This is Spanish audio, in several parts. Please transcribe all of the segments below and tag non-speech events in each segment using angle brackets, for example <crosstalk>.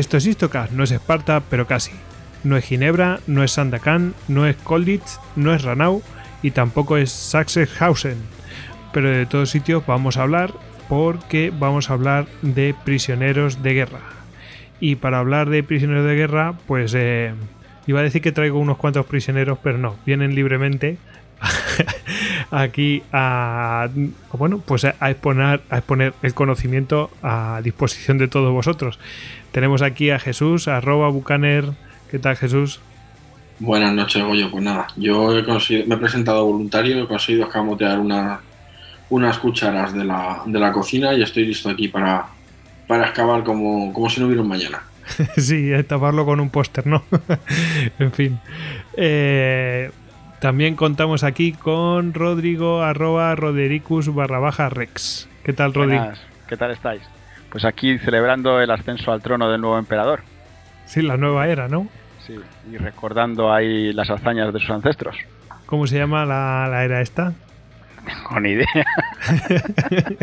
Esto es Istocast, no es Esparta, pero casi. No es Ginebra, no es Sandakan, no es Kolditz, no es Ranau y tampoco es Sachsenhausen. Pero de todos sitios vamos a hablar porque vamos a hablar de prisioneros de guerra. Y para hablar de prisioneros de guerra, pues eh, iba a decir que traigo unos cuantos prisioneros, pero no, vienen libremente <laughs> aquí a bueno pues a exponer, a exponer el conocimiento a disposición de todos vosotros. Tenemos aquí a Jesús, arroba Bucaner. ¿Qué tal Jesús? Buenas noches, Goyo. Pues nada, yo me he presentado voluntario, he conseguido escamotear una, unas cucharas de la, de la cocina y estoy listo aquí para, para excavar como, como si no hubiera un mañana. <laughs> sí, taparlo con un póster, ¿no? <laughs> en fin. Eh, también contamos aquí con Rodrigo arroba Rodericus barra baja Rex. ¿Qué tal, Rodrigo? ¿Qué tal estáis? Pues aquí celebrando el ascenso al trono del nuevo emperador. Sí, la nueva era, ¿no? Sí, y recordando ahí las hazañas de sus ancestros. ¿Cómo se llama la, era esta? No tengo ni idea. <laughs>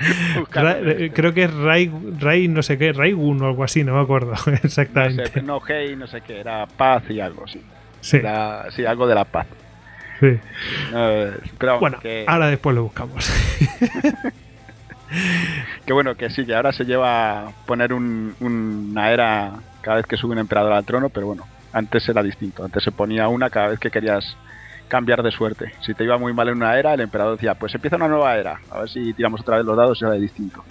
Eh, creo que es Ray, Ray no sé qué, Raigun o algo así, no me acuerdo <laughs> exactamente. No, sé, no sé qué, era paz y algo, sí. Sí. sí, algo de la paz. Sí. pero bueno, ahora después lo buscamos. <laughs> que bueno, que sí, que ahora se lleva a poner una era cada vez que sube un emperador al trono, pero bueno, antes era distinto. Antes se ponía una cada vez que querías cambiar de suerte. Si te iba muy mal en una era, el emperador decía, pues empieza una nueva era. A ver si tiramos otra vez los dados y de distinto.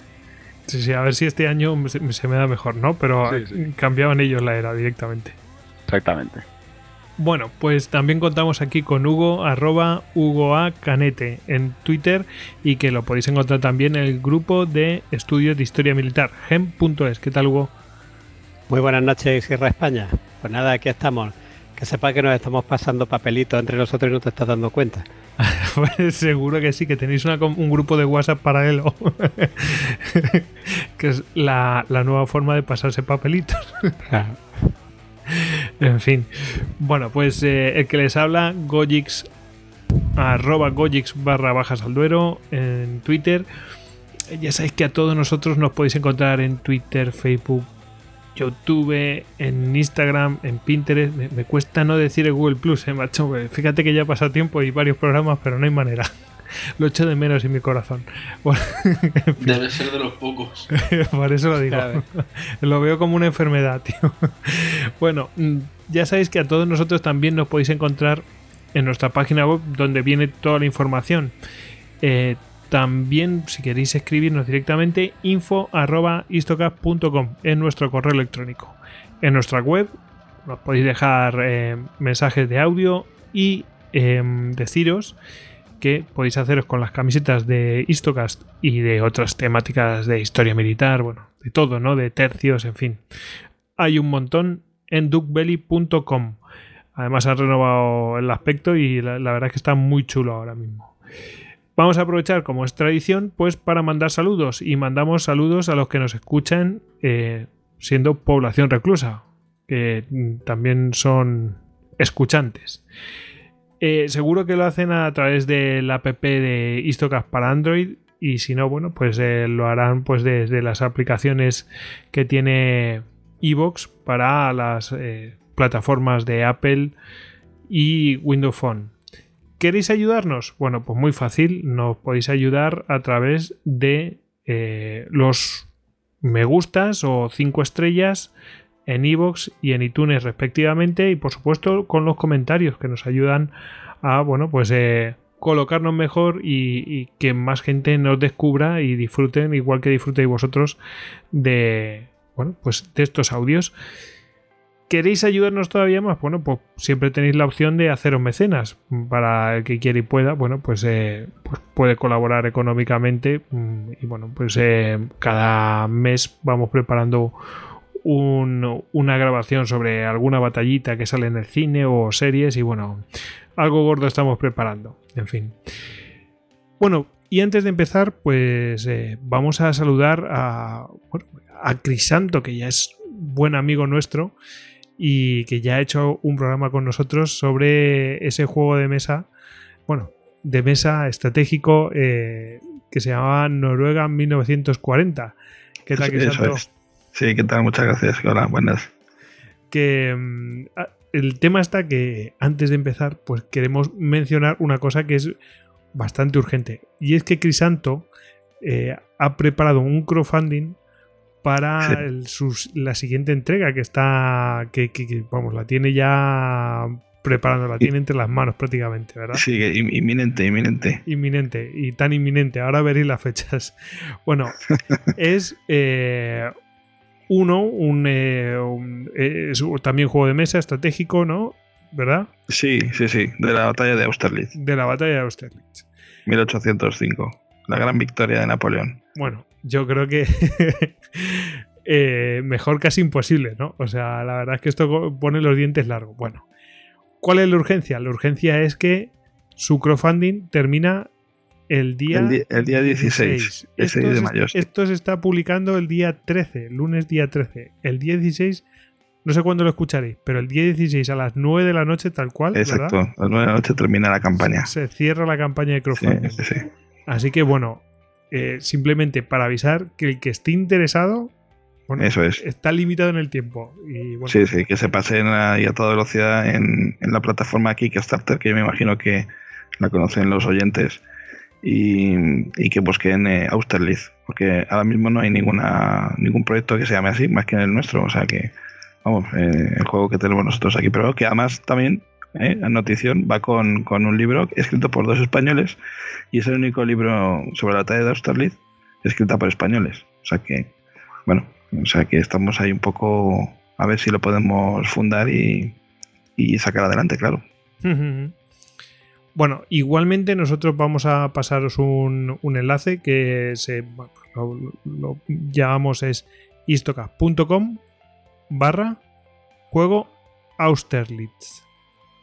Sí, sí, a ver si este año se, me da mejor, ¿no? Pero cambiaban ellos la era directamente. Exactamente. Bueno, pues también contamos aquí con Hugo, arroba Hugo A. Canete en Twitter y que lo podéis encontrar también en el grupo de estudios de historia militar, gem.es. ¿Qué tal, Hugo? Muy buenas noches, Sierra España. Pues nada, aquí estamos. Que sepa que nos estamos pasando papelitos entre nosotros y no te estás dando cuenta. pues <laughs> seguro que sí, que tenéis un grupo de WhatsApp paralelo. <laughs> que es la, la, nueva forma de pasarse papelitos. claro. <laughs> en fin. Bueno, pues eh, el que les habla, Gojix, arroba Gojix barra bajas al duero en Twitter. Ya sabéis que a todos nosotros nos podéis encontrar en Twitter, Facebook, YouTube, en Instagram, en Pinterest. Me, cuesta no decir Google Plus, eh, macho. Fíjate que ya ha pasado tiempo y varios programas, pero no hay manera. Lo echo de menos en mi corazón. Debe ser de los pocos. <laughs> Por eso lo digo. Lo veo como una enfermedad, tío. Bueno, mm, ya sabéis que a todos nosotros también nos podéis encontrar en nuestra página web donde viene toda la información. Eh, también, si queréis escribirnos directamente, info.istocap.com en nuestro correo electrónico. En nuestra web nos podéis dejar eh, mensajes de audio y em, deciros que podéis haceros con las camisetas de Istocast y de otras temáticas de historia militar, bueno, de todo, ¿no? De tercios, en fin. Hay un montón en duckbelly.com. Además ha renovado el aspecto y la, verdad es que está muy chulo ahora mismo. Vamos a aprovechar, como es tradición, pues para mandar saludos. Y mandamos saludos a los que nos escuchan eh, siendo población reclusa, que también son escuchantes. Eh, seguro que lo hacen a través del app de Istocast para Android y si no, bueno, pues eh, lo harán pues desde las aplicaciones que tiene Evox para las eh, plataformas de Apple y Windows Phone. ¿Queréis ayudarnos? Bueno, pues muy fácil, nos podéis ayudar a través de los me gustas o cinco estrellas en iVoox y en iTunes respectivamente y por supuesto con los comentarios que nos ayudan a, bueno, pues eh, colocarnos mejor y, que más gente nos descubra y disfruten, igual que disfrutéis vosotros de, bueno, pues de estos audios. ¿Queréis ayudarnos todavía más? Bueno, pues siempre tenéis la opción de haceros mecenas. Para el que quiera y pueda, bueno, pues, eh, pues puede colaborar económicamente. Mm, y bueno, pues eh, cada mes vamos preparando una grabación sobre alguna batallita que sale en el cine o series. Y bueno, algo gordo estamos preparando. En fin. Bueno, y antes de empezar, pues eh, vamos a saludar a, a Crisanto, que ya es buen amigo nuestro y que ya ha hecho un programa con nosotros sobre ese juego de mesa, bueno, de mesa estratégico eh, que se llamaba Noruega 1940. ¿Qué tal, Eso Sí, ¿qué tal? Muchas gracias. Hola, buenas. Que mm, ah, el tema está que antes de empezar, pues queremos mencionar una cosa que es bastante urgente. Y es que Crisanto eh, ha preparado un crowdfunding para la siguiente entrega que está, que, vamos, la tiene ya preparando, la tiene entre las manos prácticamente, ¿verdad? Sí, inminente, inminente. Inminente, y tan inminente. Ahora veréis las fechas. Bueno, <laughs> es eh, uno, un, eh, es también juego de mesa estratégico, ¿no? ¿Verdad? Sí, sí, sí, de la batalla de Austerlitz. De la batalla de Austerlitz. 1805, la gran victoria de Napoleón. Bueno, yo creo que <laughs> eh, mejor casi imposible, ¿no? O sea, la verdad es que esto pone los dientes largos. Bueno, ¿cuál es la urgencia? La urgencia es que su crowdfunding termina el día, el día, 16, esto, de mayo. Esto se está publicando el día 13, lunes día 13. El día 16, no sé cuándo lo escucharéis, pero el día 16 a las 9 de la noche, tal cual. Exacto, a las 9 de la noche termina la campaña. Se, cierra la campaña de crowdfunding. Sí, sí, Así que bueno, eh, simplemente para avisar que el que esté interesado bueno, Eso es. está limitado en el tiempo. Sí, sí, que se pasen a, a toda velocidad en, en, la plataforma Kickstarter, que yo me imagino que la conocen los oyentes, y, y que busquen eh, Austerlitz, porque ahora mismo no hay ninguna ningún proyecto que se llame así, más que el nuestro, o sea que, vamos, eh, el juego que tenemos nosotros aquí, pero que además también ¿eh? la notición va con, un libro escrito por dos españoles y es el único libro sobre la talla de Austerlitz escrita por españoles. O sea que, bueno, o sea que estamos ahí un poco a ver si lo podemos fundar y, sacar adelante, claro. Bueno, igualmente nosotros vamos a pasaros un, enlace que se, lo, llamamos es istocast.com barra juego Austerlitz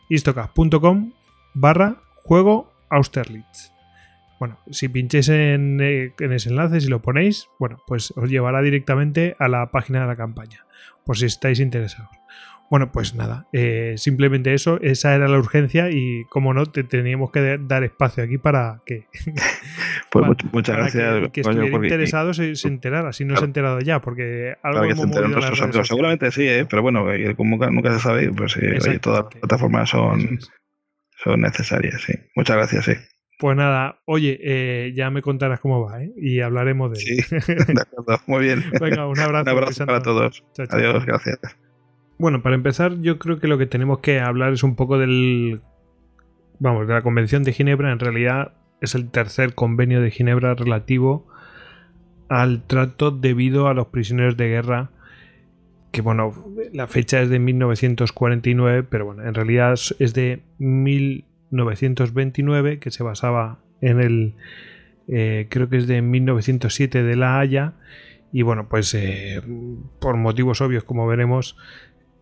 istocast.com barra juego Austerlitz. Bueno, si pinchéis en, eh, en, ese enlace, si lo ponéis, bueno, pues os llevará directamente a la página de la campaña, por si estáis interesados. Bueno, pues nada, eh, simplemente eso, esa era la urgencia y como no, te teníamos que dar espacio aquí para que... <laughs> pues <laughs> muchas gracias. Que, estuviera interesado se, enterara, si no se ha enterado ya, porque algo hemos movido Seguramente sí, ¿eh? pero bueno, como nunca, se sabe, pues eh, todas las plataformas son, son necesarias, sí. Muchas gracias, sí. Pues nada, oye, ya me contarás cómo va, ¿eh? Y hablaremos de Sí, <laughs> de acuerdo, muy bien. Venga, un abrazo. un abrazo para todos. Adiós, gracias. Bueno, para empezar, yo creo que lo que tenemos que hablar es un poco del. Vamos, de la Convención de Ginebra. En realidad es el tercer convenio de Ginebra relativo al trato debido a los prisioneros de guerra. Que bueno, la fecha es de 1949, pero bueno, en realidad es de 1929, que se basaba en el. Eh, creo que es de 1907 de La Haya. Y bueno, pues eh, por motivos obvios, como veremos,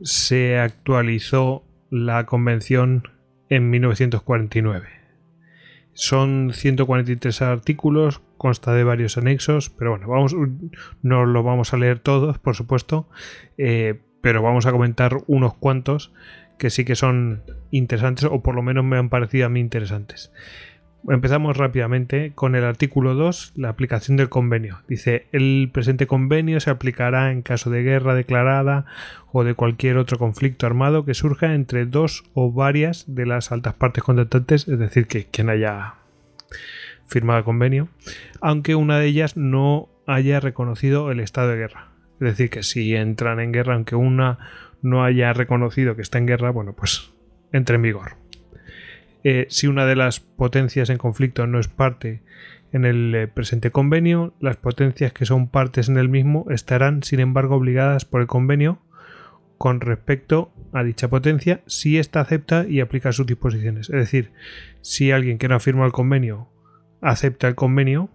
se actualizó la convención en 1949. Son 143 artículos, consta de varios anexos, pero bueno, no lo vamos a leer todos, por supuesto, eh, pero vamos a comentar unos cuantos que sí que son interesantes, o por lo menos me han parecido a mí interesantes. Empezamos rápidamente con el artículo 2, la aplicación del convenio. Dice, el presente convenio se aplicará en caso de guerra declarada o de cualquier otro conflicto armado que surja entre dos o varias de las altas partes contratantes, es decir, que quien haya firmado el convenio, aunque una de ellas no haya reconocido el estado de guerra. Es decir, que si entran en guerra, aunque una no haya reconocido que está en guerra, bueno, pues entre en vigor. Eh, si una de las potencias en conflicto no es parte en el eh, presente convenio, las potencias que son partes en el mismo estarán, sin embargo, obligadas por el convenio con respecto a dicha potencia si ésta acepta y aplica sus disposiciones. Es decir, si alguien que no firmado el convenio acepta el convenio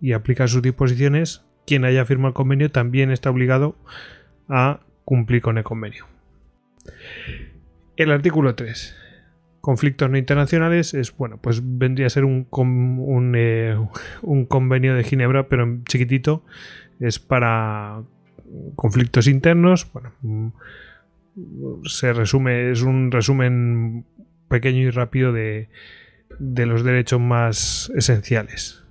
y aplica sus disposiciones, quien haya firmado el convenio también está obligado a cumplir con el convenio. El artículo 3 conflictos no internacionales es, bueno, pues vendría a ser un, eh, un, convenio de Ginebra, pero chiquitito. Es para conflictos internos. Bueno, mm, se resume, es un resumen pequeño y rápido de, de los derechos más esenciales.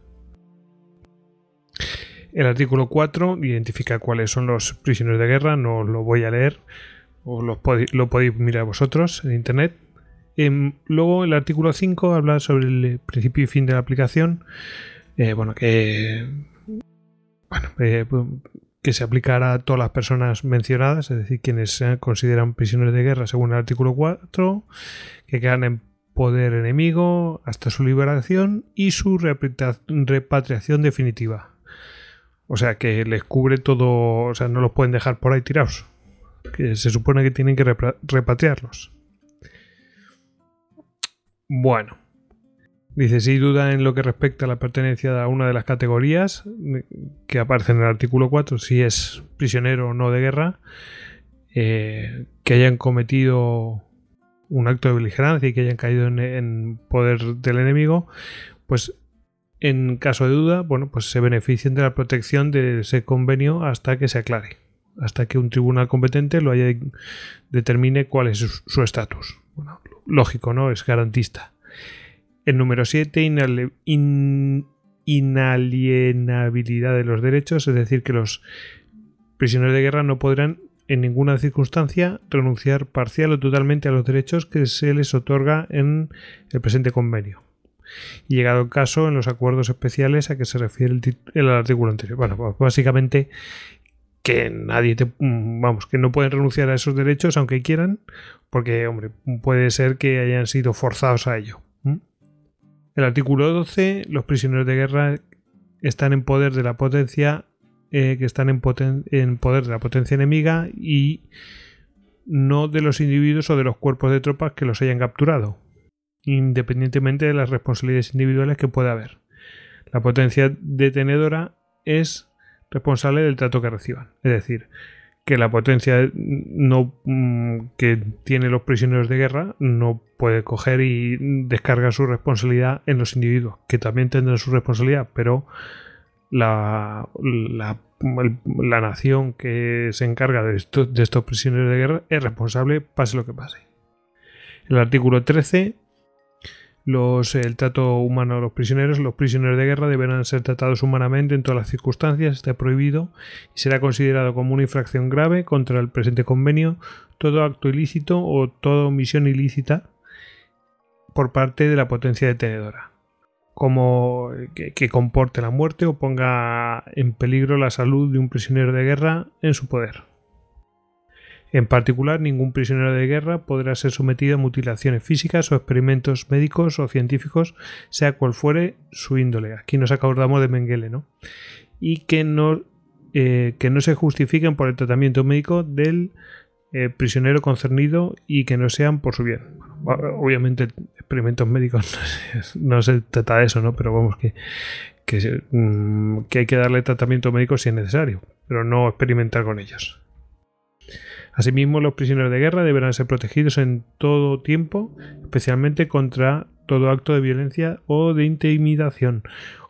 El artículo 4 identifica cuáles son los prisioneros de guerra, no lo voy a leer, o lo podéis mirar vosotros en internet. Em, luego el artículo 5 habla sobre el principio y fin de la aplicación. Eh, bueno, que. Bueno, eh, que se aplicará a todas las personas mencionadas, es decir, quienes se consideran prisioneros de guerra según el artículo 4, que quedan en poder enemigo hasta su liberación y su repatriación definitiva. O sea que les cubre todo, o sea, no los pueden dejar por ahí tirados. Que se supone que tienen que repatriarlos. Bueno. Dice, si duda en lo que respecta a la pertenencia a una de las categorías que aparece en el artículo 4, si es prisionero o no de guerra, eh, que hayan cometido un acto de beligerancia y que hayan caído en, poder del enemigo, pues en caso de duda, bueno, pues se beneficien de la protección de ese convenio hasta que se aclare, hasta que un tribunal competente lo haya determine cuál es su estatus. Bueno, lógico, ¿no? Es garantista. El número 7, inalienabilidad de los derechos, es decir, que los prisioneros de guerra no podrán en ninguna circunstancia renunciar parcial o totalmente a los derechos que se les otorga en el presente convenio. Y llegado el caso, en los acuerdos especiales a que se refiere el, el artículo anterior. Bueno, básicamente que nadie te, mm, vamos, que no pueden renunciar a esos derechos aunque quieran, porque, hombre, puede ser que hayan sido forzados a ello. El artículo 12, los prisioneros de guerra están en poder de la potencia, eh, que están en, en poder de la potencia enemiga y no de los individuos o de los cuerpos de tropas que los hayan capturado, independientemente de las responsabilidades individuales que pueda haber. La potencia detenedora es responsable del trato que reciban. Es decir, que la potencia mm, que tiene los prisioneros de guerra no puede coger y descargar su responsabilidad en los individuos, que también tendrán su responsabilidad, pero la, la, la nación que se encarga de, de estos prisioneros de guerra es responsable pase lo que pase. El artículo 13 los, el trato humano a los prisioneros. Los prisioneros de guerra deberán ser tratados humanamente en todas las circunstancias, está prohibido y será considerado como una infracción grave contra el presente convenio todo acto ilícito o toda omisión ilícita por parte de la potencia detenedora, como que, que comporte la muerte o ponga en peligro la salud de un prisionero de guerra en su poder. En particular, ningún prisionero de guerra podrá ser sometido a mutilaciones físicas o experimentos médicos o científicos, sea cual fuere su índole. Aquí nos acordamos de Mengele, ¿no? Y que no, eh, que no se justifiquen por el tratamiento médico del eh, prisionero concernido y que no sean por su bien. obviamente, experimentos médicos <laughs> no se trata de eso, ¿no? Pero vamos, que, mm, que hay que darle tratamiento médico si es necesario, pero no experimentar con ellos. Asimismo, los prisioneros de guerra deberán ser protegidos en todo tiempo, especialmente contra todo acto de violencia o de intimidación,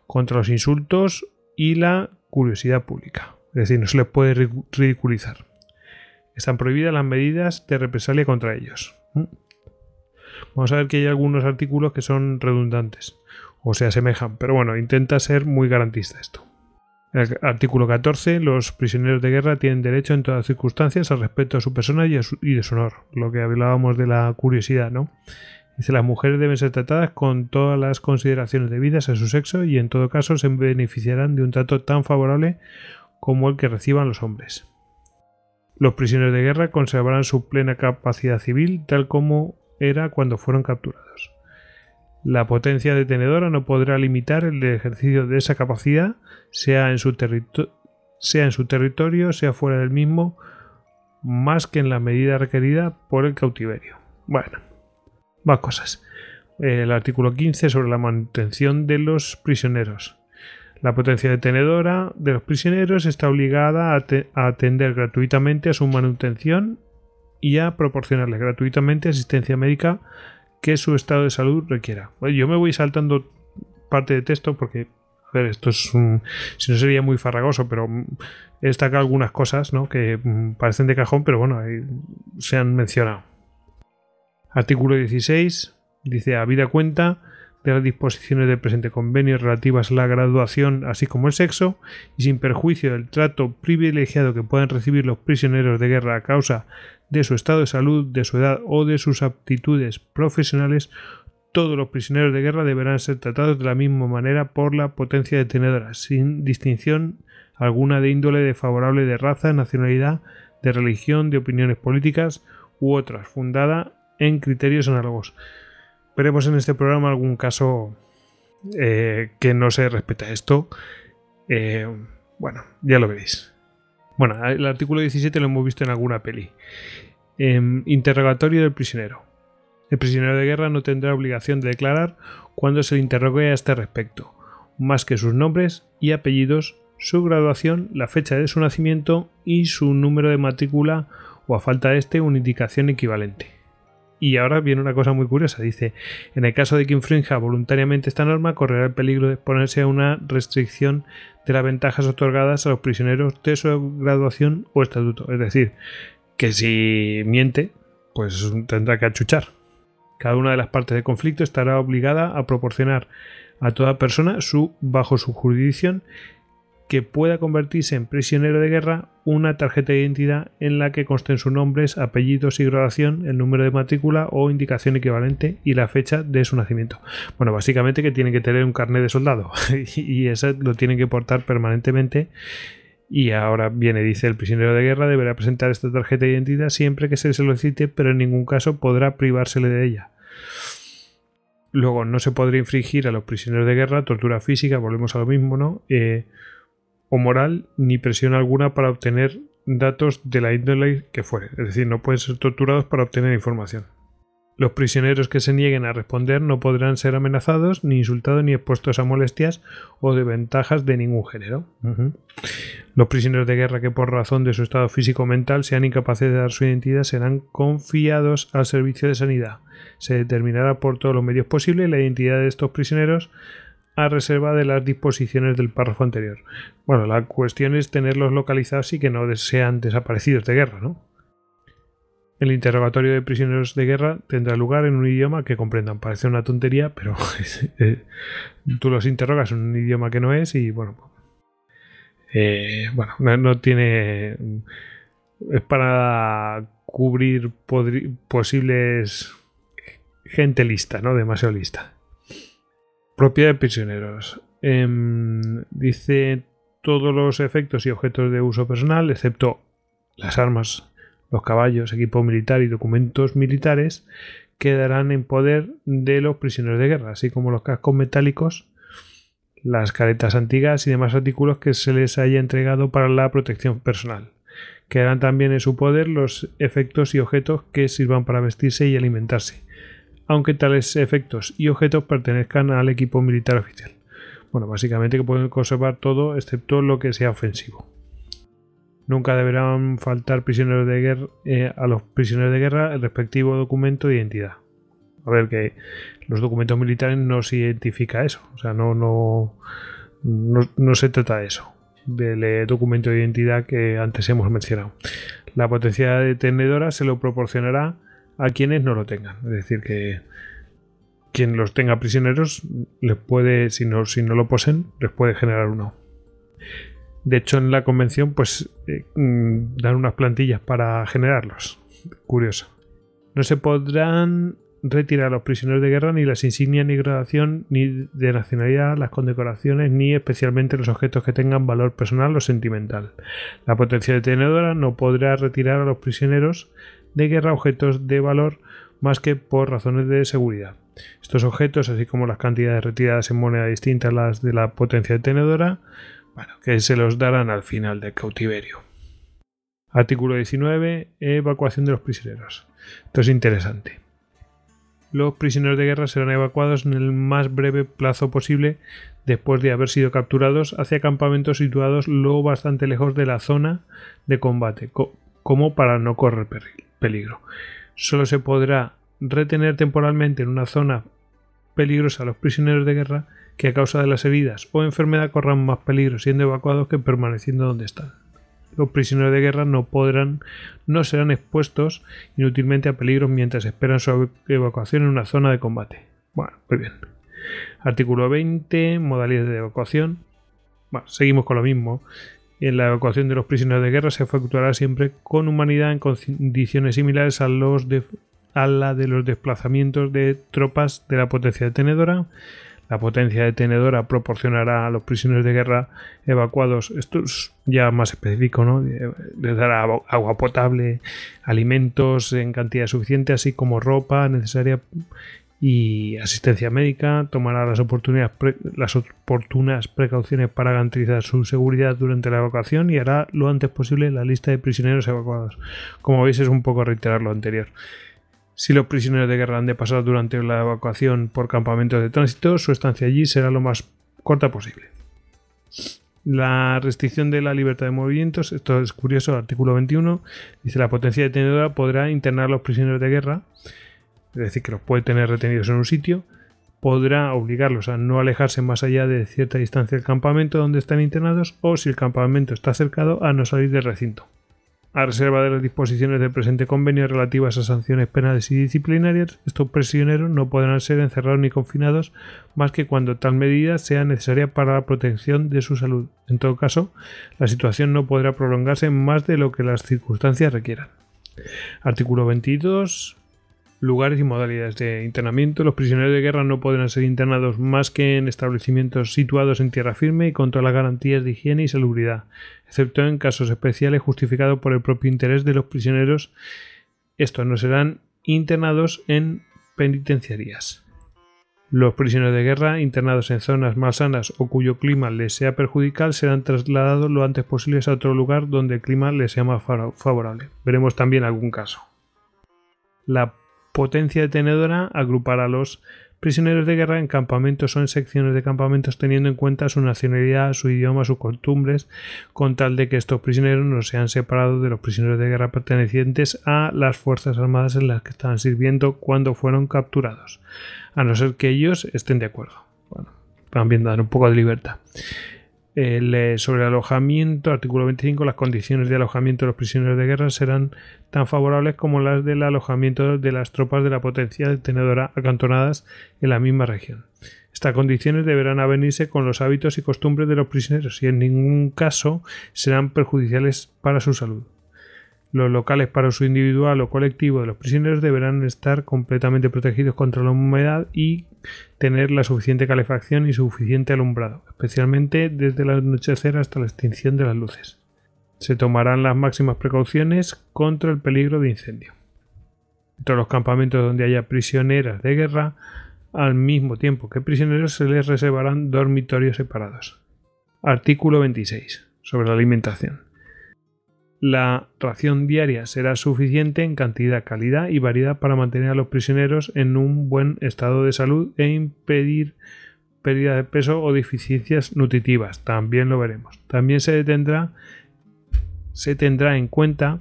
contra los insultos y la curiosidad pública. Es decir, no se les puede ridiculizar. Están prohibidas las medidas de represalia contra ellos. ¿Mm? Vamos a ver que hay algunos artículos que son redundantes o se asemejan, pero bueno, intenta ser muy garantista esto. Artículo 14. Los prisioneros de guerra tienen derecho en todas circunstancias al respeto a su persona y, de su honor. Lo que hablábamos de la curiosidad, ¿no? Dice, las mujeres deben ser tratadas con todas las consideraciones debidas a su sexo y en todo caso se beneficiarán de un trato tan favorable como el que reciban los hombres. Los prisioneros de guerra conservarán su plena capacidad civil tal como era cuando fueron capturados. La potencia detenedora no podrá limitar el ejercicio de esa capacidad, sea en su, territorio, sea fuera del mismo, más que en la medida requerida por el cautiverio. Bueno, más cosas. El artículo 15 sobre la manutención de los prisioneros. La potencia detenedora de los prisioneros está obligada a, atender gratuitamente a su manutención y a proporcionarles gratuitamente asistencia médica que su estado de salud requiera. yo me voy saltando parte de texto porque, esto es un, si no sería muy farragoso, pero he destacado algunas cosas que mm, parecen de cajón, pero bueno, se han mencionado. Artículo 16 dice, a vida cuenta de las disposiciones del presente convenio relativas a la graduación así como el sexo, y sin perjuicio del trato privilegiado que puedan recibir los prisioneros de guerra a causa de su estado de salud, de su edad o de sus aptitudes profesionales, todos los prisioneros de guerra deberán ser tratados de la misma manera por la potencia detenedora, sin distinción alguna de índole desfavorable de raza, nacionalidad, de religión, de opiniones políticas u otras, fundada en criterios análogos veremos en este programa algún caso eh, que no se respeta esto. Eh, bueno, ya lo veréis. Bueno, el artículo 17 lo hemos visto en alguna peli. Em, interrogatorio del prisionero. El prisionero de guerra no tendrá obligación de declarar cuando se le interrogue a este respecto, más que sus nombres y apellidos, su graduación, la fecha de su nacimiento y su número de matrícula o a falta de este una indicación equivalente. Y ahora viene una cosa muy curiosa. Dice, en el caso de que infrinja voluntariamente esta norma, correrá el peligro de exponerse a una restricción de las ventajas otorgadas a los prisioneros de su graduación o estatuto. Es decir, que si miente, pues tendrá que achuchar. Cada una de las partes del conflicto estará obligada a proporcionar a toda persona su, bajo su jurisdicción que pueda convertirse en prisionero de guerra una tarjeta de identidad en la que consten sus nombres, apellidos y graduación, el número de matrícula o indicación equivalente y la fecha de su nacimiento. Bueno, básicamente que tiene que tener un carnet de soldado <laughs> y ese lo tienen que portar permanentemente. Y ahora viene, dice, el prisionero de guerra deberá presentar esta tarjeta de identidad siempre que se le solicite, pero en ningún caso podrá privársele de ella. Luego, no se podrá infringir a los prisioneros de guerra tortura física, volvemos a lo mismo, ¿no? Eh, o moral ni presión alguna para obtener datos de la índole que fuere, es decir, no pueden ser torturados para obtener información. Los prisioneros que se nieguen a responder no podrán ser amenazados, ni insultados, ni expuestos a molestias o desventajas de ningún género. Los prisioneros de guerra que por razón de su estado físico o mental sean incapaces de dar su identidad serán confiados al servicio de sanidad. Se determinará por todos los medios posibles la identidad de estos prisioneros a reserva de las disposiciones del párrafo anterior. Bueno, la cuestión es tenerlos localizados y que no sean desaparecidos de guerra, ¿no? El interrogatorio de prisioneros de guerra tendrá lugar en un idioma que comprendan. Parece una tontería, pero <laughs> eh, tú los interrogas en un idioma que no es y bueno, eh, bueno, no, tiene es para cubrir posibles gente lista, ¿no? Demasiado lista. Propiedad de prisioneros. Em, dice todos los efectos y objetos de uso personal, excepto las armas, los caballos, equipo militar y documentos militares, quedarán en poder de los prisioneros de guerra, así como los cascos metálicos, las caretas antiguas y demás artículos que se les haya entregado para la protección personal. Quedarán también en su poder los efectos y objetos que sirvan para vestirse y alimentarse, aunque tales efectos y objetos pertenezcan al equipo militar oficial. Bueno, básicamente que pueden conservar todo excepto lo que sea ofensivo. Nunca deberán faltar prisioneros de guerra, eh, a los prisioneros de guerra el respectivo documento de identidad. A ver que los documentos militares no se identifica eso. O sea, no, no, no, se trata de eso. Del documento de identidad que antes hemos mencionado. La potencia detenedora se lo proporcionará a quienes no lo tengan. Es decir, que quien los tenga prisioneros les puede, si no, si no lo poseen, les puede generar uno. De hecho, en la convención, pues eh, mm, dan unas plantillas para generarlos. Curioso. No se podrán retirar a los prisioneros de guerra ni las insignias ni graduación ni de nacionalidad, las condecoraciones ni especialmente los objetos que tengan valor personal o sentimental. La potencia detenedora no podrá retirar a los prisioneros de guerra objetos de valor más que por razones de seguridad. Estos objetos, así como las cantidades retiradas en moneda distinta a las de la potencia detenedora, bueno, que se los darán al final del cautiverio. Artículo 19. Evacuación de los prisioneros. Esto es interesante. Los prisioneros de guerra serán evacuados en el más breve plazo posible después de haber sido capturados hacia campamentos situados lo bastante lejos de la zona de combate, como para no correr peligro. Solo se podrá retener temporalmente en una zona peligrosa a los prisioneros de guerra que a causa de las heridas o enfermedad corran más peligro siendo evacuados que permaneciendo donde están los prisioneros de guerra no podrán, no serán expuestos inútilmente a peligros mientras esperan su evacuación en una zona de combate. Bueno, muy bien. Artículo 20, modalidades de evacuación. Bueno, seguimos con lo mismo. En la evacuación de los prisioneros de guerra se efectuará siempre con humanidad en condiciones similares a, de, la de los desplazamientos de tropas de la potencia detenedora la potencia detenedora proporcionará a los prisioneros de guerra evacuados, esto es ya más específico, ¿no? Les dará agua potable, alimentos en cantidad suficiente, así como ropa necesaria y asistencia médica, tomará las, oportunidades las oportunas precauciones para garantizar su seguridad durante la evacuación y hará lo antes posible la lista de prisioneros evacuados. Como veis es un poco reiterar lo anterior. Si los prisioneros de guerra han de pasar durante la evacuación por campamentos de tránsito, su estancia allí será lo más corta posible. La restricción de la libertad de movimientos, esto es curioso, artículo 21, dice la potencia detenedora podrá internar a los prisioneros de guerra, es decir, que los puede tener retenidos en un sitio, podrá obligarlos a no alejarse más allá de cierta distancia del campamento donde están internados o si el campamento está cercado a no salir del recinto a reserva de las disposiciones del presente convenio relativas a sanciones penales y disciplinarias, estos prisioneros no podrán ser encerrados ni confinados más que cuando tal medida sea necesaria para la protección de su salud. En todo caso, la situación no podrá prolongarse más de lo que las circunstancias requieran. Artículo 22 lugares y modalidades de internamiento. Los prisioneros de guerra no podrán ser internados más que en establecimientos situados en tierra firme y con todas las garantías de higiene y salubridad, excepto en casos especiales justificados por el propio interés de los prisioneros. Estos no serán internados en penitenciarías. Los prisioneros de guerra internados en zonas malsanas o cuyo clima les sea perjudicial serán trasladados lo antes posible a otro lugar donde el clima les sea más favorable. Veremos también algún caso. La potencia detenedora agrupar a los prisioneros de guerra en campamentos o en secciones de campamentos teniendo en cuenta su nacionalidad, su idioma, sus costumbres, con tal de que estos prisioneros no sean separados de los prisioneros de guerra pertenecientes a las Fuerzas Armadas en las que estaban sirviendo cuando fueron capturados, a no ser que ellos estén de acuerdo. Bueno, también dar un poco de libertad. Eh, sobre el alojamiento, artículo 25, las condiciones de alojamiento de los prisioneros de guerra serán tan favorables como las del alojamiento de las tropas de la potencia detenedora acantonadas en la misma región. Estas condiciones deberán avenirse con los hábitos y costumbres de los prisioneros y en ningún caso serán perjudiciales para su salud. Los locales para uso individual o colectivo de los prisioneros deberán estar completamente protegidos contra la humedad y tener la suficiente calefacción y suficiente alumbrado, especialmente desde el anochecer hasta la extinción de las luces. Se tomarán las máximas precauciones contra el peligro de incendio. En todos los campamentos donde haya prisioneras de guerra, al mismo tiempo que prisioneros se les reservarán dormitorios separados. Artículo 26. Sobre la alimentación la ración diaria será suficiente en cantidad, calidad y variedad para mantener a los prisioneros en un buen estado de salud e impedir pérdida de peso o deficiencias nutritivas. También lo veremos. También se detendrá, se tendrá en cuenta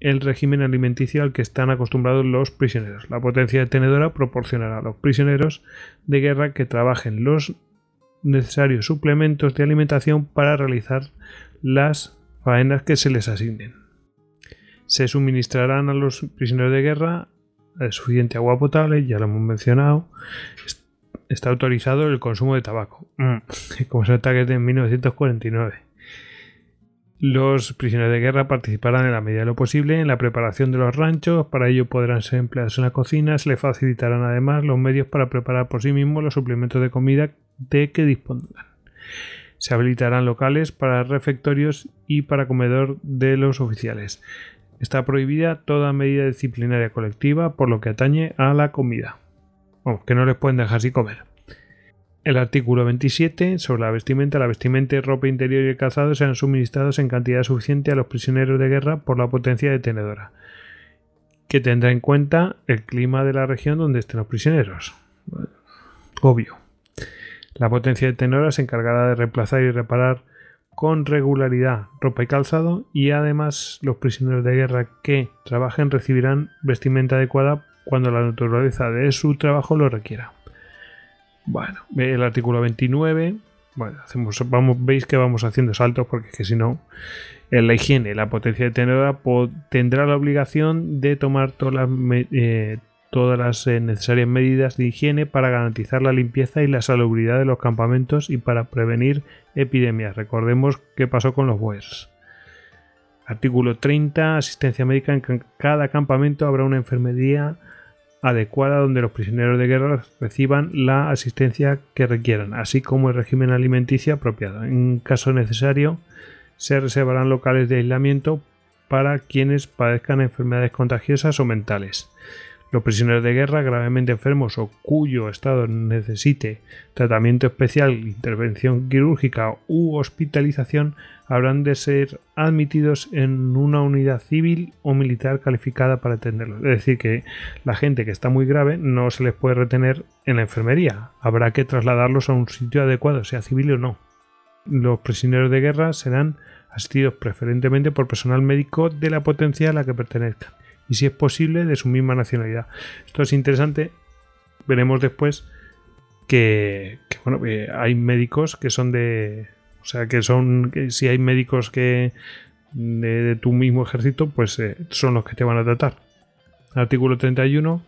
el régimen alimenticio al que están acostumbrados los prisioneros. La potencia detenedora proporcionará a los prisioneros de guerra que trabajen los necesarios suplementos de alimentación para realizar las faenas que se les asignen. Se suministrarán a los prisioneros de guerra suficiente agua potable, ya lo hemos mencionado. Está autorizado el consumo de tabaco. Mm, <laughs> como se nota que es de 1949. Los prisioneros de guerra participarán en la medida de lo posible en la preparación de los ranchos, para ello podrán ser empleados en la cocina, se les facilitarán además los medios para preparar por sí mismos los suplementos de comida de que dispongan. Se habilitarán locales para refectorios y para comedor de los oficiales. Está prohibida toda medida disciplinaria colectiva por lo que atañe a la comida. que no les pueden dejar así comer. El artículo 27 sobre la vestimenta. La vestimenta, ropa interior y el calzado serán suministrados en cantidad suficiente a los prisioneros de guerra por la potencia detenedora, que tendrá en cuenta el clima de la región donde estén los prisioneros. Obvio. La potencia detenedora se encargará de reemplazar y reparar con regularidad ropa y calzado y además los prisioneros de guerra que trabajen recibirán vestimenta adecuada cuando la naturaleza de su trabajo lo requiera. Bueno, el artículo 29. Bueno, hacemos, vamos, veis que vamos haciendo saltos porque es que si no, en la higiene, la potencia detenedora tendrá la obligación de tomar todas las, eh, eh, necesarias medidas de higiene para garantizar la limpieza y la salubridad de los campamentos y para prevenir epidemias. Recordemos qué pasó con los BOERS. Artículo 30. Asistencia médica. En cada campamento habrá una enfermería adecuada donde los prisioneros de guerra reciban la asistencia que requieran, así como el régimen alimenticio apropiado. En caso necesario, se reservarán locales de aislamiento para quienes padezcan enfermedades contagiosas o mentales. Los prisioneros de guerra gravemente enfermos o cuyo estado necesite tratamiento especial, intervención quirúrgica u hospitalización habrán de ser admitidos en una unidad civil o militar calificada para atenderlos. Es decir, que la gente que está muy grave no se les puede retener en la enfermería. Habrá que trasladarlos a un sitio adecuado, sea civil o no. Los prisioneros de guerra serán asistidos preferentemente por personal médico de la potencia a la que pertenezcan y si es posible de su misma nacionalidad. Esto es interesante. Veremos después que, bueno, hay médicos que son de, o sea, que son, que si hay médicos que de, tu mismo ejército, pues eh, son los que te van a tratar. Artículo 31.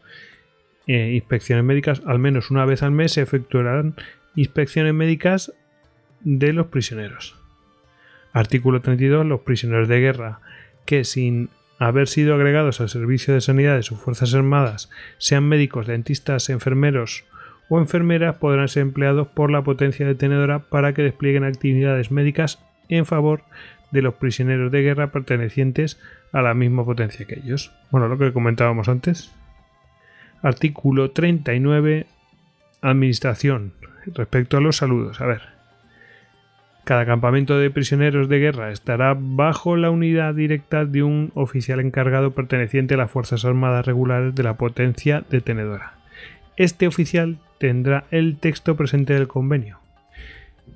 Eh, inspecciones médicas. Al menos una vez al mes se efectuarán inspecciones médicas de los prisioneros. Artículo 32. Los prisioneros de guerra que sin haber sido agregados al servicio de sanidad de sus Fuerzas Armadas, sean médicos, dentistas, enfermeros o enfermeras, podrán ser empleados por la potencia detenedora para que desplieguen actividades médicas en favor de los prisioneros de guerra pertenecientes a la misma potencia que ellos. Bueno, lo que comentábamos antes. Artículo 39. Administración. Respecto a los saludos. A ver. Cada campamento de prisioneros de guerra estará bajo la unidad directa de un oficial encargado perteneciente a las Fuerzas Armadas Regulares de la potencia detenedora. Este oficial tendrá el texto presente del convenio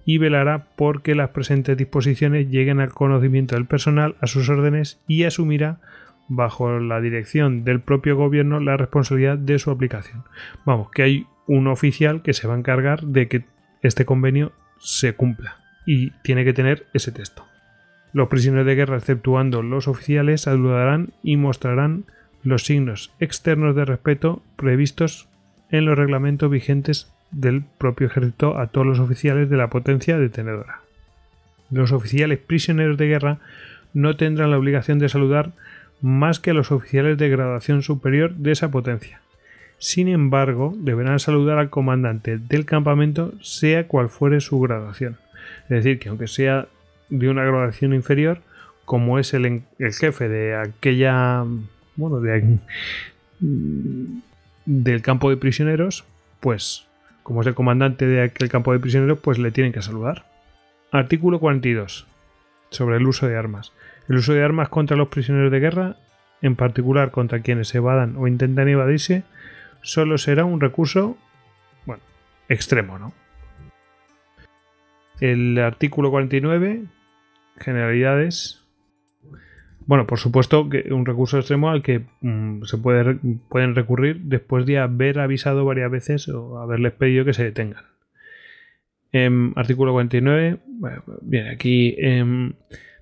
y velará por que las presentes disposiciones lleguen al conocimiento del personal a sus órdenes y asumirá bajo la dirección del propio gobierno la responsabilidad de su aplicación. Vamos, que hay un oficial que se va a encargar de que este convenio se cumpla y tiene que tener ese texto. Los prisioneros de guerra, exceptuando los oficiales, saludarán y mostrarán los signos externos de respeto previstos en los reglamentos vigentes del propio ejército a todos los oficiales de la potencia detenedora. Los oficiales prisioneros de guerra no tendrán la obligación de saludar más que a los oficiales de graduación superior de esa potencia. Sin embargo, deberán saludar al comandante del campamento sea cual fuere su graduación. Es decir, que aunque sea de una graduación inferior, como es el, jefe de aquella, bueno, de, del campo de prisioneros, pues como es el comandante de aquel campo de prisioneros, pues le tienen que saludar. Artículo 42. Sobre el uso de armas. El uso de armas contra los prisioneros de guerra, en particular contra quienes evadan o intentan evadirse, solo será un recurso, bueno, extremo, ¿no? El artículo 49, generalidades. Bueno, por supuesto que un recurso extremo al que mm, se puede, pueden recurrir después de haber avisado varias veces o haberles pedido que se detengan. Em, artículo 49. bien, aquí em,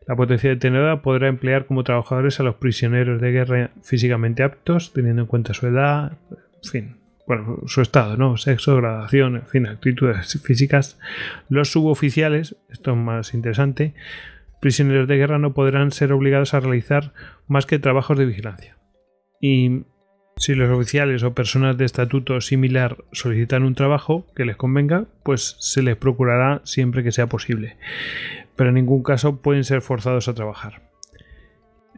la potencia detenida podrá emplear como trabajadores a los prisioneros de guerra físicamente aptos, teniendo en cuenta su edad, en fin, bueno, su estado, ¿no? Sexo, gradación, en fin, actitudes físicas. Los suboficiales, esto es más interesante, prisioneros de guerra no podrán ser obligados a realizar más que trabajos de vigilancia. Y si los oficiales o personas de estatuto similar solicitan un trabajo que les convenga, pues se les procurará siempre que sea posible. Pero en ningún caso pueden ser forzados a trabajar.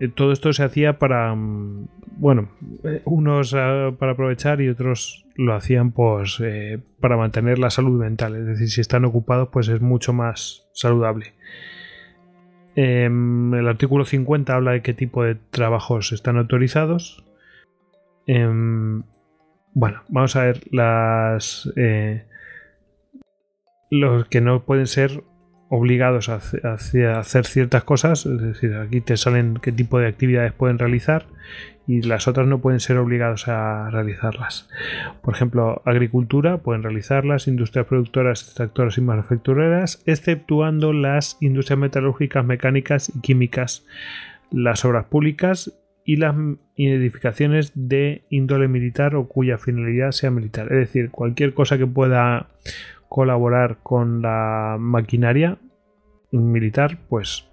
Eh, todo esto se hacía para, mm, bueno, eh, unos ah, para aprovechar y otros lo hacían pues eh, para mantener la salud mental. Es decir, si están ocupados pues es mucho más saludable. Em, el artículo 50 habla de qué tipo de trabajos están autorizados. Em, bueno, vamos a ver las... los que no pueden ser obligados a, hacer ciertas cosas, es decir, aquí te salen qué tipo de actividades pueden realizar y las otras no pueden ser obligados a realizarlas. Por ejemplo, agricultura pueden realizarlas, industrias productoras, extractoras y manufactureras, exceptuando las industrias metalúrgicas, mecánicas y químicas, las obras públicas y las edificaciones de índole militar o cuya finalidad sea militar. Es decir, cualquier cosa que pueda colaborar con la maquinaria militar, pues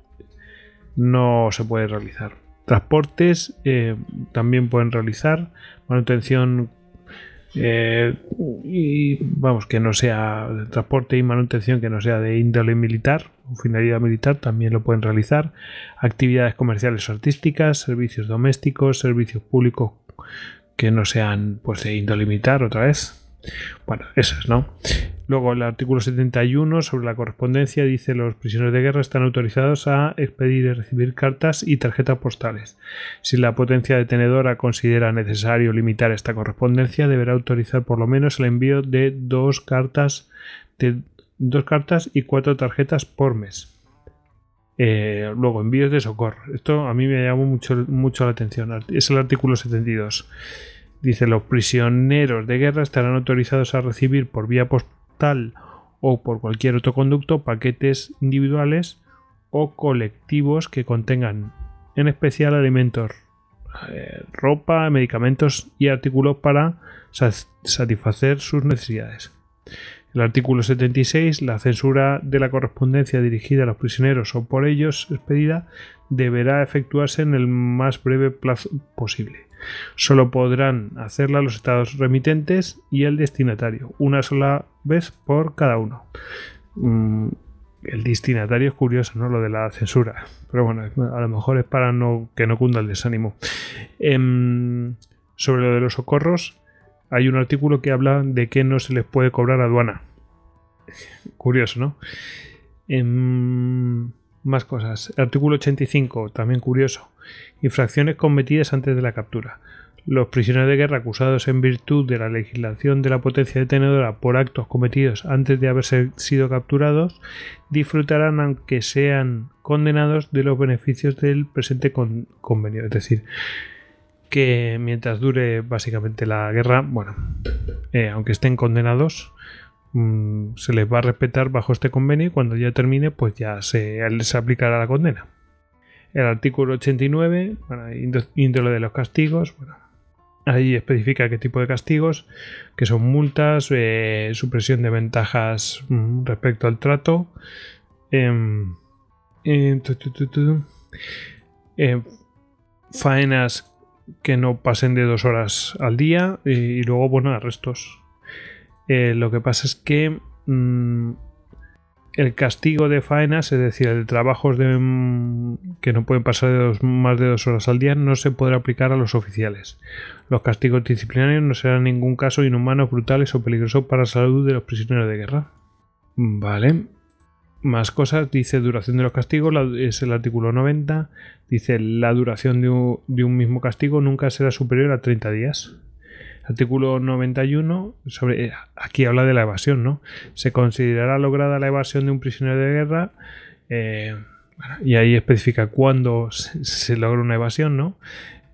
no se puede realizar. Transportes eh, también pueden realizar, manutención eh, y vamos, que no sea transporte y manutención que no sea de índole militar o finalidad militar, también lo pueden realizar. Actividades comerciales o artísticas, servicios domésticos, servicios públicos que no sean pues de índole militar otra vez. Bueno, esas, ¿no? Luego el artículo 71 sobre la correspondencia dice los prisioneros de guerra están autorizados a expedir y recibir cartas y tarjetas postales. Si la potencia detenedora considera necesario limitar esta correspondencia, deberá autorizar por lo menos el envío de dos cartas, de dos cartas y cuatro tarjetas por mes. Eh, luego, envíos de socorro. Esto a mí me llamó mucho, mucho la atención. Es el artículo 72. Dice, los prisioneros de guerra estarán autorizados a recibir por vía postal o por cualquier otro conducto paquetes individuales o colectivos que contengan en especial alimentos, eh, ropa, medicamentos y artículos para satisfacer sus necesidades. El artículo 76, la censura de la correspondencia dirigida a los prisioneros o por ellos expedida, deberá efectuarse en el más breve plazo posible. Solo podrán hacerla los estados remitentes y el destinatario, una sola vez por cada uno. Mm, el destinatario es curioso, ¿no? Lo de la censura. Pero bueno, a lo mejor es para no, que no cunda el desánimo. Em, sobre lo de los socorros, hay un artículo que habla de que no se les puede cobrar aduana. Curioso, ¿no? Em, más cosas. Artículo 85, también curioso. Infracciones cometidas antes de la captura. Los prisioneros de guerra acusados en virtud de la legislación de la potencia detenedora por actos cometidos antes de haber sido capturados disfrutarán, aunque sean condenados, de los beneficios del presente convenio. Es decir, que mientras dure básicamente la guerra, bueno, eh, aunque estén condenados, mm, se les va a respetar bajo este convenio y cuando ya termine, pues ya se les aplicará la condena. El artículo 89, bueno, índole de los castigos, bueno, ahí especifica qué tipo de castigos, que son multas, eh, supresión de ventajas mm, respecto al trato, em, em, em, faenas que no pasen de dos horas al día y, luego, bueno, arrestos. Eh, lo que pasa es que mm, el castigo de faenas, es decir, el de trabajos de, mm, que no pueden pasar de más de dos horas al día, no se podrá aplicar a los oficiales. Los castigos disciplinarios no serán en ningún caso inhumanos, brutales o peligrosos para la salud de los prisioneros de guerra. Vale. Más cosas, dice duración de los castigos, es el artículo 90. Dice la duración de un, de un mismo castigo nunca será superior a 30 días. Artículo 91, sobre, eh, aquí habla de la evasión, ¿no? Se considerará lograda la evasión de un prisionero de guerra eh, y ahí especifica cuándo se, logra una evasión, ¿no?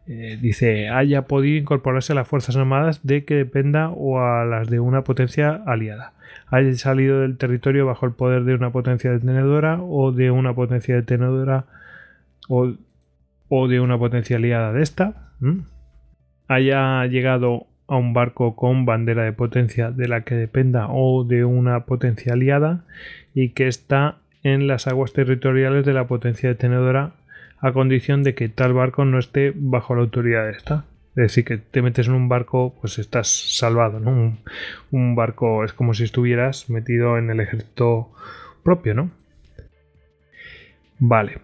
Eh, dice, haya podido incorporarse a las Fuerzas Armadas de que dependa o a las de una potencia aliada. Haya salido del territorio bajo el poder de una potencia detenedora o de una potencia detenedora o, o de una potencia aliada de esta. Haya llegado a un barco con bandera de potencia de la que dependa o de una potencia aliada y que ésta en las aguas territoriales de la potencia detenedora a condición de que tal barco no esté bajo la autoridad de esta. Es decir, que te metes en un barco, pues estás salvado, ¿no? Un, un barco es como si estuvieras metido en el ejército propio, ¿no? Vale.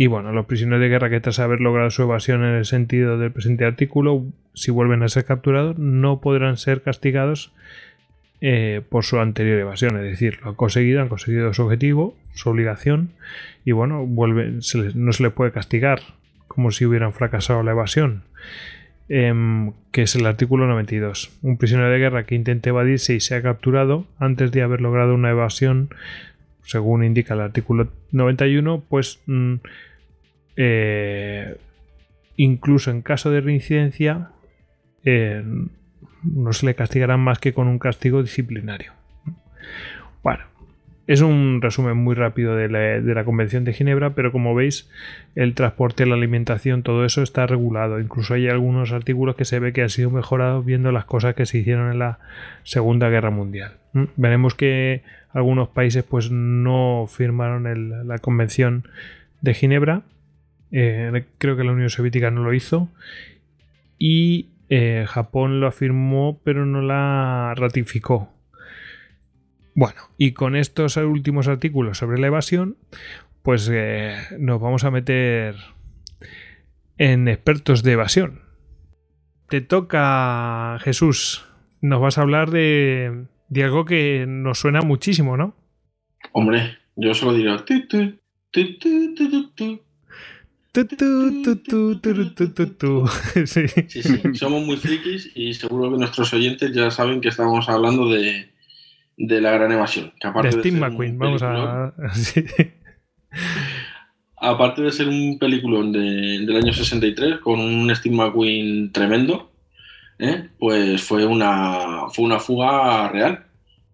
Y bueno, los prisioneros de guerra que tras haber logrado su evasión en el sentido del presente artículo, si vuelven a ser capturados, no podrán ser castigados eh, por su anterior evasión. Es decir, lo han conseguido, han conseguido su objetivo, su obligación, y bueno, no se les puede castigar como si hubieran fracasado la evasión. Em, que es el artículo 92. Un prisionero de guerra que intente evadirse y sea capturado antes de haber logrado una evasión, según indica el artículo 91, pues mm, eh, incluso en caso de reincidencia eh, no se le castigará más que con un castigo disciplinario. Bueno, es un resumen muy rápido de la, Convención de Ginebra, pero como veis, el transporte, la alimentación, todo eso está regulado. Incluso hay algunos artículos que se ve que han sido mejorados viendo las cosas que se hicieron en la Segunda Guerra Mundial. ¿Mm? Veremos que algunos países pues no firmaron la Convención de Ginebra. Eh, creo que la Unión Soviética no lo hizo. Y eh, Japón lo afirmó, pero no la ratificó. Bueno, y con estos últimos artículos sobre la evasión, pues eh, nos vamos a meter en expertos de evasión. Te toca, Jesús. Nos vas a hablar de, de algo que nos suena muchísimo, ¿no? Hombre, yo solo diré. Tu, tu, tu. <laughs> Sí. Sí, sí, somos muy frikis y seguro que nuestros oyentes ya saben que estamos hablando de, de la gran evasión. Que aparte De Steve McQueen. Vamos a. <laughs> Aparte de ser un peliculón de- del año 63 con un Steve McQueen tremendo, ¿eh? pues fue una, fue una fuga real.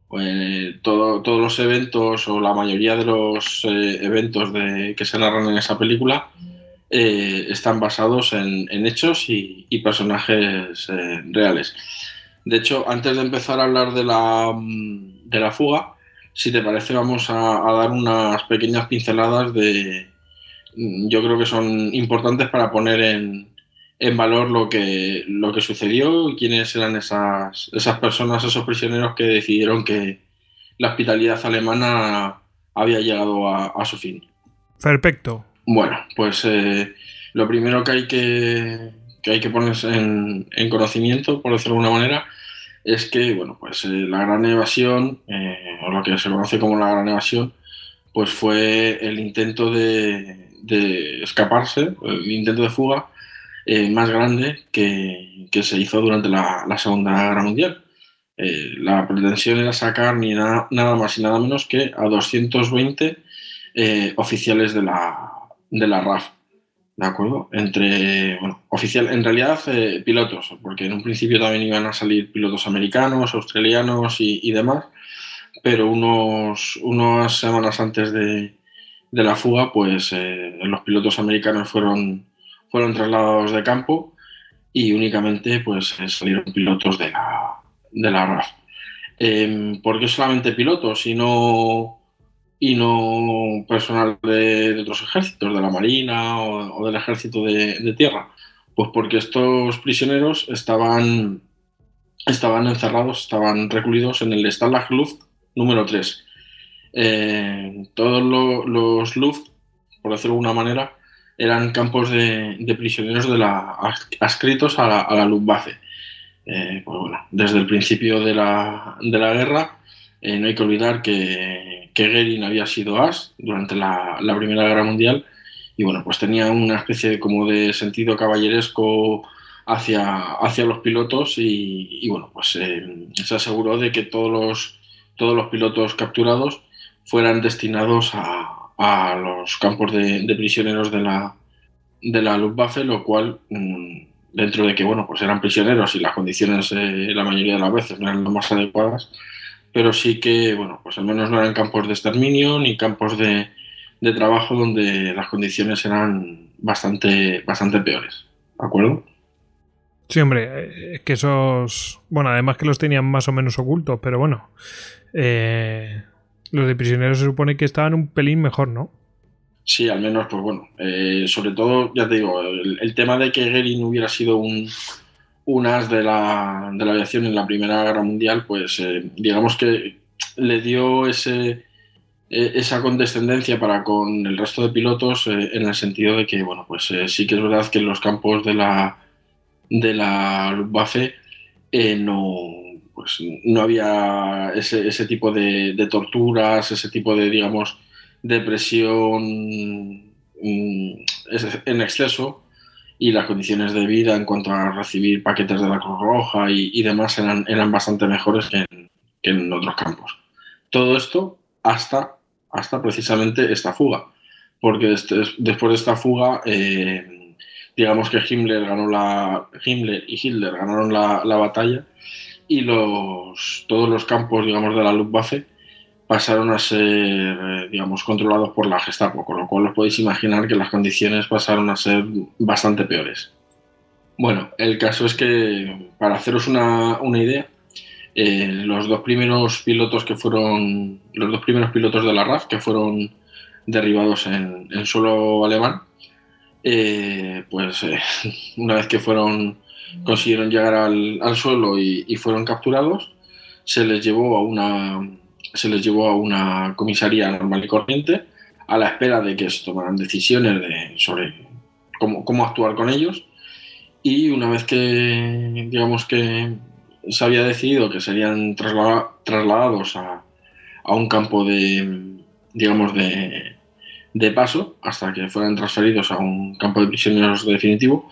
Pues todo- todos los eventos o la mayoría de los eh, eventos de- que se narran en esa película eh, están basados en, en hechos y, y personajes eh, reales. De hecho, antes de empezar a hablar de la, mm, de la fuga, si te parece, vamos a, dar unas pequeñas pinceladas de, mm, yo creo que son importantes para poner en, en valor lo que, lo que sucedió y quiénes eran esas, esas personas, esos prisioneros que decidieron que la hospitalidad alemana había llegado a, a su fin. Perfecto. Bueno, pues eh, lo primero que hay que, que hay que ponerse en, en conocimiento, por decirlo de alguna manera, es que, bueno, pues eh, la gran evasión, eh, o lo que se conoce como la gran evasión, pues fue el intento de, de escaparse, el intento de fuga eh, más grande que, que se hizo durante la, la Segunda Guerra Mundial. La pretensión era sacar ni na- nada más y nada menos que a 220 eh, oficiales de la, de la RAF. ¿De acuerdo? Entre, bueno, oficial, en realidad eh, pilotos, porque en un principio también iban a salir pilotos americanos, australianos y, demás, pero unos, unas semanas antes de, de la fuga, pues eh, los pilotos americanos fueron, fueron trasladados de campo y únicamente pues eh, salieron pilotos de la, de la RAF. Eh, ¿Por qué solamente pilotos y no, y no personal de, de otros ejércitos, de la Marina o, del ejército de, tierra? Pues porque estos prisioneros estaban, estaban encerrados, estaban recluidos en el Stalag Luft número 3. Eh, todos lo- los Luft, por decirlo de alguna manera, eran campos de, prisioneros de la, adscritos a la, a Luftwaffe. Eh, pues bueno, desde el principio de la, la guerra, eh, no hay que olvidar que, que Goering había sido as durante la, la Primera Guerra Mundial y bueno, pues tenía una especie de, como de sentido caballeresco hacia, hacia los pilotos y, bueno, pues eh, se aseguró de que todos los, todos los pilotos capturados fueran destinados a, a los campos de, de prisioneros de la, de la Luftwaffe, lo cual, mm, dentro de que bueno, pues eran prisioneros y las condiciones eh, la mayoría de las veces no eran las más adecuadas, pero sí que, bueno, pues al menos no eran campos de exterminio ni campos de, de trabajo donde las condiciones eran bastante, bastante peores. ¿De acuerdo? Sí, hombre, es que esos. Bueno, además que los tenían más o menos ocultos, pero bueno. eh, los de prisioneros se supone que estaban un pelín mejor, ¿no? Sí, al menos, pues bueno, eh, sobre todo, ya te digo, el, tema de que Goering hubiera sido un, un as de la, de la, aviación en la Primera Guerra Mundial, pues eh, digamos que le dio ese, e, esa condescendencia para con el resto de pilotos eh, en el sentido de que, bueno, pues eh, sí que es verdad que en los campos de la, de la Luftwaffe no, pues, no había ese, ese tipo de, de, torturas, ese tipo de, digamos, de presión mm, en exceso y las condiciones de vida en cuanto a recibir paquetes de la Cruz Roja y, y demás eran, eran bastante mejores que en, que en otros campos. Todo esto hasta, hasta precisamente esta fuga, porque este, después de esta fuga, eh, digamos que Himmler, ganó la, Himmler y Hitler ganaron la, la, batalla y los, todos los campos digamos, de la Luftwaffe pasaron a ser, eh, digamos, controlados por la Gestapo, con lo cual os podéis imaginar que las condiciones pasaron a ser bastante peores. Bueno, el caso es que, para haceros una, una idea, eh, los dos primeros pilotos que fueron, los dos primeros pilotos de la RAF que fueron derribados en, en suelo alemán, eh, pues <laughs> una vez que fueron, consiguieron llegar al, al suelo y, fueron capturados, se les llevó a una, se les llevó a una comisaría normal y corriente a la espera de que se tomaran decisiones de, sobre cómo, cómo actuar con ellos. Y una vez que, digamos que se había decidido que serían traslada, trasladados a, a, un campo de, digamos, de, de, paso hasta que fueran transferidos a un campo de prisioneros definitivo,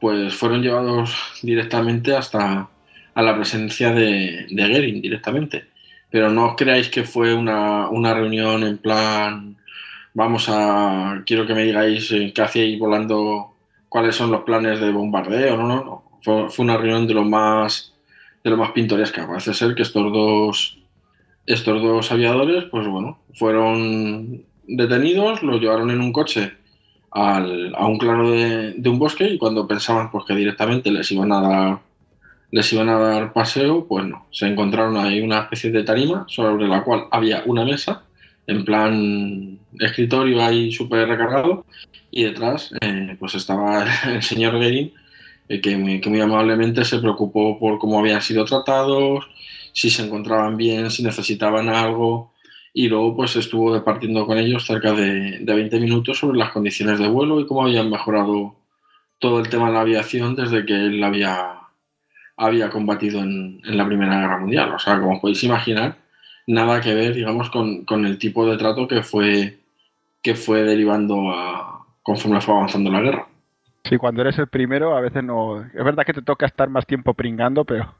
pues fueron llevados directamente hasta a la presencia de, de Goering directamente. Pero no creáis que fue una, una reunión en plan, vamos a, quiero que me digáis qué hacéis volando, cuáles son los planes de bombardeo, no, no, no. Fue, una reunión de lo más de lo más pintoresca. Parece ser que estos dos, estos dos aviadores, pues bueno, fueron detenidos, los llevaron en un coche al, a un claro de, de, un bosque y cuando pensaban pues, que directamente les iban a dar les iban a dar paseo, pues no, se encontraron ahí una especie de tarima sobre la cual había una mesa en plan escritorio ahí súper recargado y detrás eh, pues estaba <laughs> el señor Guerin eh, que, muy, amablemente se preocupó por cómo habían sido tratados, si se encontraban bien, si necesitaban algo, y luego pues estuvo departiendo con ellos cerca de, de 20 minutos sobre las condiciones de vuelo y cómo habían mejorado todo el tema de la aviación desde que él había, había combatido en, en la Primera Guerra Mundial. O sea, como podéis imaginar, nada que ver, digamos, con, con el tipo de trato que fue, que fue derivando a, conforme fue avanzando la guerra. Sí, cuando eres el primero a veces no... Es verdad que te toca estar más tiempo pringando, pero,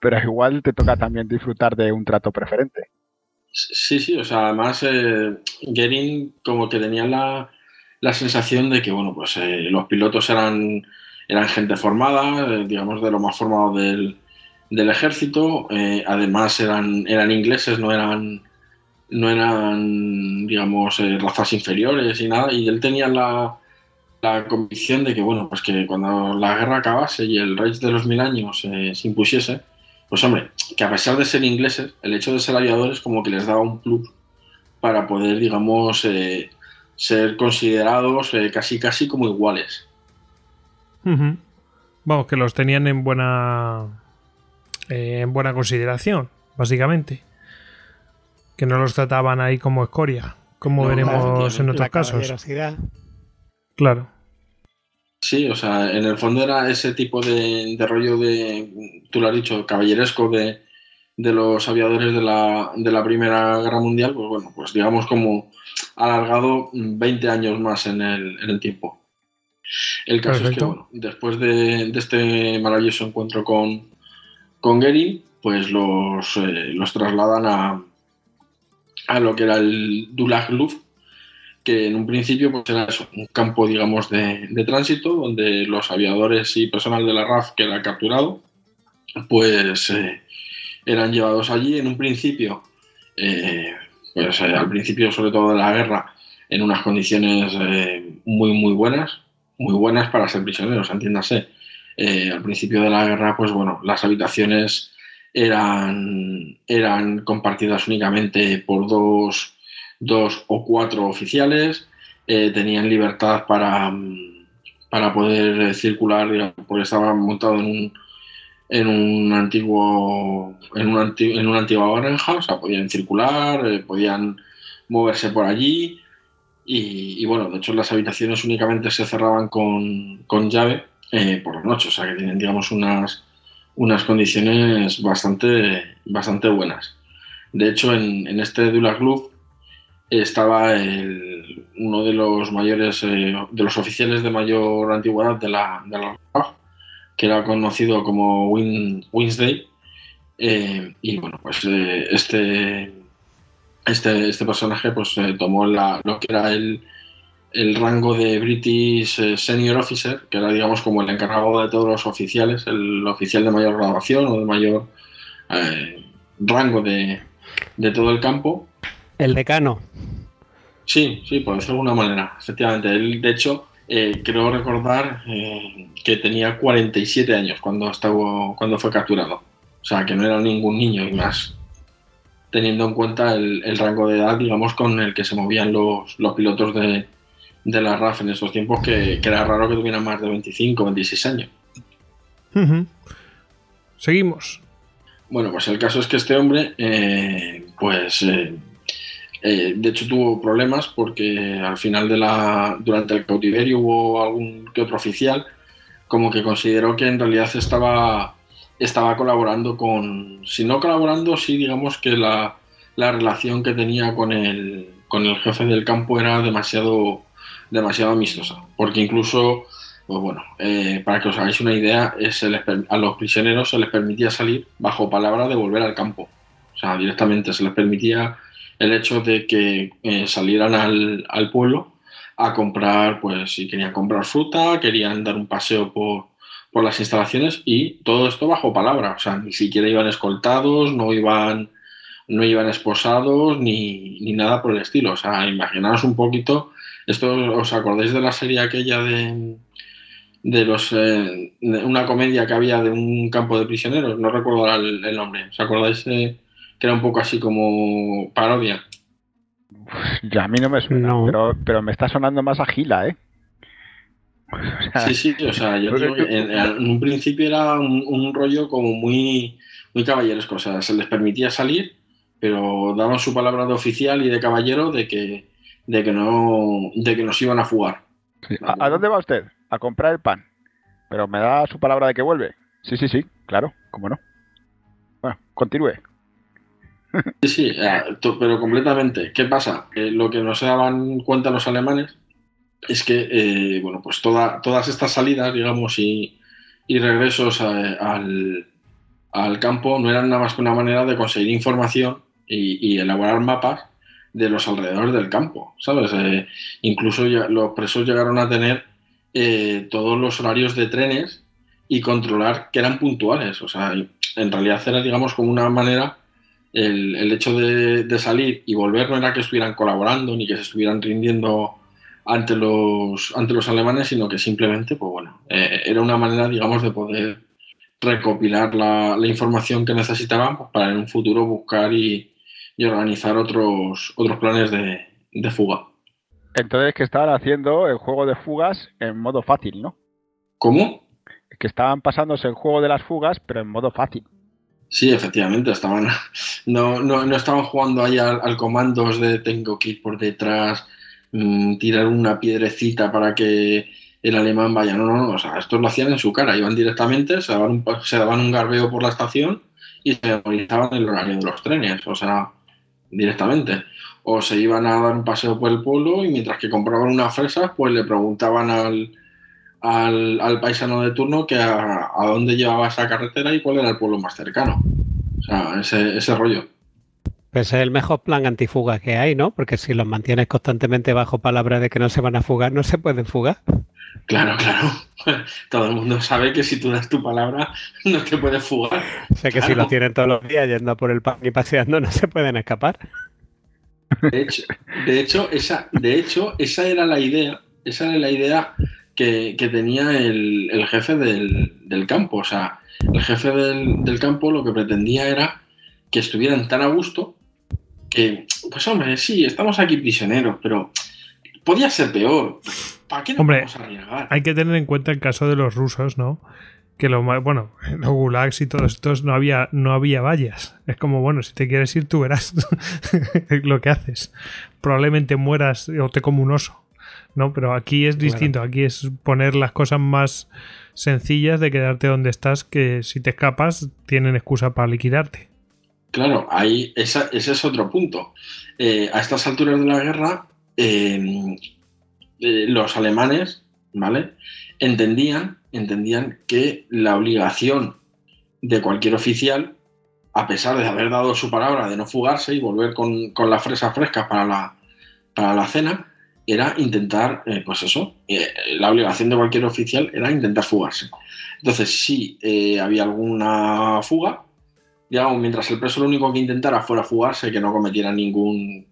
pero igual te toca también disfrutar de un trato preferente. Sí, sí, o sea, además eh, Gering como que tenía la, la, sensación de que, bueno, pues eh, los pilotos eran, eran gente formada, eh, digamos, de lo más formado del, del ejército, eh, además eran, eran ingleses, no eran, no eran, digamos, eh, razas inferiores y nada, y él tenía la la convicción de que, bueno, pues que cuando la guerra acabase y el Reich de los mil años se impusiese, pues hombre, que a pesar de ser ingleses, el hecho de ser aviadores como que les daba un plus para poder, digamos, ser considerados casi casi como iguales. Uh -huh. Vamos, que los tenían en buena en buena consideración, básicamente. Que no los trataban ahí como escoria, como no, veremos en otros casos. Claro. Sí, o sea, en el fondo era ese tipo de, de rollo de, tú lo has dicho, caballeresco de, de los aviadores de la, de la, Primera Guerra Mundial, pues bueno, pues digamos como alargado 20 años más en el, en el tiempo. El caso Perfecto. es que, bueno, después de, de, este maravilloso encuentro con, con Gary, pues los, eh, los trasladan a, a lo que era el Dulag Luft, que en un principio pues era eso, un campo digamos de, de, tránsito donde los aviadores y personal de la RAF que era capturado pues eh, eran llevados allí en un principio eh, pues eh, al principio sobre todo de la guerra en unas condiciones muy muy buenas muy buenas para ser prisioneros entiéndase. Al principio de la guerra pues bueno las habitaciones eran, eran compartidas únicamente por dos, dos o cuatro oficiales, eh, tenían libertad para, para poder circular, porque estaban montados en un, en un antiguo en, un en una antigua granja, o sea, podían circular, eh, podían moverse por allí y, bueno, de hecho las habitaciones únicamente se cerraban con, con llave eh, por la noche, o sea que tienen, digamos, unas, unas condiciones bastante, bastante buenas. De hecho, en, en este Dula Club estaba el, uno de los mayores, eh, de los oficiales de mayor antigüedad de la, de la que era conocido como Win, Wednesday. Eh, y bueno, pues eh, este, este, este personaje pues tomó la, lo que era el, el rango de British Senior Officer, que era digamos como el encargado de todos los oficiales, el oficial de mayor graduación o de mayor rango de, de todo el campo. El decano. Sí, sí, por decirlo de alguna manera, efectivamente. Él, de hecho, eh, creo recordar eh, que tenía 47 años cuando, estaba, cuando fue capturado. O sea, que no era ningún niño y más teniendo en cuenta el, rango de edad, digamos, con el que se movían los, los pilotos de, de, la RAF en esos tiempos, que, que, era raro que tuvieran más de 25, 26 años. Seguimos. Bueno, pues el caso es que este hombre, eh, pues eh, de hecho tuvo problemas porque al final de la durante el cautiverio hubo algún que otro oficial como que consideró que en realidad estaba estaba colaborando con si no colaborando sí digamos que la, la relación que tenía con el con el jefe del campo era demasiado demasiado amistosa. Porque incluso pues bueno eh, para que os hagáis una idea a los prisioneros se les permitía salir bajo palabra de volver al campo. O sea directamente se les permitía el hecho de que eh, salieran al, al, pueblo a comprar, pues si querían comprar fruta, querían dar un paseo por, por, las instalaciones y todo esto bajo palabra, o sea, ni siquiera iban escoltados, no iban, no iban esposados ni, ni nada por el estilo, o sea, imaginaos un poquito, esto os acordáis de la serie aquella de, de los eh, de una comedia que había de un campo de prisioneros, no recuerdo el, el nombre, ¿os acordáis? Eh, que era un poco así como parodia. Ya a mí no me suena, pero, me está sonando más a Gila, ¿eh? Sí, sí, o sea, yo creo que en, un principio era un, rollo como muy, muy caballeresco, o sea, se les permitía salir, pero daban su palabra de oficial y de caballero de que, de que, no, de que nos iban a fugar. ¿A, dónde va usted? A comprar el pan. Pero me da su palabra de que vuelve. Sí, sí, sí, claro, cómo no. Bueno, continúe. Sí, sí, eh, pero completamente. ¿Qué pasa? lo que no se daban cuenta los alemanes es que, eh, bueno, pues todas estas salidas, digamos, y, regresos al, campo no eran nada más que una manera de conseguir información y, elaborar mapas de los alrededores del campo, ¿sabes? Eh, incluso los presos llegaron a tener todos los horarios de trenes y controlar que eran puntuales. O sea, en realidad era, digamos, como una manera el, hecho de, salir y volver no era que estuvieran colaborando ni que se estuvieran rindiendo ante los, ante los alemanes, sino que simplemente, pues bueno, eh, era una manera, digamos, de poder recopilar la, información que necesitaban pues, para en un futuro buscar y, organizar otros, otros planes de, de fuga. Entonces que estaban haciendo el juego de fugas en modo fácil, ¿no? ¿Cómo? Que estaban pasándose el juego de las fugas, pero en modo fácil. Sí, efectivamente, estaban, <laughs> no, no, no estaban jugando ahí al, comandos de tengo que ir por detrás, mm, tirar una piedrecita para que el alemán vaya. No, no, no, o sea, estos lo hacían en su cara, iban directamente, se daban un, un garbeo por la estación y se memorizaban el horario de los trenes, o sea, directamente. O se iban a dar un paseo por el pueblo y mientras que compraban unas fresas, pues le preguntaban al, al, paisano de turno que a, dónde llevaba esa carretera y cuál era el pueblo más cercano. O sea, ese, ese rollo. Pues es el mejor plan antifuga que hay, ¿no? Porque si los mantienes constantemente bajo palabra de que no se van a fugar, no se pueden fugar. Claro, claro. <laughs> Todo el mundo sabe que si tú das tu palabra, no te puedes fugar. O sea que si los tienen todos los días yendo por el pan y paseando, no se pueden escapar. De hecho, de hecho, esa, de hecho, esa era la idea. Esa era la idea que, tenía el, jefe del, campo. O sea, el jefe del, campo lo que pretendía era que estuvieran tan a gusto que, pues hombre, sí, estamos aquí prisioneros, pero podía ser peor. ¿Para qué nos hombre, vamos a arriesgar? Hay que tener en cuenta el caso de los rusos, ¿no? que lo bueno, <laughs> los gulags y todos estos no había, no había vallas. Es como, bueno, si te quieres ir, tú verás <laughs> lo que haces. Probablemente mueras o te como un oso. ¿no? Pero aquí es distinto, aquí es poner las cosas más sencillas de quedarte donde estás, que si te escapas tienen excusa para liquidarte. Claro, ahí ese es otro punto. Eh, a estas alturas de la guerra, em, eh, los alemanes, ¿vale? Entendían, entendían que la obligación de cualquier oficial, a pesar de haber dado su palabra de no fugarse y volver con, con la fresa fresca para la, para la cena, era intentar, eh, pues eso, la obligación de cualquier oficial era intentar fugarse. Entonces, si había alguna fuga, digamos, mientras el preso lo único que intentara fuera fugarse, que no cometiera ningún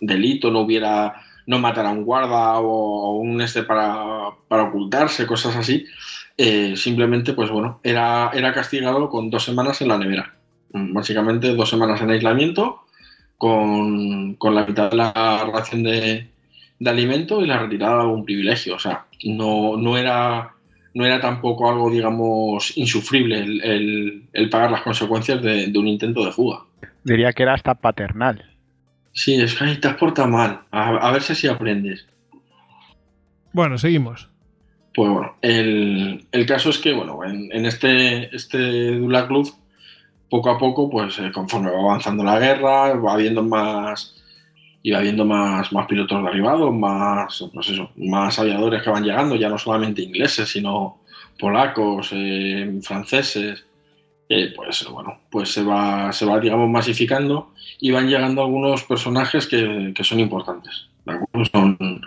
delito, no hubiera, no matara a un guarda o, un este para, para, ocultarse, cosas así, simplemente, pues bueno, era, era castigado con dos semanas en la nevera. Básicamente dos semanas en aislamiento, con, con la mitad de la ración de, de alimento y la retirada de algún privilegio. O sea, no, no, era, no era tampoco algo, digamos, insufrible el, pagar las consecuencias de, un intento de fuga. Diría que era hasta paternal. Sí, es que te has portado mal. A, ver si así aprendes. Bueno, seguimos. Pues bueno, el, caso es que, bueno, en, este, este Dula Club, poco a poco, pues eh, conforme va avanzando la guerra, va habiendo más iba habiendo más, más pilotos derribados, más, pues eso, más aviadores que van llegando, ya no solamente ingleses, sino polacos, eh, franceses. Eh, pues bueno, pues se va, se va, digamos, masificando y van llegando algunos personajes que, son importantes. Son,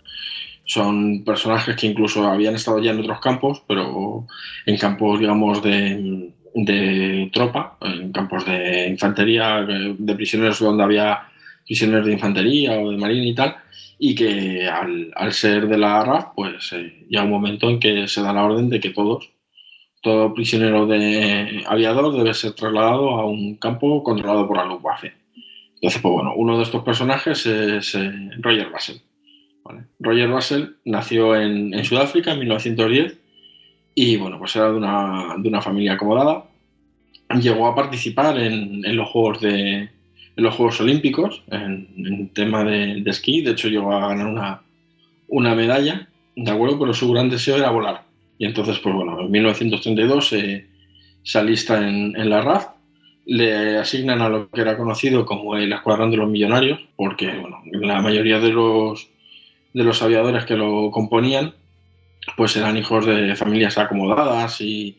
son personajes que incluso habían estado ya en otros campos, pero en campos, digamos, de, de tropa, en campos de infantería, de prisioneros donde había prisioneros de infantería o de marina y tal, y que al, ser de la RAF, pues eh, llega un momento en que se da la orden de que todos, todo prisionero de aviador debe ser trasladado a un campo controlado por la Luftwaffe. Entonces, pues bueno, uno de estos personajes es eh, Roger Russell. Roger Russell nació en, Sudáfrica en 1910 y bueno, pues era de una, de una familia acomodada. Llegó a participar en los Juegos de, en los Juegos Olímpicos en, tema de, esquí. De hecho, llegó a ganar una, una medalla, ¿de acuerdo? Pero su gran deseo era volar. Y entonces, pues bueno, en 1932 se alista en, en, la RAF, le asignan a lo que era conocido como el Escuadrón de los Millonarios, porque bueno, la mayoría de los, de los aviadores que lo componían, pues eran hijos de familias acomodadas y,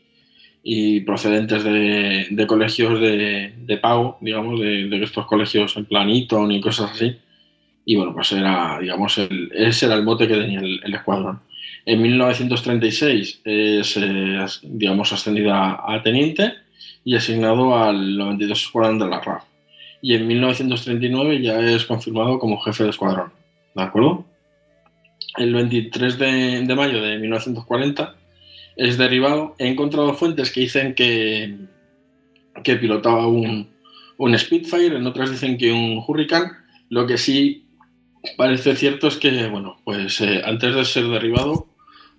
y procedentes de, colegios de, pago, digamos, de, estos colegios en plan Eton y cosas así. Y bueno, pues era, digamos, el, ese era el mote que tenía el, escuadrón. En 1936 es, digamos, ascendido a, teniente y asignado al 92 Escuadrón de la RAF. Y en 1939 ya es confirmado como jefe de escuadrón. ¿De acuerdo? El 23 de, de mayo de 1940 es derivado. He encontrado fuentes que dicen que, que pilotaba un, un Spitfire, en otras dicen que un Hurricane. Lo que sí parece cierto es que, bueno, pues eh, antes de ser derribado,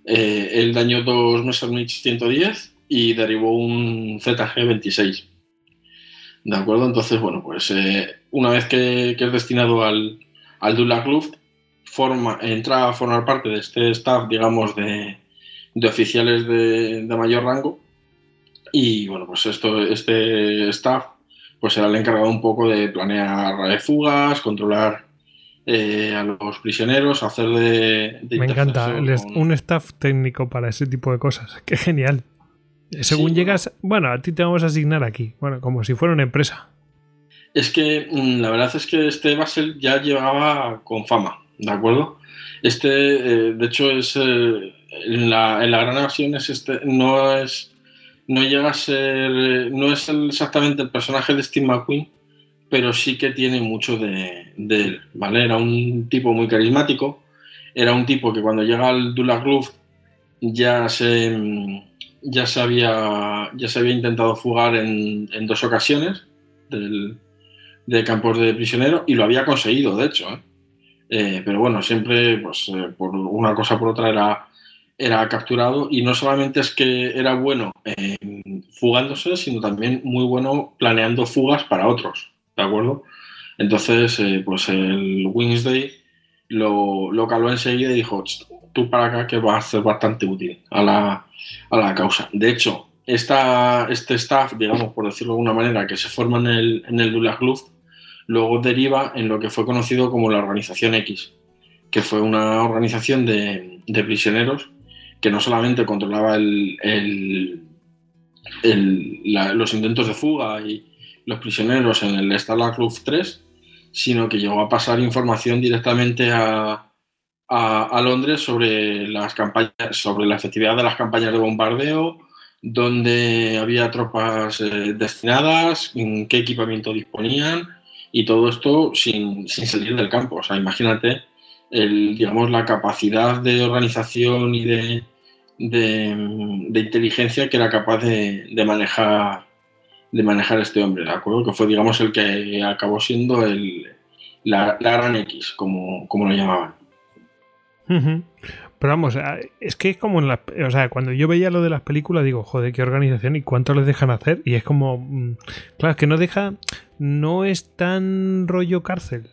eh, él dañó dos Messerschmitt 110 y derribó un ZG-26. ¿De acuerdo? Entonces, bueno, pues eh, una vez que, es destinado al, al Luft, forma, entra a formar parte de este staff, digamos, de, de oficiales de, mayor rango. Y bueno, pues esto, este staff pues era el encargado un poco de planear fugas, controlar eh, a los prisioneros, hacer de... Me encanta, un staff técnico para ese tipo de cosas. <laughs> Qué genial. Según llegas, bueno. a ti te vamos a asignar aquí, bueno, como si fuera una empresa. Es que mm, la verdad es que este Basel ya llevaba con fama, ¿de acuerdo? Este, eh, de hecho, es eh, en la, gran evasión es este, no es no llega a ser no es exactamente el personaje de Steve McQueen pero sí que tiene mucho de, él vale era un tipo muy carismático era un tipo que cuando llega al Dula Groove ya se, ya se, había, ya se había intentado fugar en, en dos ocasiones de campos de prisioneros y lo había conseguido, de hecho. ¿eh? Eh, pero bueno, siempre, pues, eh, por una cosa por otra, era, era capturado y no solamente es que era bueno fugándose, sino también muy bueno planeando fugas para otros, ¿de acuerdo? Entonces, pues el Wednesday lo, lo caló enseguida y dijo, tú para acá que va a ser bastante útil a la, a la causa. De hecho, esta, este staff, digamos, por decirlo de alguna manera, que se forma en el, en el Luft, luego deriva en lo que fue conocido como la Organización X, que fue una organización de, prisioneros que no solamente controlaba los intentos de fuga y los prisioneros en el Stalag Luft 3, sino que llegó a pasar información directamente a, Londres sobre las campañas, sobre la efectividad de las campañas de bombardeo, dónde había tropas eh, destinadas, qué equipamiento disponían, y todo esto sin, salir del campo. O sea, imagínate el, digamos, la capacidad de organización y de, de, inteligencia que era capaz de, manejar de manejar este hombre, ¿de acuerdo? Que fue, digamos, el que acabó siendo el, la, gran X, como, como lo llamaban. Pero vamos, es que es como en la, o sea, cuando yo veía lo de las películas digo, joder, qué organización y cuánto les dejan hacer y es como, mm, claro, es que no deja, no es tan rollo cárcel,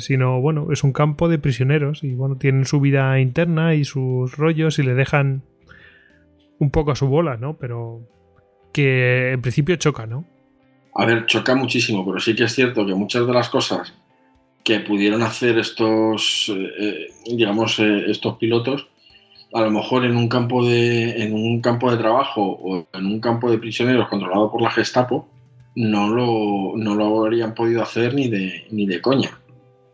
sino bueno, es un campo de prisioneros y bueno, tienen su vida interna y sus rollos y le dejan un poco a su bola, ¿no? Pero que en principio choca, ¿no? A ver, choca muchísimo, pero sí que es cierto que muchas de las cosas que pudieron hacer estos, eh, eh, digamos, eh, estos pilotos, a lo mejor en un campo de, en un campo de trabajo o en un campo de prisioneros controlado por la Gestapo, no lo, no lo habrían podido hacer ni de, ni de coña.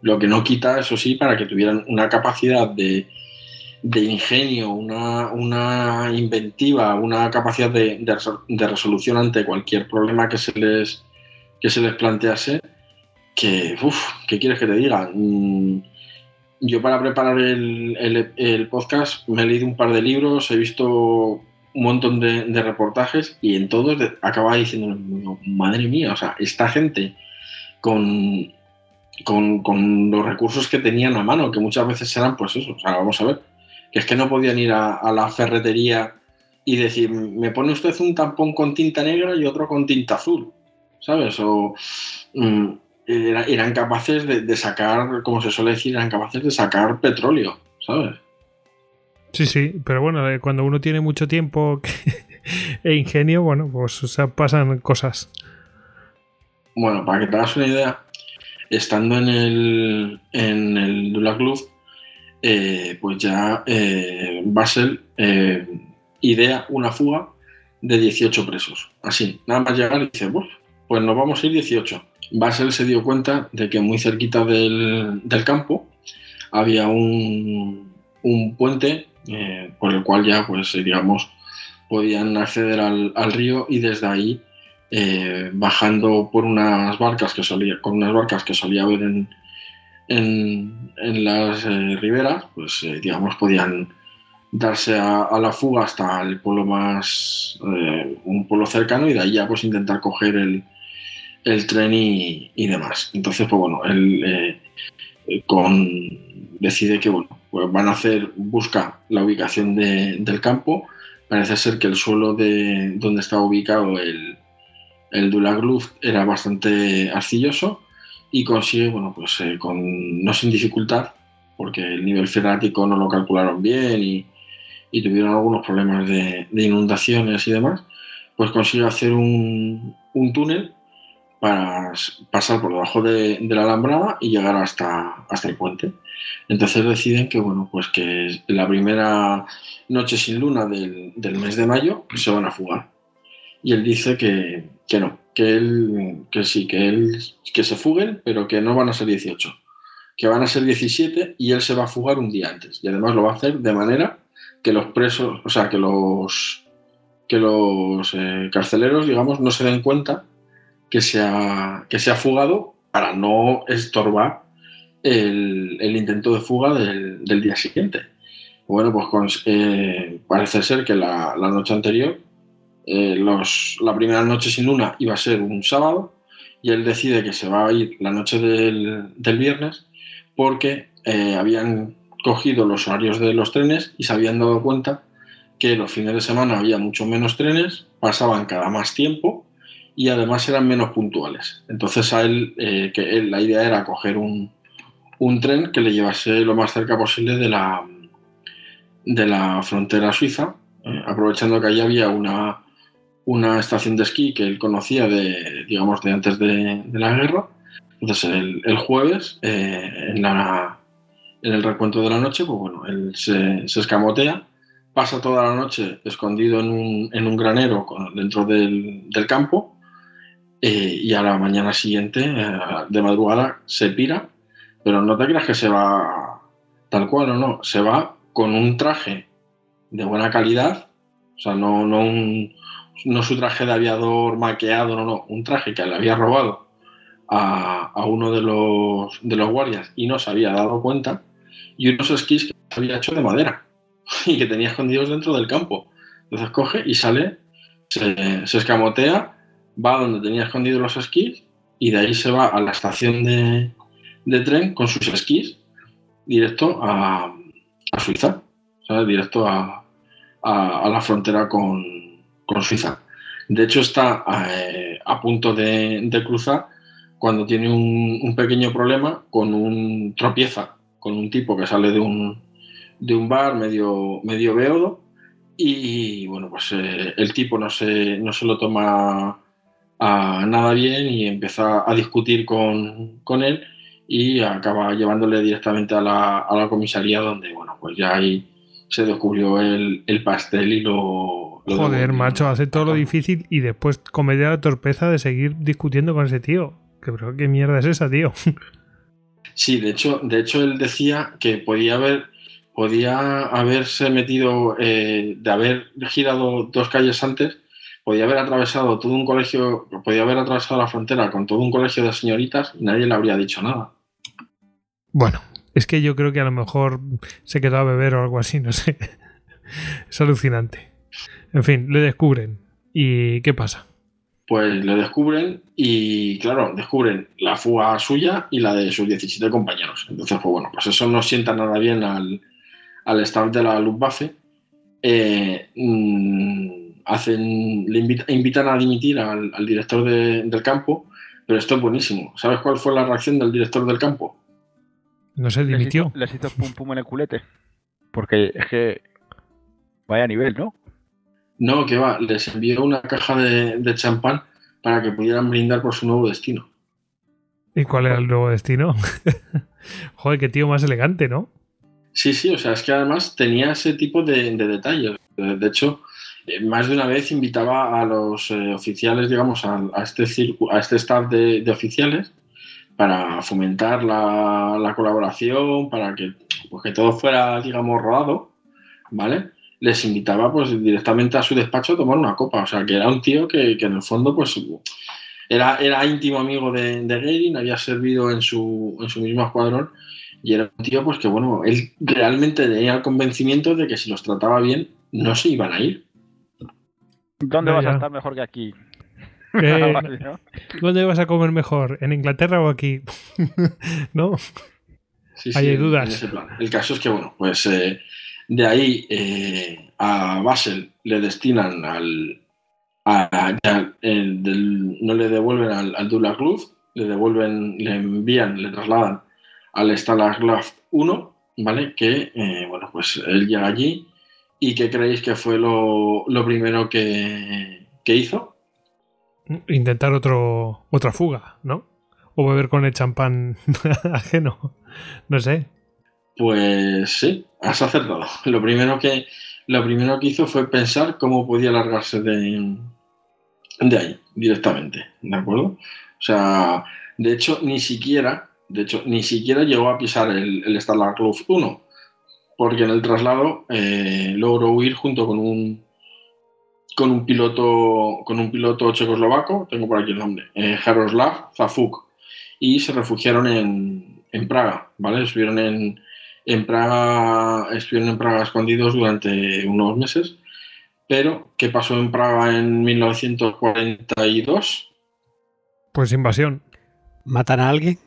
Lo que no quita, eso sí, para que tuvieran una capacidad de, de ingenio, una, una, inventiva, una capacidad de, de, resolución ante cualquier problema que se les, que se les plantease, que, uff, ¿qué quieres que te diga? Mm, yo para preparar el, podcast me he leído un par de libros, he visto un montón de, reportajes y en todos acaba diciendo, madre mía, o sea, esta gente con, con, los recursos que tenían a mano, que muchas veces eran pues eso, o sea, vamos a ver, que es que no podían ir a, la ferretería y decir, me pone usted un tampón con tinta negra y otro con tinta azul, ¿sabes? O... Mm, eran capaces de, sacar, como se suele decir, eran capaces de sacar petróleo, ¿sabes? Sí, sí, pero bueno, eh, cuando uno tiene mucho tiempo <laughs> e ingenio, bueno, pues o sea, pasan cosas. Bueno, para que te hagas una idea, estando en el, en el Dulag eh, pues ya eh, Basel eh, idea una fuga de 18 presos. Así, nada más llegar y dice, pues nos vamos a ir 18. Basel se dio cuenta de que muy cerquita del, campo había un, puente eh, por el cual ya, pues, eh, digamos, podían acceder al, río y desde ahí, eh, bajando por unas barcas que solía, con unas barcas que solía haber en, en, las riberas, pues, digamos, podían darse a, la fuga hasta el pueblo más, un pueblo cercano y de ahí ya, pues, intentar coger el, el tren y, demás. Entonces, pues bueno, él eh, con, decide que bueno, pues van a hacer, busca la ubicación del campo. Parece ser que el suelo de donde estaba ubicado el, el Dulag era bastante arcilloso y consigue, bueno, pues eh, con, no sin dificultad, porque el nivel freático no lo calcularon bien y, tuvieron algunos problemas de, inundaciones y demás, pues consigue hacer un, un túnel para pasar por debajo de, la alambrada y llegar hasta, hasta el puente. Entonces deciden que, bueno, pues que la primera noche sin luna del, mes de mayo se van a fugar. Y él dice que, no, que él, que sí, que él, que se fuguen, pero que no van a ser 18, que van a ser 17 y él se va a fugar un día antes. Y además lo va a hacer de manera que los presos, o sea, que los, que los eh, carceleros, digamos, no se den cuenta que se ha, que se ha fugado para no estorbar el, intento de fuga del, día siguiente. Bueno, pues eh, parece ser que la, noche anterior, eh, la primera noche sin luna iba a ser un sábado y él decide que se va a ir la noche del, viernes porque eh, habían cogido los horarios de los trenes y se habían dado cuenta que los fines de semana había mucho menos trenes, pasaban cada más tiempo y además eran menos puntuales. Entonces a él, que la idea era coger un, un tren que le llevase lo más cerca posible de la, de la frontera suiza, eh, aprovechando que allí había una, una estación de esquí que él conocía de, digamos, de antes de, la guerra. Entonces el, jueves, eh, en, el recuento de la noche, pues bueno, él se, escamotea, pasa toda la noche escondido en un, granero dentro del, campo eh, y a la mañana siguiente, de madrugada, se pira, pero no te creas que se va tal cual o no, se va con un traje de buena calidad, o sea, no, no, un, no su traje de aviador maqueado, no, no, un traje que le había robado a, uno de los, de los guardias y no se había dado cuenta, y unos esquís que se había hecho de madera <laughs> y que tenía escondidos dentro del campo. Entonces coge y sale, se, escamotea, va donde tenía escondidos los esquís y de ahí se va a la estación de, de tren con sus esquís directo a, a Suiza, directo a, la frontera con, Suiza. De hecho, está eh, a punto de, cruzar cuando tiene un, pequeño problema con un tropieza, con un tipo que sale de un, de un bar medio, medio beodo y bueno, pues eh, el tipo no se, no se lo toma a nada bien y empieza a discutir con, con él y acaba llevándole directamente a la, a la comisaría donde, bueno, pues ya ahí se descubrió el, pastel y lo... Joder, macho, hace todo lo difícil y después comete la torpeza de seguir discutiendo con ese tío. Que bro, qué mierda es esa, tío. <laughs> Sí, de hecho, de hecho él decía que podía haber podía haberse metido, eh, de haber girado dos calles antes, podía haber atravesado todo un colegio, podía haber atravesado la frontera con todo un colegio de señoritas y nadie le habría dicho nada. Bueno, es que yo creo que a lo mejor se quedó a beber o algo así, no sé. <laughs> es alucinante. En fin, le descubren. ¿Y qué pasa? Pues le descubren y, claro, descubren la fuga suya y la de sus 17 compañeros. Entonces, pues bueno, pues eso no sienta nada bien al, al staff de la Luftwaffe. Eh, mm, hacen, le invitan a dimitir al, director del campo, pero esto es buenísimo. ¿Sabes cuál fue la reacción del director del campo? No sé, dimitió. Les hizo, pum pum en el culete. Porque es que. Vaya nivel, ¿no? No, que va, les envió una caja de, champán para que pudieran brindar por su nuevo destino. ¿Y cuál era el nuevo destino? <laughs> Joder, qué tío más elegante, ¿no? Sí, sí, o sea, es que además tenía ese tipo de, detalles. De hecho, eh, más de una vez invitaba a los eh, oficiales, digamos, a, este, a este staff de, de oficiales para fomentar la, colaboración, para que, pues, que todo fuera, digamos, rodado, ¿vale? Les invitaba pues directamente a su despacho a tomar una copa. O sea, que era un tío que, en el fondo, pues, era, era íntimo amigo de, de había servido en su, en su mismo escuadrón y era un tío, pues que bueno, él realmente tenía el convencimiento de que si los trataba bien, no se iban a ir. ¿Dónde vas a estar mejor que aquí? Eh, <laughs> ¿Dónde vas a comer mejor? ¿En Inglaterra o aquí? <laughs> ¿No? Sí, sí, Hay dudas. El caso es que, bueno, pues eh, de ahí eh, a Basel le destinan al. no le devuelven al, al Dula Club, le devuelven, le envían, le trasladan al Stalag 1, ¿vale? Que, bueno, pues él llega allí. ¿Y qué creéis que fue lo, primero que, que hizo? intentar otro, otra fuga, ¿no? O beber con el champán <laughs> ajeno. No sé. Pues sí, has acertado. Lo primero que, lo primero que hizo fue pensar cómo podía largarse de, de ahí, directamente. ¿De acuerdo? O sea, de hecho, ni siquiera, de hecho, ni siquiera llegó a pisar el, el Starlight Club 1. Porque en el traslado eh, logró huir junto con un, con un piloto, con un piloto checoslovaco, tengo por aquí el nombre, eh, Jaroslav Zafuk, y se refugiaron en, Praga, ¿vale? Estuvieron en, En Praga, estuvieron en Praga escondidos durante unos meses, pero ¿qué pasó en Praga en 1942? Pues invasión. ¿Matan a alguien?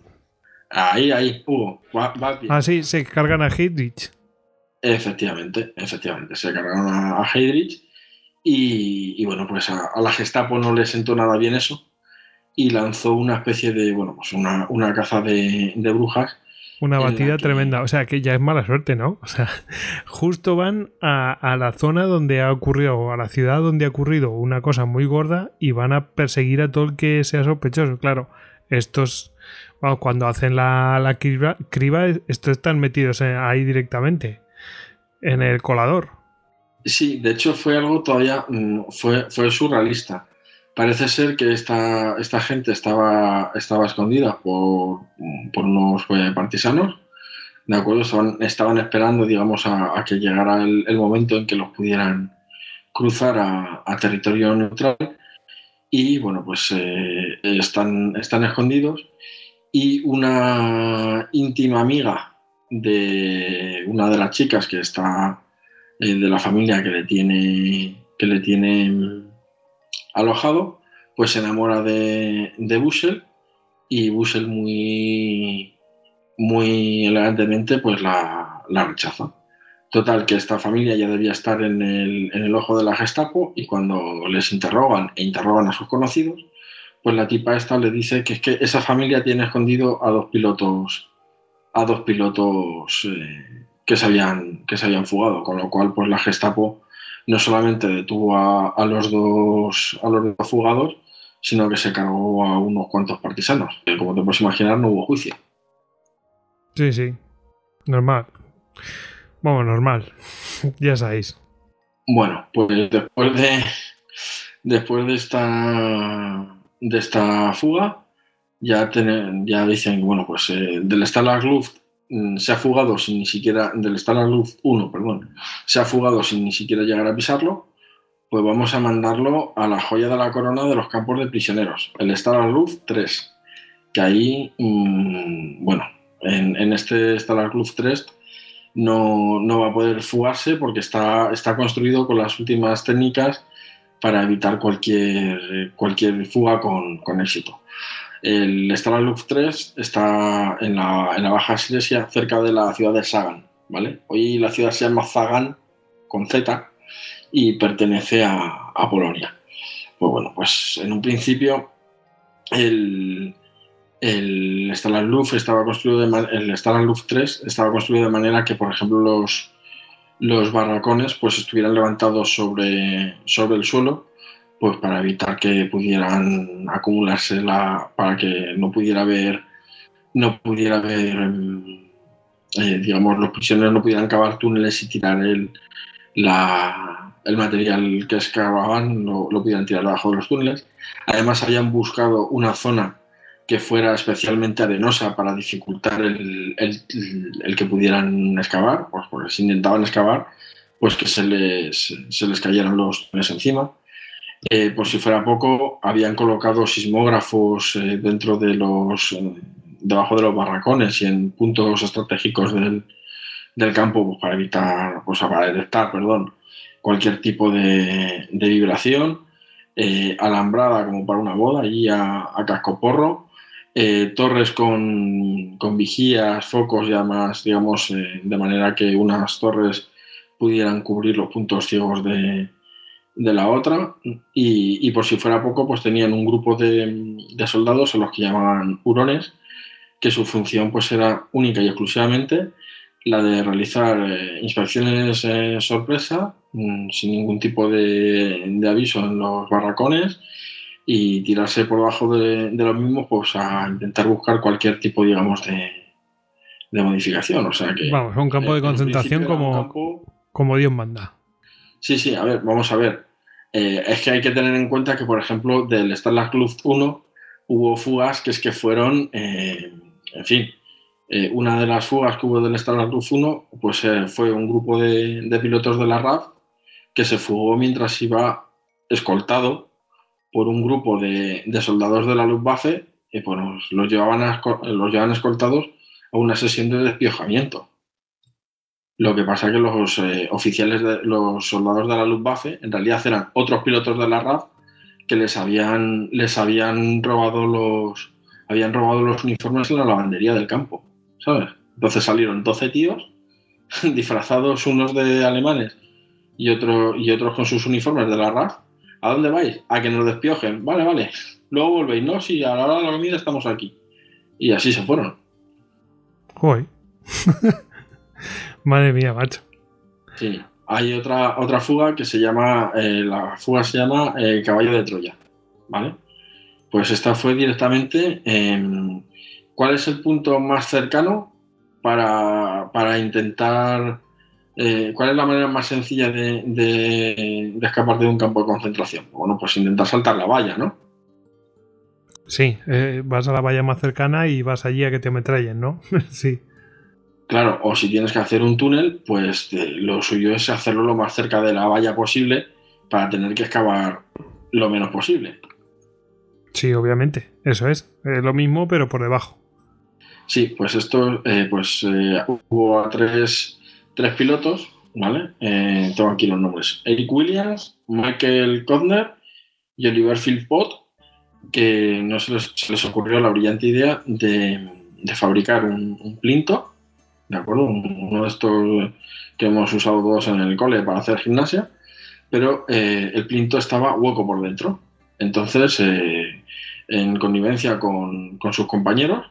Ahí, ahí, Hugo. va- va bien. Ah, sí, se cargan a Heydrich. Efectivamente, efectivamente. Se cargaron a, a Heydrich y, y, bueno, pues a, a la Gestapo no le sentó nada bien eso y lanzó una especie de, bueno, pues una, una caza de, de brujas. Una batida que- tremenda. O sea, que ya es mala suerte, ¿no? O sea, <laughs> justo van a, a la zona donde ha ocurrido, o a la ciudad donde ha ocurrido una cosa muy gorda y van a perseguir a todo el que sea sospechoso. Claro, estos, cuando hacen la, la criba, criba, estos están metidos ahí directamente, en el colador. Sí, de hecho fue algo todavía, mm, fue, fue surrealista. Parece ser que esta, esta gente estaba, estaba escondida por, por unos eh, partisanos, ¿de acuerdo? Estaban, estaban esperando, digamos, a, a que llegara el, el momento en que los pudieran cruzar a, a territorio neutral y, bueno, pues eh, están, están escondidos y una íntima amiga de una de las chicas que está eh, de la familia que le tiene que le tiene alojado, pues se enamora de, de Bushel y Bushel muy muy elegantemente pues la, la rechaza. Total, que esta familia ya debía estar en el, en el ojo de la Gestapo y cuando les interrogan e interrogan a sus conocidos, pues la tipa esta le dice que es que esa familia tiene escondido a dos pilotos a dos pilotos eh, que, se habían, que se habían fugado, con lo cual pues la Gestapo no solamente detuvo a, a los, dos, a los dos fugados, sino que se cargó a unos cuantos partisanos. Como te puedes imaginar, no hubo juicio. Sí, sí. Normal. Vamos, normal. <laughs> ya sabéis. Bueno, pues después de, después de esta, de esta fuga, ya, tener- ya dicen, bueno, pues eh, del Stalag Luft se ha fugado sin ni siquiera, del Stalag Luft 1, perdón, se ha fugado sin ni siquiera llegar a pisarlo, pues vamos a mandarlo a la joya de la corona de los campos de prisioneros, el Stalag Luft 3, que ahí, mm, bueno, en, en este Stalag Luft 3 no, no va a poder fugarse porque está, está construido con las últimas técnicas para evitar cualquier, cualquier fuga con, con éxito. El Stalag Luft 3 está en la, en la Baja Silesia, cerca de la ciudad de Sagan. ¿vale? Hoy la ciudad se llama Zagan, con Z, y pertenece a, Polonia. Pues bueno, pues en un principio el, el Stalag estaba construido de el Stalag Luft 3 estaba construido de manera que, por ejemplo, los, los barracones pues estuvieran levantados sobre, sobre el suelo pues para evitar que pudieran acumularse la para que no pudiera haber no pudiera haber em, eh, digamos los prisioneros no pudieran cavar túneles y tirar el la, el material que excavaban lo, lo pudieran tirar debajo de los túneles además habían buscado una zona que fuera especialmente arenosa para dificultar el, el- el que pudieran excavar, pues porque si intentaban excavar, pues que se les, se les cayeran los túneles encima. Eh, por si fuera poco, habían colocado sismógrafos eh, dentro de los, eh, debajo de los barracones y en puntos estratégicos del, del campo pues, para evitar, pues para detectar, perdón, cualquier tipo de, de vibración. Alambrada como para una boda, allí a, a cascoporro. Torres con, con vigías, focos y además, digamos, de manera que unas torres pudieran cubrir los puntos ciegos de, de la otra. Y, y por si fuera poco, pues tenían un grupo de, de soldados a los que llamaban hurones, que su función pues era única y exclusivamente la de realizar eh, inspecciones eh, sorpresa, mm, sin ningún tipo de, de aviso en los barracones y tirarse por debajo de, de los mismos pues a intentar buscar cualquier tipo, digamos, de, de modificación. O sea que... Vamos, un campo de en un concentración como, campo- como Dios manda. Sí, sí, a ver, vamos a ver. Eh, es que hay que tener en cuenta que, por ejemplo, del Stalag Luft 1 hubo fugas que es que fueron, eh, en fin, eh, una de las fugas que hubo del Stalag Luft 1 pues, eh, fue un grupo de, pilotos de la RAF que se fugó mientras iba escoltado por un grupo de, soldados de la Luftwaffe y pues, los, llevaban a los llevaban escoltados a una sesión de despiojamiento. Lo que pasa es que los eh, oficiales, de, los soldados de la Luftwaffe, en realidad eran otros pilotos de la RAF que les habían, les habían robado los habían robado los uniformes en la lavandería del campo, ¿sabes? Entonces salieron 12 tíos <laughs> disfrazados unos de alemanes y, otro, y otros con sus uniformes de la RAF. ¿A dónde vais? A que nos despiojen. Vale, vale. Luego volvéis, ¿no? Si a la hora de la comida estamos aquí. Y así se fueron. Joder. <laughs> Madre mía, macho. Sí. Hay otra, otra fuga que se llama, eh, la fuga se llama eh, Caballo de Troya, ¿vale? Pues esta fue directamente, en ¿cuál es el punto más cercano para, para intentar, eh, cuál es la manera más sencilla de, de, de, escapar de un campo de concentración? Bueno, pues intentar saltar la valla, ¿no? Sí, vas a la valla más cercana y vas allí a que te ametrallen, ¿no? <laughs> sí. Claro, o si tienes que hacer un túnel, pues eh, lo suyo es hacerlo lo más cerca de la valla posible para tener que excavar lo menos posible. Sí, obviamente, eso es. lo mismo, pero por debajo. Sí, pues esto, eh, pues eh, hubo a tres, tres, pilotos, ¿vale? Tengo aquí los nombres. Eric Williams, Michael Kodner y Oliver Philpott, que no se les, se les, ocurrió la brillante idea de, de fabricar un, un plinto ¿de acuerdo? Uno de estos que hemos usado todos en el cole para hacer gimnasia, pero eh, el plinto estaba hueco por dentro. Entonces, eh, en connivencia con, con, sus compañeros,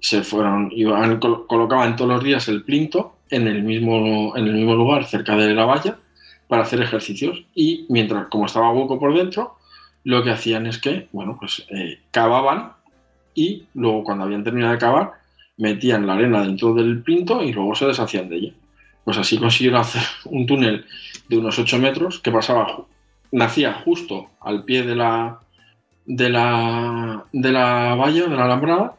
se fueron, iban, col colocaban todos los días el plinto en el, mismo, en el mismo lugar, cerca de la valla, para hacer ejercicios. Y mientras, como estaba hueco por dentro, lo que hacían es que, bueno, pues eh, cavaban y luego cuando habían terminado de cavar, metían la arena dentro del pinto y luego se deshacían de ella. Pues así consiguieron hacer <laughs> un túnel de unos 8 metros que pasaba, nacía justo al pie de la, de la, de la valla, de la alambrada,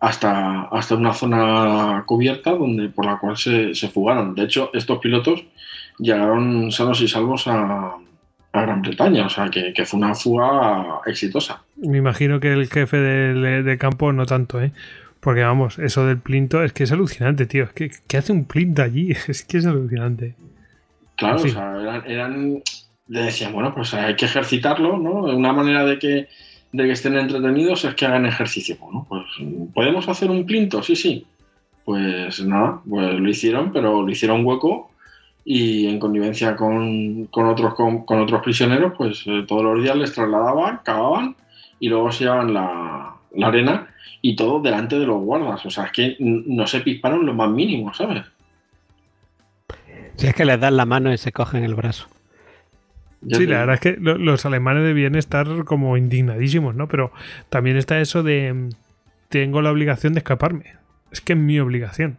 hasta, hasta una zona cubierta donde, por la cual se, se fugaron. De hecho, estos pilotos llegaron sanos y salvos a, a Gran Bretaña, o sea que, fue una fuga exitosa. Me imagino que el jefe de campo no tanto, ¿eh? Porque vamos, eso del plinto es que es alucinante, tío. Es que, ¿Qué hace un plinto allí? <laughs> Es que es alucinante. Claro, o sea, eran, eran, Le decían, bueno, pues hay que ejercitarlo, ¿no? Una manera de que, de que estén entretenidos es que hagan ejercicio. Bueno, pues ¿podemos hacer un plinto? Sí, sí. Pues nada, pues lo hicieron, pero lo hicieron hueco y en connivencia con, con otros, con, con, otros prisioneros, pues eh, todos los días les trasladaban, cavaban y luego se llevaban la, la arena y todo delante de los guardas. O sea, es que no se pisparon lo más mínimo, ¿sabes? Si es que les dan la mano y se cogen el brazo. Sí, la verdad es que los alemanes debían estar como indignadísimos, ¿no? Pero también está eso de tengo la obligación de escaparme. Es que es mi obligación.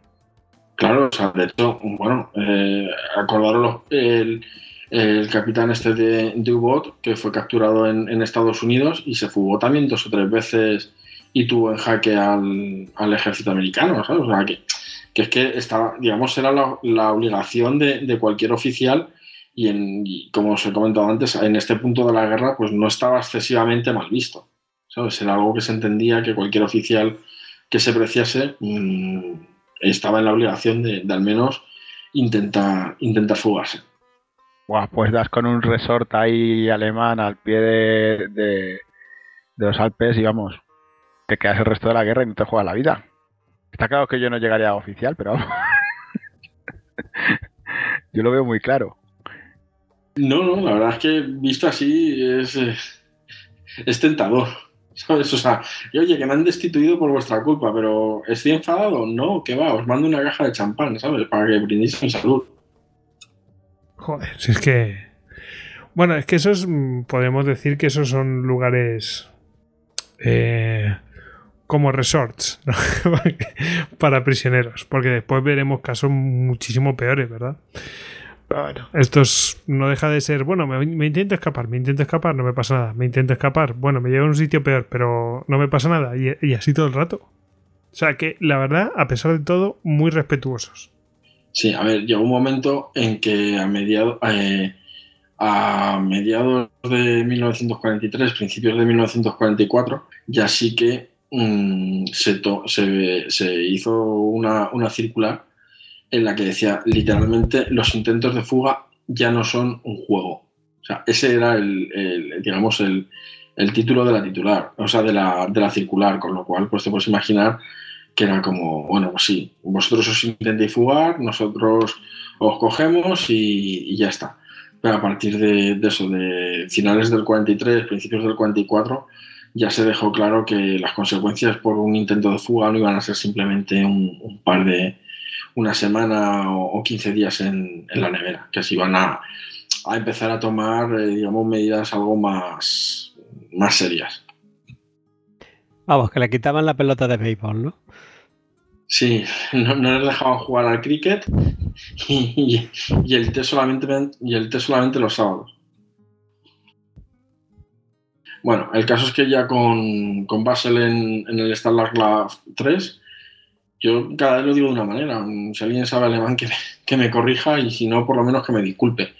Claro, o sea, de hecho, bueno, eh, acordaron los, el, el, capitán este de, de U-Boat que fue capturado en, en, Estados Unidos y se fugó también dos o tres veces y tuvo en jaque al, al ejército americano, ¿sabes? O sea, que, que, es que estaba, digamos, era la, la obligación de, de, cualquier oficial y, en, como os he comentado antes, en este punto de la guerra, pues no estaba excesivamente mal visto, ¿sabes? Era algo que se entendía que cualquier oficial que se preciase mmm, estaba en la obligación de, de al menos intentar, intentar fugarse. Buah, pues das con un resort ahí alemán al pie de, de, de los Alpes y vamos, te quedas el resto de la guerra y no te juegas la vida. Está claro que yo no llegaría a oficial, pero <laughs> yo lo veo muy claro. No, no, la verdad es que visto así es, es tentador. ¿Sabes? O sea, y, oye, que me han destituido por vuestra culpa, pero ¿estoy enfadado? No, que va, os mando una caja de champán, ¿sabes? Para que brindéis en salud. Joder, si es que. Bueno, es que esos. Podemos decir que esos son lugares. Eh, como resorts ¿no? <laughs> para prisioneros, porque después veremos casos muchísimo peores, ¿verdad? Pero bueno, esto es, no deja de ser, bueno, me, me, intento escapar, me intento escapar, no me pasa nada, me intento escapar, bueno, me llevo a un sitio peor, pero no me pasa nada, y, y así todo el rato. O sea que, la verdad, a pesar de todo, muy respetuosos. Sí, a ver, llegó un momento en que a mediados, eh, a mediados de 1943, principios de 1944, ya sí que se, se, hizo una, una, circular en la que decía literalmente los intentos de fuga ya no son un juego. O sea, ese era el, digamos, el, título de la titular, o sea, de la, de la circular, con lo cual, pues te puedes imaginar que era como, bueno, pues sí, vosotros os intentéis fugar, nosotros os cogemos y, ya está. Pero a partir de, eso, de finales del 43, principios del 44, ya se dejó claro que las consecuencias por un intento de fuga no iban a ser simplemente un, par de, una semana o, 15 días en, la nevera, que se iban a, empezar a tomar, eh, digamos, medidas algo más, más serias. Vamos, que le quitaban la pelota de béisbol, ¿no? Sí, no, les dejaban jugar al cricket y, el té solamente, y el té solamente los sábados. Bueno, el caso es que ya con, con Basel en, el Starlight 3, yo cada vez lo digo de una manera. Si alguien sabe alemán, que, que me corrija y si no, por lo menos que me disculpe.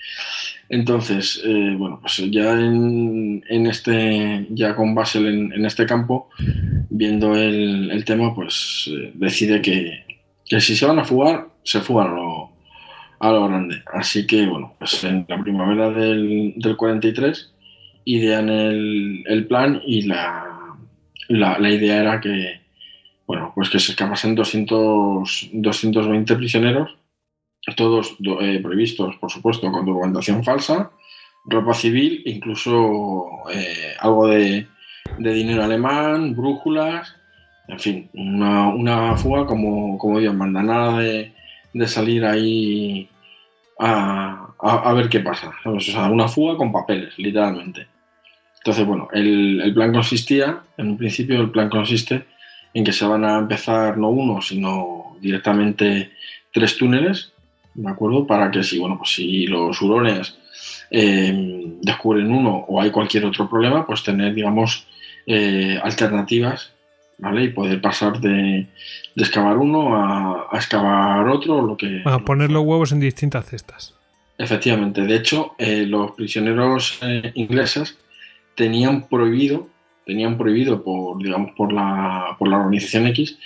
Entonces, eh, bueno, pues ya en, este, ya con Basel en, este campo, viendo el, tema, pues eh, decide que, si se van a fugar, se fugan a lo, grande. Así que, bueno, pues en la primavera del, 43 idean el, el plan y la, la, idea era que, bueno, pues que se escapasen 200, 220 prisioneros todos eh, previstos, por supuesto, con documentación falsa, ropa civil, incluso eh, algo de, dinero alemán, brújulas, en fin, una, fuga como, como Dios manda, nada de, salir ahí a, ver qué pasa, O una fuga con papeles, literalmente. Entonces, bueno, el, el plan consistía, en un principio el plan consiste en que se van a empezar no uno, sino directamente tres túneles ¿de acuerdo? Para que si, bueno, pues si los hurones eh, descubren uno o hay cualquier otro problema, pues tener, digamos, eh, alternativas, ¿vale? Y poder pasar de, excavar uno a, excavar otro, lo que... A poner los huevos en distintas cestas. Efectivamente. De hecho, eh, los prisioneros ingleses tenían prohibido, tenían prohibido por, digamos, por la, por la organización X,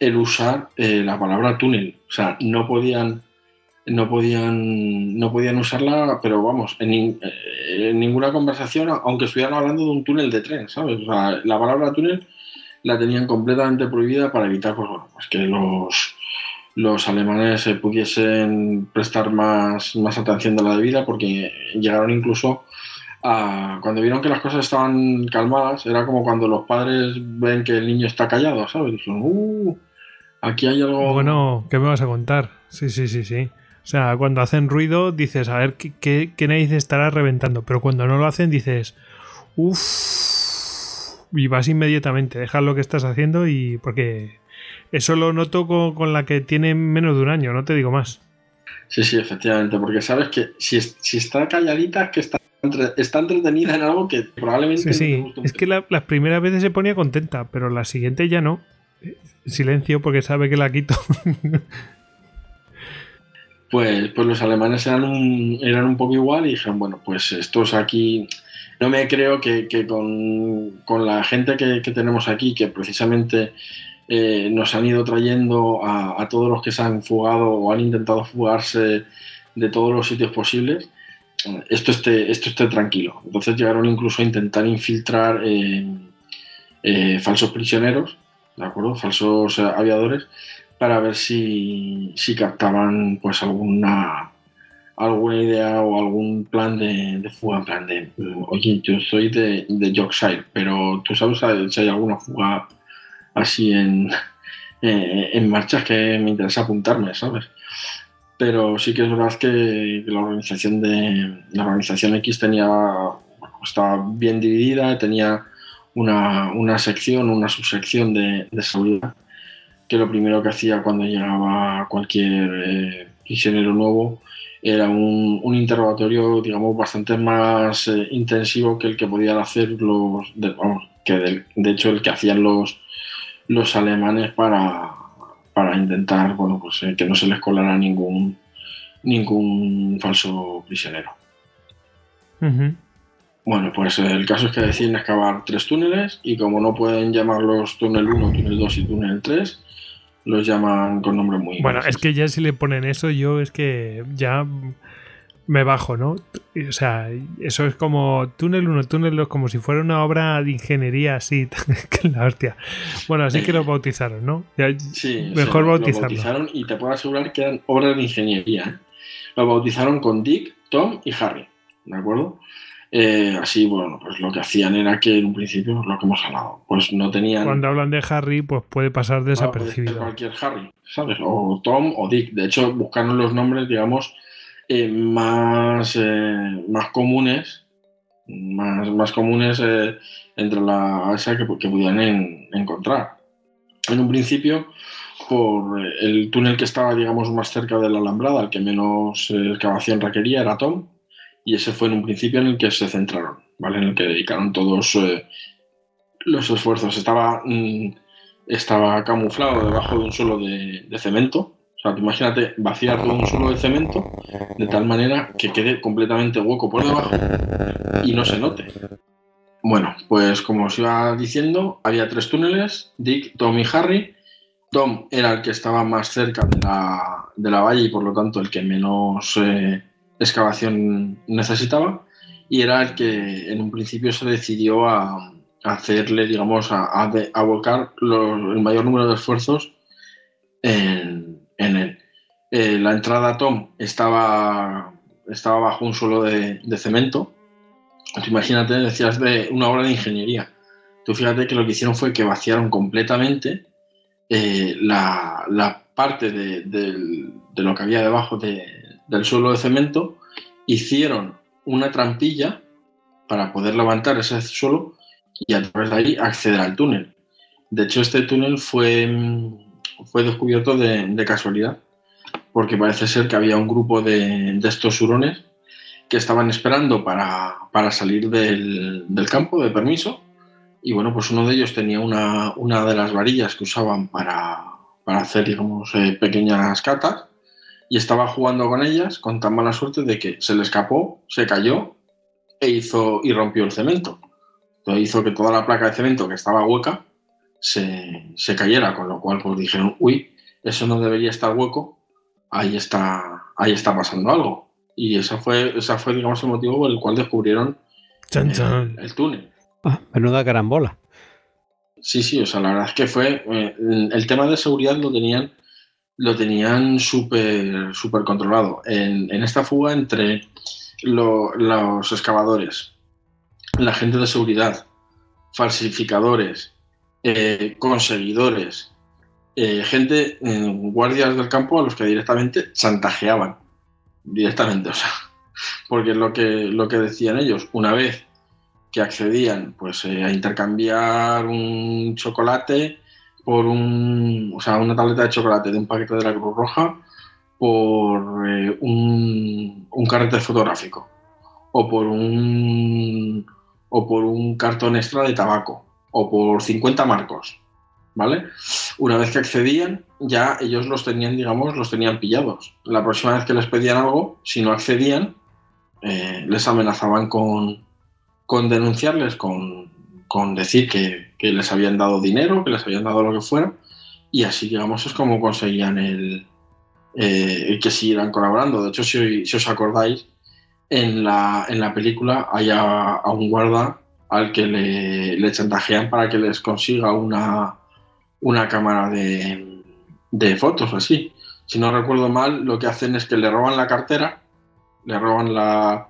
el usar la palabra túnel. O sea, no podían no podían, no podían usarla, pero vamos, en, ninguna conversación, aunque estuvieran hablando de un túnel de tren, ¿sabes? la palabra túnel la tenían completamente prohibida para evitar, pues, bueno, pues que los, los alemanes se pudiesen prestar más, más atención de la debida, porque llegaron incluso a, cuando vieron que las cosas estaban calmadas, era como cuando los padres ven que el niño está callado, ¿sabes? Dijeron, uh, aquí hay algo... Bueno, ¿qué me vas a contar? Sí, sí, sí, sí. O sea, cuando hacen ruido dices, a ver qué, qué, qué estará reventando. Pero cuando no lo hacen dices, uff, y vas inmediatamente, dejas lo que estás haciendo y porque eso lo noto con, la que tiene menos de un año, no te digo más. Sí, sí, efectivamente, porque sabes que si, si está calladita es que está, está entretenida en algo que probablemente... Sí, sí, es que las primeras veces se ponía contenta, pero la siguiente ya no. Silencio porque sabe que la quito. <laughs> pues, pues los alemanes eran un, eran un poco igual y dijeron, bueno, pues estos aquí, no me creo que, con, la gente que, tenemos aquí, que precisamente eh, nos han ido trayendo a, todos los que se han fugado o han intentado fugarse de todos los sitios posibles, esto esté, esto esté tranquilo. Entonces llegaron incluso a intentar infiltrar eh, eh, falsos prisioneros, ¿de acuerdo? Falsos aviadores para ver si, captaban pues alguna alguna idea o algún plan de, fuga, en plan de, oye, yo soy de, de Yorkshire, pero tú sabes si hay alguna fuga así en, <laughs> eh, en marchas que me interesa apuntarme, ¿sabes? Pero sí que es verdad que, la organización de la organización X tenía estaba bien dividida, tenía una, una sección, una subsección de, de seguridad que lo primero que hacía cuando llegaba cualquier eh, prisionero nuevo era un, interrogatorio, digamos, bastante más eh, intensivo que el que podían hacer los, de, que de, hecho el que hacían los, los alemanes para, para intentar, bueno, pues eh, que no se les colara ningún, ningún falso prisionero. Bueno, pues el caso es que deciden excavar tres túneles y como no pueden llamarlos túnel 1, túnel 2 y túnel 3, los llaman con nombres muy. Bueno, es que ya si le ponen eso, yo es que ya me bajo, ¿no? O sea, eso es como túnel 1, túnel 2, como si fuera una obra de ingeniería así, <laughs> que la hostia. Bueno, así que lo bautizaron, ¿no? sí, mejor bautizarlo. Lo bautizaron y te puedo asegurar que eran obras de ingeniería. ¿eh? Lo bautizaron con Dick, Tom y Harry, ¿de acuerdo? Eh, así, bueno, pues lo que hacían era que en un principio, lo que hemos hablado, pues no tenían. Cuando hablan de Harry, pues puede pasar desapercibido. cualquier Harry, ¿sabes? O Tom o Dick. De hecho, buscaron los nombres, digamos, eh, más, eh, más comunes, más, más comunes entre la esa que, que pudieran encontrar. En un principio, por el túnel que estaba, digamos, más cerca de la alambrada, el que menos excavación requería, era Tom y ese fue en un principio en el que se centraron, ¿vale? En el que dedicaron todos eh, los esfuerzos. Estaba, mm, estaba camuflado debajo de un suelo de, cemento. O sea, imagínate vaciar todo un suelo de cemento de tal manera que quede completamente hueco por debajo y no se note. Bueno, pues como os iba diciendo, había tres túneles, Dick, Tom y Harry. Tom era el que estaba más cerca de la, de la valle y por lo tanto el que menos eh, excavación necesitaba y era el que en un principio se decidió a, hacerle, digamos, a, a, el mayor número de esfuerzos en, él. Eh, la entrada Tom estaba, estaba bajo un suelo de, cemento. imagínate, decías de una obra de ingeniería. Tú fíjate que lo que hicieron fue que vaciaron completamente eh, la, parte de, lo que había debajo de, del suelo de cemento, hicieron una trampilla para poder levantar ese suelo y a través de ahí acceder al túnel. De hecho, este túnel fue, fue descubierto de, casualidad, porque parece ser que había un grupo de, estos hurones que estaban esperando para, salir del, campo de permiso. Y bueno, pues uno de ellos tenía una, una de las varillas que usaban para, hacer, digamos, eh, pequeñas catas y estaba jugando con ellas con tan mala suerte de que se le escapó, se cayó e hizo y rompió el cemento. Entonces hizo que toda la placa de cemento que estaba hueca se, cayera, con lo cual pues dijeron, uy, eso no debería estar hueco, ahí está, ahí está pasando algo. Y esa fue, esa fue digamos, el motivo por el cual descubrieron El, túnel. Ah, menuda carambola. Sí, sí, o sea, la verdad es que fue. Eh, el tema de seguridad lo tenían lo tenían súper super controlado. En, esta fuga entre los excavadores, la gente de seguridad, falsificadores, eh, conseguidores, eh, gente, guardias del campo a los que directamente chantajeaban. Directamente, o sea, <laughs> porque lo que, lo que decían ellos, una vez que accedían pues, eh, a intercambiar un chocolate por un, o sea, una tableta de chocolate de un paquete de la Cruz Roja por un, un, carrete fotográfico o por un o por un cartón extra de tabaco o por 50 marcos, ¿vale? Una vez que accedían, ya ellos los tenían, digamos, los tenían pillados. La próxima vez que les pedían algo, si no accedían, eh, les amenazaban con, con denunciarles, con, con decir que, les habían dado dinero, que les habían dado lo que fuera, y así, digamos, es como conseguían el, eh, que siguieran colaborando. De hecho, si, os acordáis, en la, en la película hay a, un guarda al que le, chantajean para que les consiga una, una cámara de, de fotos, así. Si no recuerdo mal, lo que hacen es que le roban la cartera, le roban la,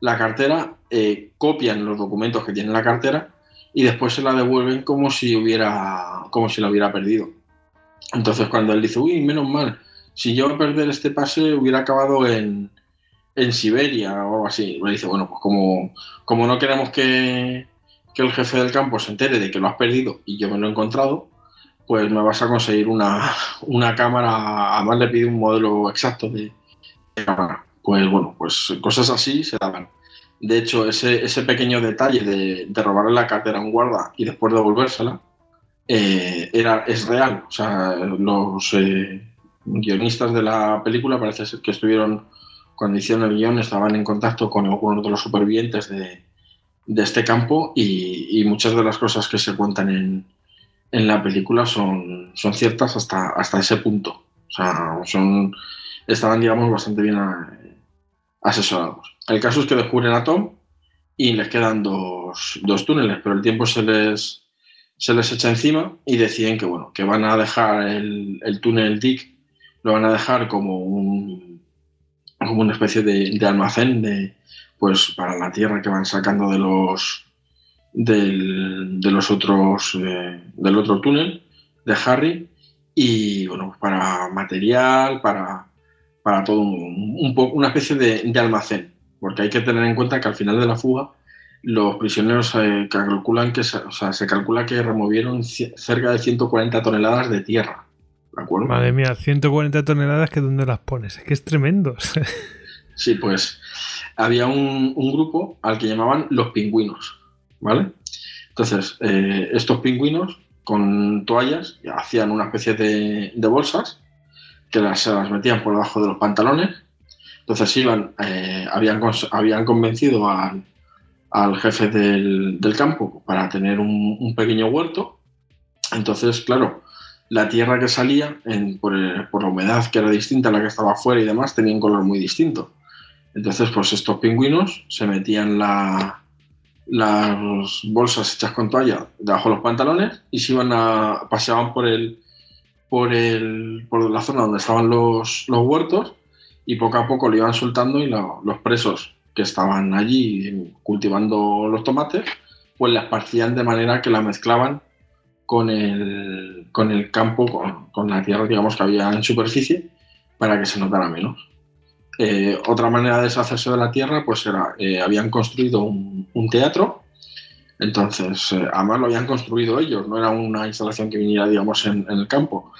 la cartera, eh, copian los documentos que tiene la cartera y después se la devuelven como si hubiera como si la hubiera perdido. Entonces cuando él dice, uy, menos mal, si yo a perder este pase hubiera acabado en, en Siberia o algo así, le dice, bueno, pues como, como no queremos que, que, el jefe del campo se entere de que lo has perdido y yo me lo he encontrado, pues me vas a conseguir una, una cámara, además le pide un modelo exacto de, de cámara. Pues bueno, pues cosas así se daban. De hecho, ese, ese pequeño detalle de, robarle la cartera a un guarda y después devolvérsela eh, era, es real. O sea, los eh, guionistas de la película parece ser que estuvieron, cuando hicieron el guion, estaban en contacto con algunos de los supervivientes de, este campo y, muchas de las cosas que se cuentan en, en la película son, son ciertas hasta, hasta ese punto. O sea, son, estaban, digamos, bastante bien eh, asesorados. El caso es que descubren a Tom y les quedan dos, dos túneles, pero el tiempo se les, se les echa encima y deciden que, bueno, que van a dejar el, el túnel Dick, lo van a dejar como, un, como una especie de, de almacén de, pues, para la tierra que van sacando de los, del, de los otros, eh, del otro túnel de Harry y, bueno, para material, para, para todo un, un poco, una especie de, de almacén porque hay que tener en cuenta que al final de la fuga los prisioneros eh, calculan que se, o sea, se calcula que removieron cerca de 140 toneladas de tierra. ¿De acuerdo? Madre mía, 140 toneladas que dónde las pones, es que es tremendo. <laughs> sí, pues había un, un, grupo al que llamaban los pingüinos, ¿vale? Entonces, eh, estos pingüinos con toallas hacían una especie de, de bolsas que las, se las metían por debajo de los pantalones entonces iban, eh, habían, habían convencido al, al jefe del, del, campo para tener un, un, pequeño huerto. Entonces, claro, la tierra que salía, por, la humedad que era distinta a la que estaba afuera y demás, tenía un color muy distinto. Entonces, pues estos pingüinos se metían la, las bolsas hechas con toalla debajo de los pantalones y se iban a, paseaban por el, por el, por la zona donde estaban los, huertos y poco a poco lo iban soltando y lo, los presos que estaban allí cultivando los tomates, pues la esparcían de manera que la mezclaban con el, con el campo, con, con, la tierra, digamos, que había en superficie, para que se notara menos. Eh, otra manera de deshacerse de la tierra, pues era, eh, habían construido un, teatro, entonces, eh, además lo habían construido ellos, no era una instalación que viniera, digamos, en, en el campo,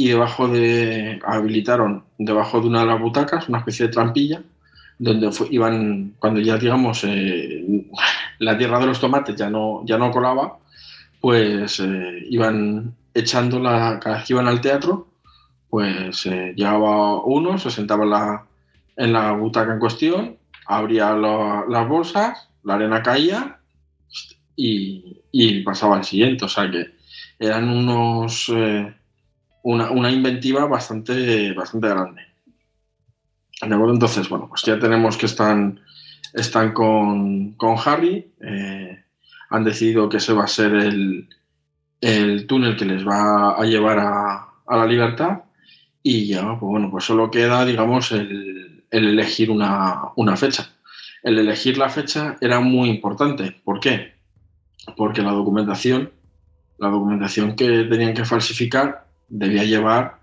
y debajo de habilitaron debajo de una de las butacas una especie de trampilla donde iban cuando ya digamos eh, la tierra de los tomates ya no ya no colaba pues eh, iban echando la cada vez que iban al teatro pues eh, llegaba uno se sentaba en la, butaca en cuestión abría las bolsas la arena caía y, pasaba al siguiente o sea que eran unos eh, una, una, inventiva bastante, bastante grande. Entonces, bueno, pues ya tenemos que están, están con, con Harry, eh, han decidido que ese va a ser el, el túnel que les va a llevar a, a, la libertad y ya, pues bueno, pues solo queda, digamos, el, el elegir una, una fecha. El elegir la fecha era muy importante. ¿Por qué? Porque la documentación, la documentación que tenían que falsificar debía llevar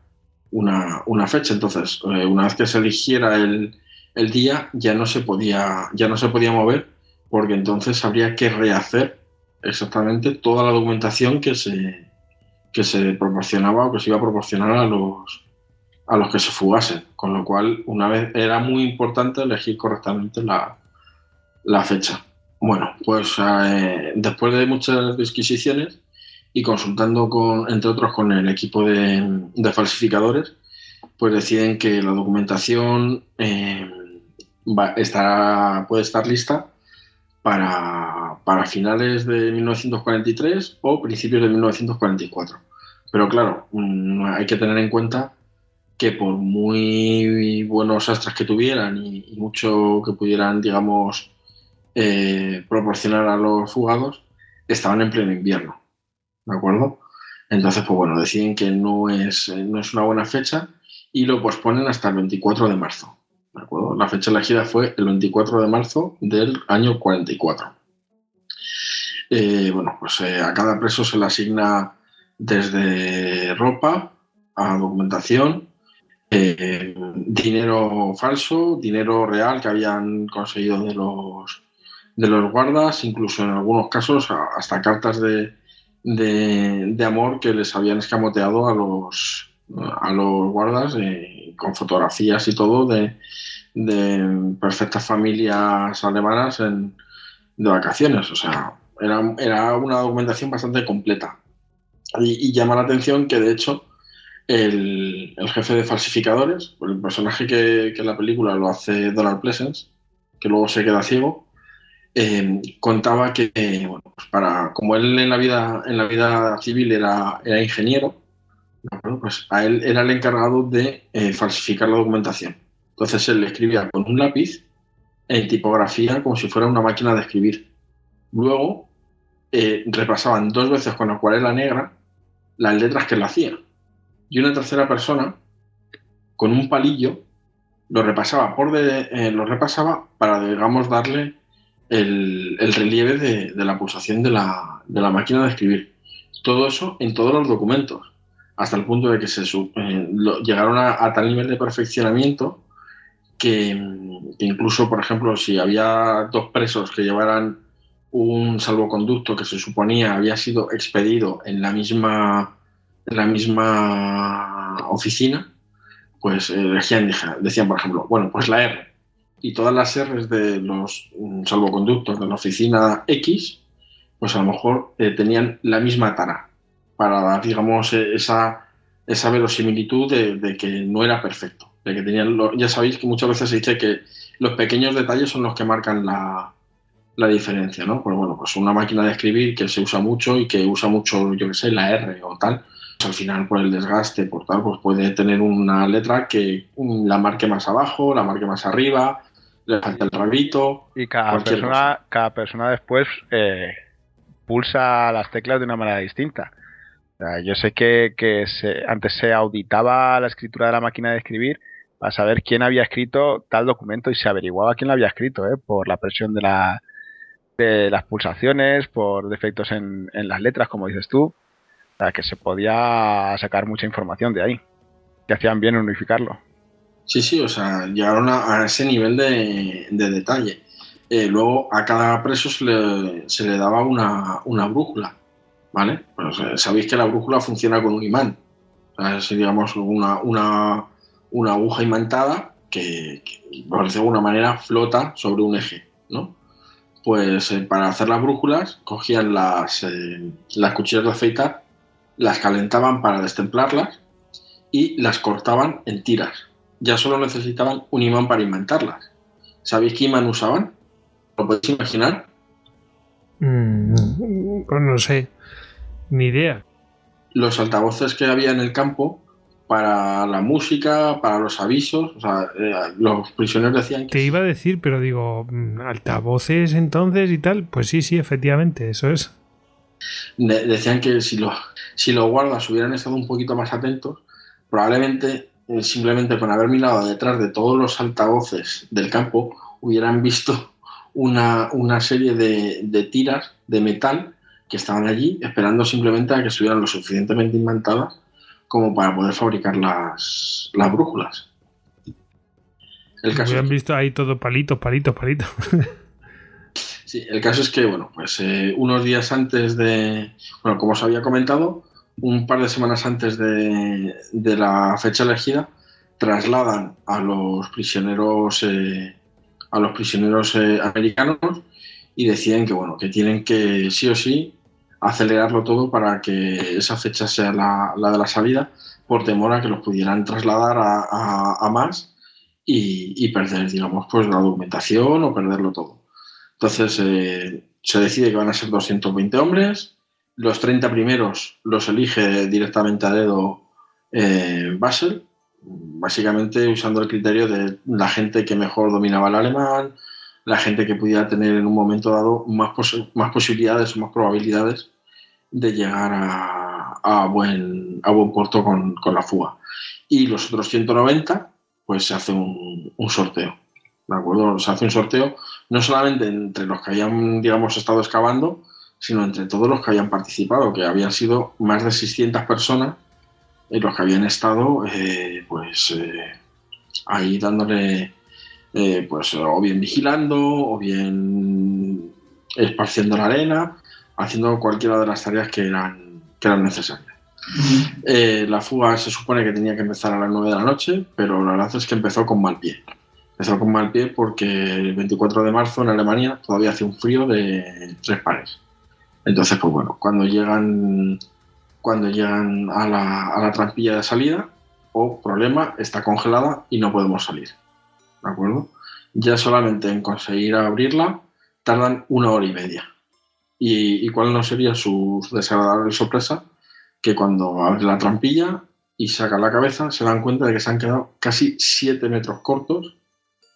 una, una fecha. Entonces, eh, una vez que se eligiera el, el, día, ya no, se podía, ya no se podía mover, porque entonces habría que rehacer exactamente toda la documentación que se, que se proporcionaba o que se iba a proporcionar a los, a los que se fugasen. Con lo cual, una vez era muy importante elegir correctamente la, la fecha. Bueno, pues eh, después de muchas disquisiciones, y consultando con, entre otros con el equipo de, falsificadores, pues deciden que la documentación eh, puede estar lista para, para, finales de 1943 o principios de 1944. Pero claro, mm, hay que tener en cuenta que por muy buenos astras que tuvieran y, mucho que pudieran, digamos, eh, proporcionar a los fugados, estaban en pleno invierno. ¿de acuerdo? Entonces, pues bueno, deciden que no es, no es una buena fecha y lo posponen hasta el 24 de marzo, La fecha elegida fue el 24 de marzo del año 44. Eh, bueno, pues eh, a cada preso se le asigna desde ropa a documentación, eh, dinero falso, dinero real que habían conseguido de los, de los guardas, incluso en algunos casos hasta cartas de, de, amor que les habían escamoteado a los, a los guardas con fotografías y todo de, perfectas familias alemanas en, de vacaciones. O sea, era, era una documentación bastante completa. Y, llama la atención que, de hecho, el, jefe de falsificadores, el personaje que, en la película lo hace Donald Pleasence, que luego se queda ciego, eh, contaba que, bueno, pues para, como él en la vida, en la vida civil era, era ingeniero, pues a él era el encargado de eh, falsificar la documentación. Entonces él escribía con un lápiz en tipografía como si fuera una máquina de escribir. Luego eh, repasaban dos veces con acuarela negra las letras que él hacía. Y una tercera persona, con un palillo, lo repasaba por de, lo repasaba para, digamos, darle el, relieve de, la pulsación de la, máquina de escribir. Todo eso en todos los documentos, hasta el punto de que se eh, llegaron a, tal nivel de perfeccionamiento que, incluso, por ejemplo, si había dos presos que llevaran un salvoconducto que se suponía había sido expedido en la misma, en la misma oficina, pues eh, decían, decían, por ejemplo, bueno, pues la R y todas las R's de los mm, salvoconductos de la oficina X, pues a lo mejor eh, tenían la misma tara para dar, digamos, eh, esa, esa verosimilitud de, que no era perfecto. De que tenían ya sabéis que muchas veces se dice que los pequeños detalles son los que marcan la, la diferencia, ¿no? Pues bueno, pues una máquina de escribir que se usa mucho y que usa mucho, yo qué sé, la R o tal, pues al final por el desgaste, por tal, pues puede tener una letra que la marque más abajo, la marque más arriba, le falta el rabito. Y cada persona, cada persona después eh, pulsa las teclas de una manera distinta. Yo sé que, antes se auditaba la escritura de la máquina de escribir para saber quién había escrito tal documento y se averiguaba quién lo había escrito, ¿eh? por la presión de, la, de las pulsaciones, por defectos en, las letras, como dices tú. Sea, que se podía sacar mucha información de ahí. Que hacían bien unificarlo. Sí, sí, o sea, llegaron a, ese nivel de, detalle. Eh, luego a cada preso se le, daba una, brújula, ¿vale? Eh, sabéis que la brújula funciona con un imán. es, digamos, una, una, una, aguja imantada que, por de alguna manera, flota sobre un eje, ¿no? Pues eh, para hacer las brújulas cogían las, las cuchillas de afeitar, las calentaban para destemplarlas y las cortaban en tiras ya solo necesitaban un imán para inventarlas. ¿Sabéis qué imán usaban? ¿Lo podéis imaginar? Pues no sé, ni idea. Los altavoces que había en el campo para la música, para los avisos, o sea, eh, los prisioneros decían que... Te iba a decir, pero digo, mm, altavoces entonces y tal, pues sí, sí, efectivamente, eso es. decían que si los, si los guardas hubieran estado un poquito más atentos, probablemente eh, simplemente con haber mirado detrás de todos los altavoces del campo, hubieran visto una, serie de, tiras de metal que estaban allí esperando simplemente a que estuvieran lo suficientemente imantadas como para poder fabricar las, las brújulas. El caso hubieran visto ahí todo palitos, palitos, palitos. <laughs> sí, el caso es que, bueno, pues eh, unos días antes de, bueno, como os había comentado, un par de semanas antes de, la fecha elegida, trasladan a los prisioneros eh, a los prisioneros eh, americanos y deciden que bueno que tienen que sí o sí acelerarlo todo para que esa fecha sea la, de la salida por temor a que los pudieran trasladar a, más y, perder digamos pues la documentación o perderlo todo. Entonces eh, se decide que van a ser 220 hombres los 30 primeros los elige directamente a dedo eh, Basel, básicamente usando el criterio de la gente que mejor dominaba el alemán, la gente que pudiera tener en un momento dado más, más posibilidades o más probabilidades de llegar a, buen, a buen puerto con, la fuga. Y los otros 190, pues se hace un, un sorteo. ¿De acuerdo? Se hace un sorteo no solamente entre los que hayan, digamos, estado excavando, sino entre todos los que habían participado, que habían sido más de 600 personas en los que habían estado eh, pues eh, ahí dándole eh, pues o bien vigilando o bien esparciendo la arena haciendo cualquiera de las tareas que eran, que eran necesarias. La fuga se supone que tenía que empezar a las 9 de la noche pero la verdad es que empezó con mal pie. Empezó con mal pie porque el 24 de marzo en Alemania todavía hace un frío de tres pares. Entonces, pues bueno, cuando llegan, cuando llegan a la, a la trampilla de salida, o problema, está congelada y no podemos salir. ¿De acuerdo? Ya solamente en conseguir abrirla, tardan una hora y media. ¿Y, cuál no sería su desagradable sorpresa? Que cuando abre la trampilla y sacan la cabeza, se dan cuenta de que se han quedado casi 7 metros cortos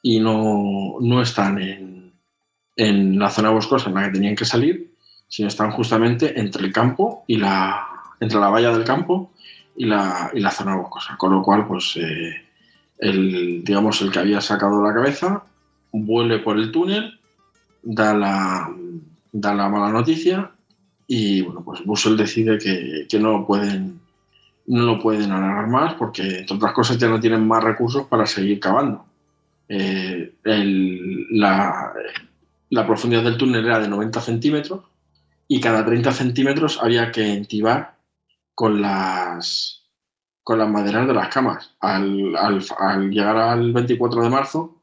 y no, no están en, en, la zona boscosa en la que tenían que salir, sino están justamente entre el campo y la, entre la valla del campo y la, y la zona boscosa. Con lo cual, pues, eh, el, digamos, el que había sacado la cabeza vuelve por el túnel, da la, da la mala noticia y, bueno, pues Bussell decide que, que no lo pueden no lo pueden alargar más porque, entre otras cosas, ya no tienen más recursos para seguir cavando. Eh, el, la, la, profundidad del túnel era de 90 centímetros y cada 30 centímetros había que entibar con las, con las maderas de las camas. Al, al, al llegar al 24 de marzo,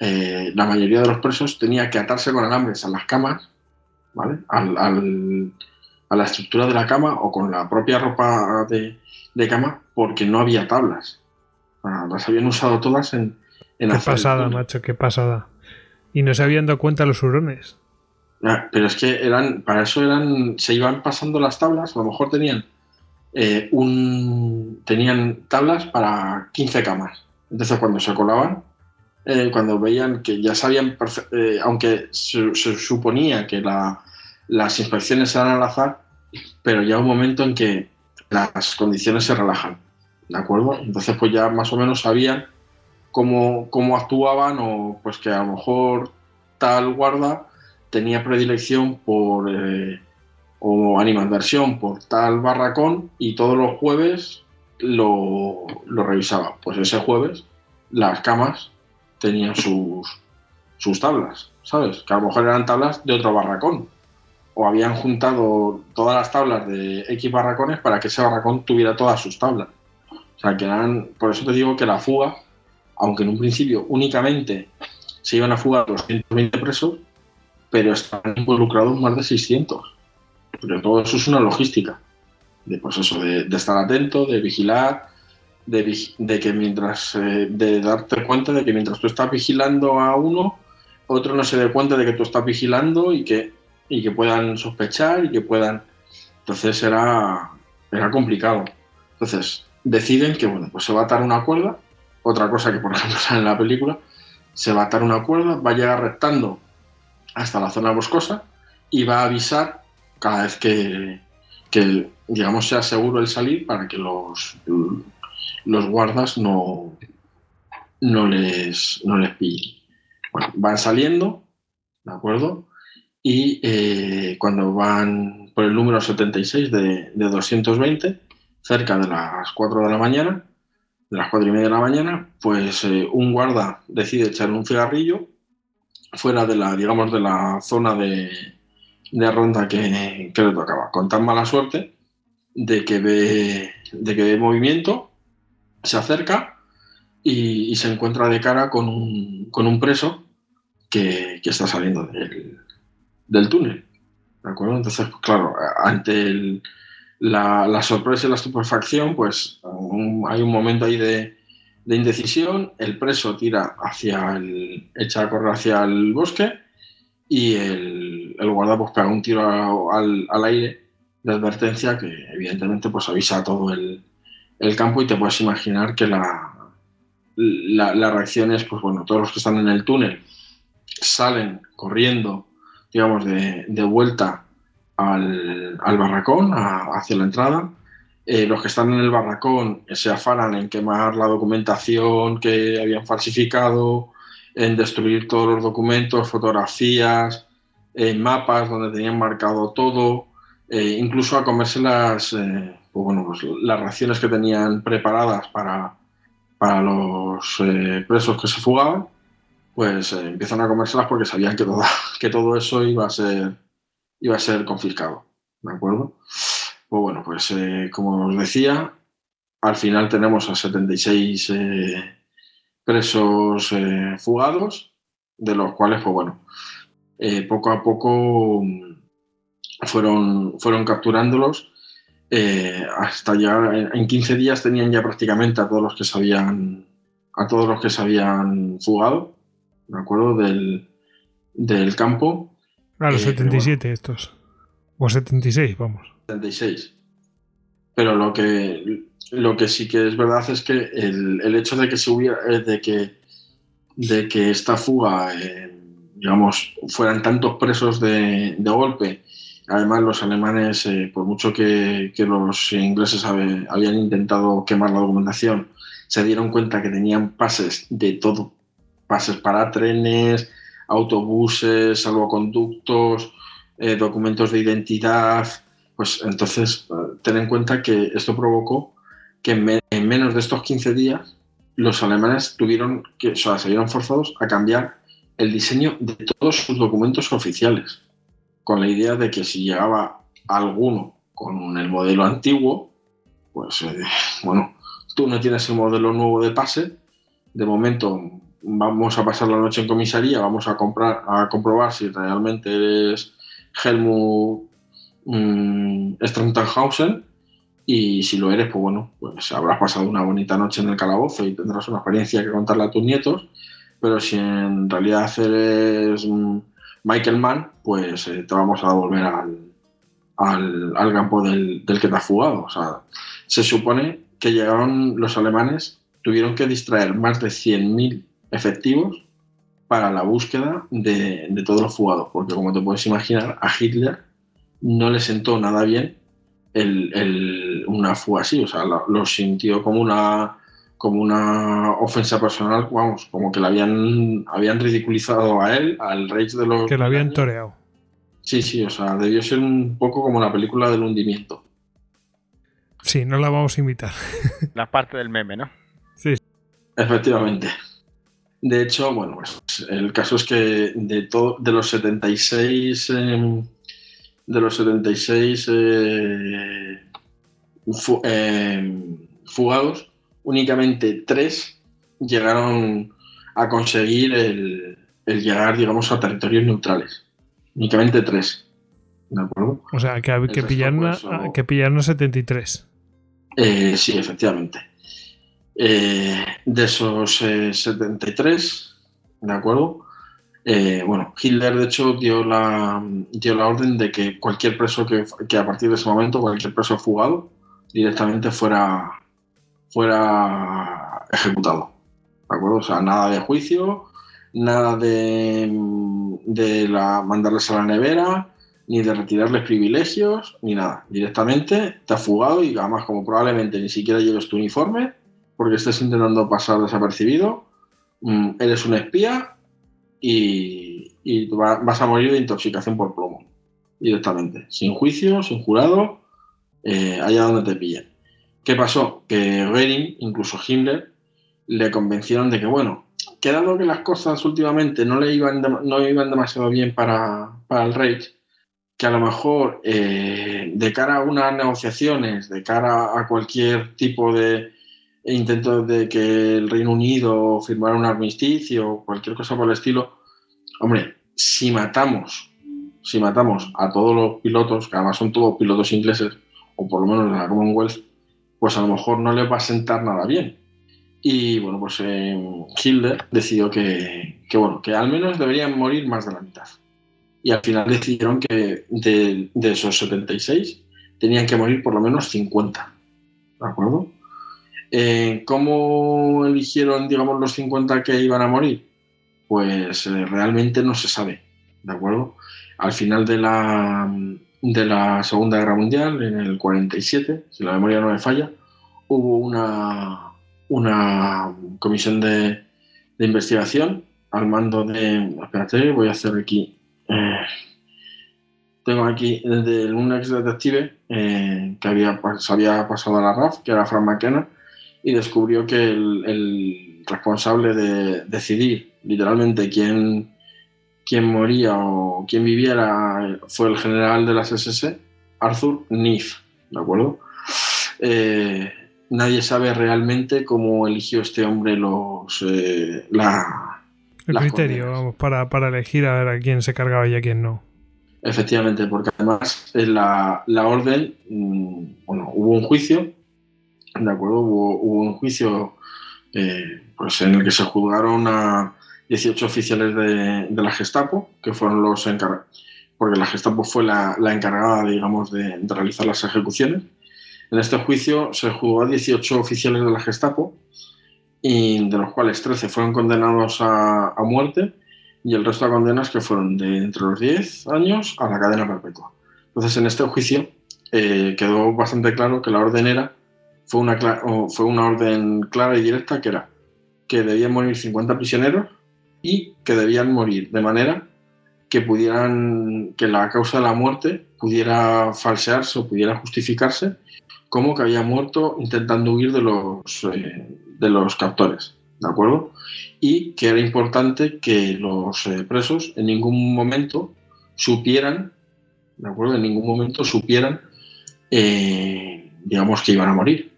eh, la mayoría de los presos tenía que atarse con alambres a las camas, ¿vale? Al, a la estructura de la cama o con la propia ropa de, de cama porque no había tablas. Las habían usado todas en... en qué pasada, macho, qué pasada. Y no se habían dado cuenta los hurones. Ah, pero es que eran, para eso eran, se iban pasando las tablas, a lo mejor tenían eh, tenían tablas para 15 camas. Entonces cuando se colaban, eh, cuando veían que ya sabían, eh, aunque se, suponía que la, las inspecciones eran al azar, pero ya un momento en que las condiciones se relajan, ¿de acuerdo? Entonces pues ya más o menos sabían cómo, cómo actuaban o pues que a lo mejor tal guarda tenía predilección por o animadversión por tal barracón y todos los jueves lo, lo, revisaba. Pues ese jueves las camas tenían sus, sus tablas, ¿sabes? Que a lo mejor eran tablas de otro barracón o habían juntado todas las tablas de X barracones para que ese barracón tuviera todas sus tablas. O sea, que eran, por eso te digo que la fuga, aunque en un principio únicamente se iban a fugar 220 presos, pero estaban involucrados más de 600. Pero todo eso es una logística. De, pues de, estar atento, de vigilar, de, de que mientras, eh, de darte cuenta de que mientras tú estás vigilando a uno, otro no se dé cuenta de que tú estás vigilando y que y que puedan sospechar y que puedan... Entonces era, era complicado. Entonces deciden que, bueno, pues se va a atar una cuerda, otra cosa que por ejemplo <laughs> sale en la película, se va a atar una cuerda, va a llegar rectando hasta la zona boscosa y va a avisar cada vez que, que digamos, sea seguro el salir para que los, los guardas no, no, les, no les pillen. Van saliendo, ¿de acuerdo? y eh, cuando van por el número 76 de, de, 220, cerca de las 4 de la mañana, de las 4 y media de la mañana, pues eh, un guarda decide echar un cigarrillo fuera de la, digamos, de la zona de, de ronda que, que, le tocaba, con tan mala suerte de que ve, de que ve movimiento, se acerca y, se encuentra de cara con un, con un preso que, que está saliendo del, del túnel. ¿De acuerdo? Entonces, pues, claro, ante la, la, sorpresa y la estupefacción, pues hay un momento ahí de, de, indecisión, el preso tira hacia el, echa a hacia el bosque y el, el guarda pues pega un tiro al, al, aire de advertencia que evidentemente pues avisa a todo el, el campo y te puedes imaginar que la, la, la reacción es, pues bueno, todos los que están en el túnel salen corriendo digamos, de, de vuelta al, al barracón, hacia la entrada. Eh, los que están en el barracón se afanan en quemar la documentación que habían falsificado, en destruir todos los documentos, fotografías, en mapas donde tenían marcado todo, eh, incluso a comerse las, eh, pues bueno, pues las raciones que tenían preparadas para, para los eh, presos que se fugaban pues eh, empiezan a comérselas porque sabían que todo, <laughs> que todo eso iba a ser, iba a ser confiscado. ¿De acuerdo? Pues bueno, pues eh, como os decía, al final tenemos a 76 eh, presos eh, fugados, de los cuales, pues bueno, eh, poco a poco fueron, fueron capturándolos. hasta llegar en, en 15 días tenían ya prácticamente a todos los que se habían, a todos los que se habían fugado me acuerdo del, del campo A los Eh, pero 77 estos. O 76, vamos. 76. Pero lo que, lo que sí que es verdad es que el, el hecho de que se hubiera, eh, de que, de que esta fuga, eh, digamos, fueran tantos presos de, golpe, además los alemanes, eh, por mucho que, que los ingleses habían intentado quemar la documentación, se dieron cuenta que tenían pases de todo, pases para trenes, autobuses, salvoconductos, eh, documentos de identidad, pues entonces eh, ten en cuenta que esto provocó que en, en menos de estos 15 días los alemanes tuvieron que, o sea, se vieron forzados a cambiar el diseño de todos sus documentos oficiales, con la idea de que si llegaba alguno con el modelo antiguo, pues eh, bueno, tú no tienes el modelo nuevo de pase, de momento vamos a pasar la noche en comisaría, vamos a comprar, a comprobar si realmente eres Helmut Strantenhausen y si lo eres, pues bueno, pues habrás pasado una bonita noche en el calabozo y tendrás una experiencia que contarle a tus nietos, pero si en realidad eres Michael Mann, pues eh, te vamos a devolver al, al, campo del, del que te has fugado. O sea, se supone que llegaron los alemanes, tuvieron que distraer más de 100.000 efectivos para la búsqueda de, de todos los fugados, porque como te puedes imaginar, a Hitler no le sentó nada bien el, el- una fuga así, o sea, lo sintió como una, como una ofensa personal, vamos, como que le habían, habían ridiculizado a él, al rey de los... Que lo habían toreado. Sí, sí, o sea, debió ser un poco como la película del hundimiento. Sí, no la vamos a invitar. <laughs> La parte del meme, ¿no? Efectivamente. De hecho, bueno, pues el caso es que de, todo, de los 76 eh, de los 76 eh, fu- eh, fugados, únicamente tres llegaron a conseguir el, el llegar, digamos, a territorios neutrales. Únicamente tres. ¿De acuerdo? O sea, que, que, pillaron, pues, o- que pillaron a 73. Eh, sí, efectivamente. Eh, de esos eh, 73, ¿de acuerdo? Eh, bueno, Hitler de hecho dio la, dio la orden de que cualquier preso que, que a partir de ese momento, cualquier preso fugado, directamente fuera, fuera ejecutado. ¿De acuerdo? O sea, nada de juicio, nada de, de la, mandarles a la nevera, ni de retirarles privilegios, ni nada. Directamente te has fugado y además como probablemente ni siquiera lleves tu uniforme, porque estés intentando pasar desapercibido, mm, eres un espía y, y vas a morir de intoxicación por plomo. Directamente. Sin juicio, sin jurado, eh, allá donde te pillen. ¿Qué pasó? Que Goering, incluso Himmler, le convencieron de que, bueno, que dado que las cosas últimamente no le iban, no iban demasiado bien para, para el Reich, que a lo mejor eh, de cara a unas negociaciones, de cara a cualquier tipo de intento de que el Reino Unido firmara un armisticio o cualquier cosa por el estilo, hombre, si matamos, si matamos a todos los pilotos, que además son todos pilotos ingleses, o por lo menos de la Commonwealth, pues a lo mejor no les va a sentar nada bien. Y bueno, pues eh, decidió que, que, bueno, que al menos deberían morir más de la mitad. Y al final decidieron que de, de esos 76 tenían que morir por lo menos 50. ¿De acuerdo? Eh, ¿Cómo eligieron, digamos, los 50 que iban a morir? Pues eh, realmente no se sabe. ¿De acuerdo? Al final de la, de la Segunda Guerra Mundial, en el 47, si la memoria no me falla, hubo una, una comisión de, investigación al mando de. Espérate, voy a hacer aquí. eh, tengo aquí de un ex detective eh, que había, se había pasado a la RAF, que era Frank McKenna, y descubrió que el responsable de decidir literalmente quién, quién moría o quién viviera fue el general de las SS, Arthur Neef, ¿de acuerdo? Eh, nadie sabe realmente cómo eligió este hombre los eh, la, El Las criterio, condenas. vamos, para, para elegir a ver a quién se cargaba y a quién no. Efectivamente, porque además en la, la orden, mm, bueno, hubo un juicio, ¿de acuerdo? Hubo, hubo un juicio eh, pues en el que se juzgaron a 18 oficiales de, la Gestapo, que fueron los encargados. porque la Gestapo fue la, encargada, digamos, de, realizar las ejecuciones. En este juicio se juzgó a 18 oficiales de la Gestapo, y de los cuales 13 fueron condenados a, a muerte y el resto de condenas que fueron de entre los 10 años a la cadena perpetua. Entonces, en este juicio eh, quedó bastante claro que la orden era, fue una, fue una orden clara y directa que era que debían morir 50 prisioneros y que debían morir de manera que pudieran, que la causa de la muerte pudiera falsearse o pudiera justificarse como que había muerto intentando huir de los, eh, de los captores, ¿de acuerdo? Y que era importante que los eh, presos en ningún momento supieran, ¿de acuerdo? En ningún momento supieran, eh, digamos, que iban a morir.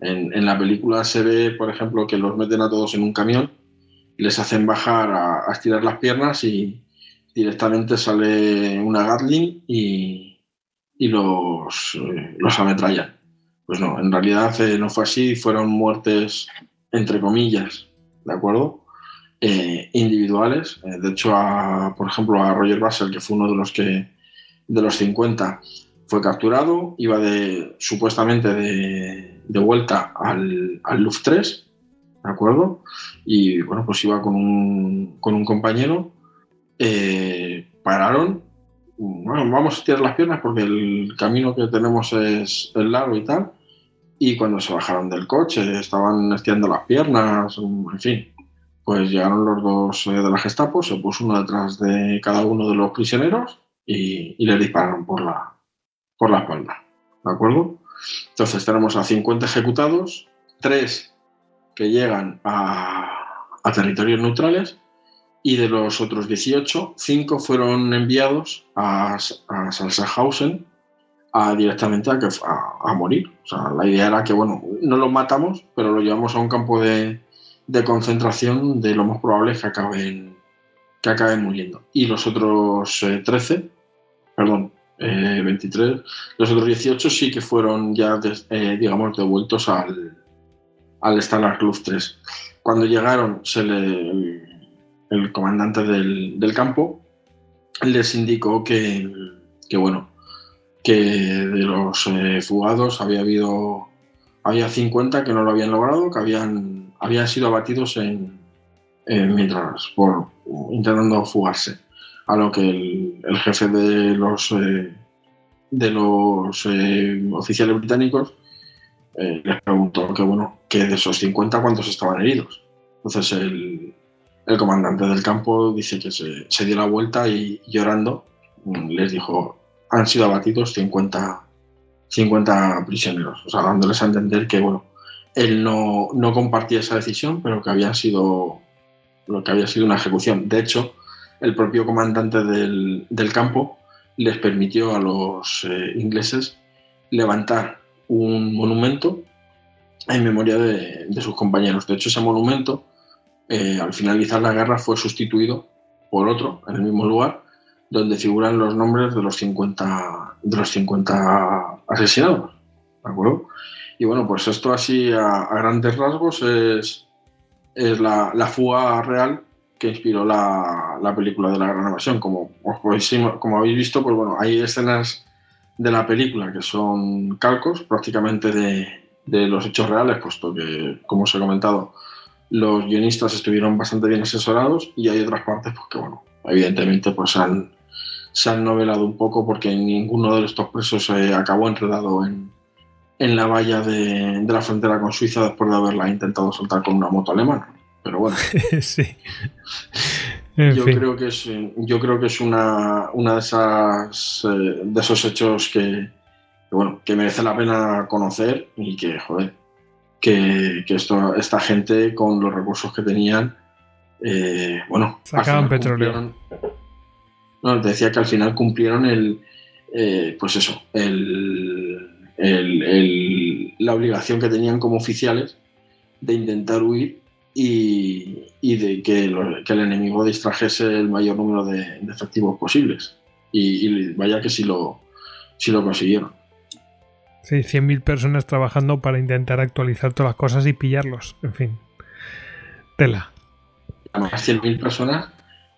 En, en, la película se ve, por ejemplo, que los meten a todos en un camión, les hacen bajar a, estirar las piernas y directamente sale una Gatling y, eh, los ametrallan. Pues no, en realidad eh, no fue así, fueron muertes entre comillas, ¿de acuerdo? Eh, individuales. De hecho, a, por ejemplo, a Roger Russell, que fue uno de los que de los 50, fue capturado, iba supuestamente de, de vuelta al, al Luft 3, ¿de acuerdo? Y bueno, pues iba con un, con un compañero, eh, pararon, bueno, vamos a estirar las piernas porque el camino que tenemos es, es largo y tal, y cuando se bajaron del coche estaban estirando las piernas, en fin, pues llegaron los dos eh, de la Gestapo, se puso uno detrás de cada uno de los prisioneros y, y les dispararon por la, por la espalda, ¿de acuerdo? Entonces tenemos a 50 ejecutados, 3 llegan a, territorios neutrales y de los otros 18, 5 fueron enviados a, a Salzhausen a, directamente a, a, a, morir. O sea, la idea era que, bueno, no los matamos, pero lo llevamos a un campo de, de concentración de lo más probable es que acaben, que acaben muriendo. Y los otros eh, 13, perdón, eh, 23, los otros 18 sí que fueron ya, eh, digamos, devueltos al, al Stalag Club 3. Cuando llegaron, se le, el, comandante del, del, campo les indicó que, que bueno, que de los eh, fugados había habido había 50 que no lo habían logrado, que habían, habían sido abatidos en, en mientras por intentando fugarse. A lo que el, el jefe de los eh, de los eh, oficiales británicos eh, les preguntó que bueno, que de esos 50 cuántos estaban heridos. Entonces el, comandante del campo dice que se, dio la vuelta y llorando les dijo han sido abatidos 50, 50 prisioneros, o sea, dándoles a entender que, bueno, él no, no, compartía esa decisión, pero que había sido lo que había sido una ejecución. De hecho, el propio comandante del, del campo les permitió a los eh, ingleses levantar un monumento en memoria de, sus compañeros. De hecho, ese monumento, eh, al finalizar la guerra, fue sustituido por otro en el mismo lugar, donde figuran los nombres de los 50, de los 50 asesinados. ¿De acuerdo? Y bueno, pues esto así a, a grandes rasgos es, es la, la, fuga real que inspiró la, la, película de la Gran Evasión. Como, como habéis visto, pues bueno, hay escenas de la película que son calcos prácticamente de, de los hechos reales, puesto que, como os he comentado, los guionistas estuvieron bastante bien asesorados y hay otras partes pues, que, bueno, evidentemente pues han, se han novelado un poco porque ninguno de estos presos eh, acabó enredado en, en la valla de, de, la frontera con Suiza después de haberla intentado soltar con una moto alemana. Pero bueno. <laughs> sí. En yo, fin. creo que es, yo creo que es una, una de, esas, eh, de esos hechos que, bueno, que merece la pena conocer y que, joder, que, que esto, esta gente con los recursos que tenían, eh, bueno, sacaban petróleo. No, te decía que al final cumplieron el, eh, pues eso, el, el, el, la obligación que tenían como oficiales de intentar huir y, y de que, lo, que, el enemigo distrajese el mayor número de, de efectivos posibles. Y, y, vaya que sí lo, sí lo consiguieron. Sí, 100.000 personas trabajando para intentar actualizar todas las cosas y pillarlos. En fin, tela. Además, 100.000 personas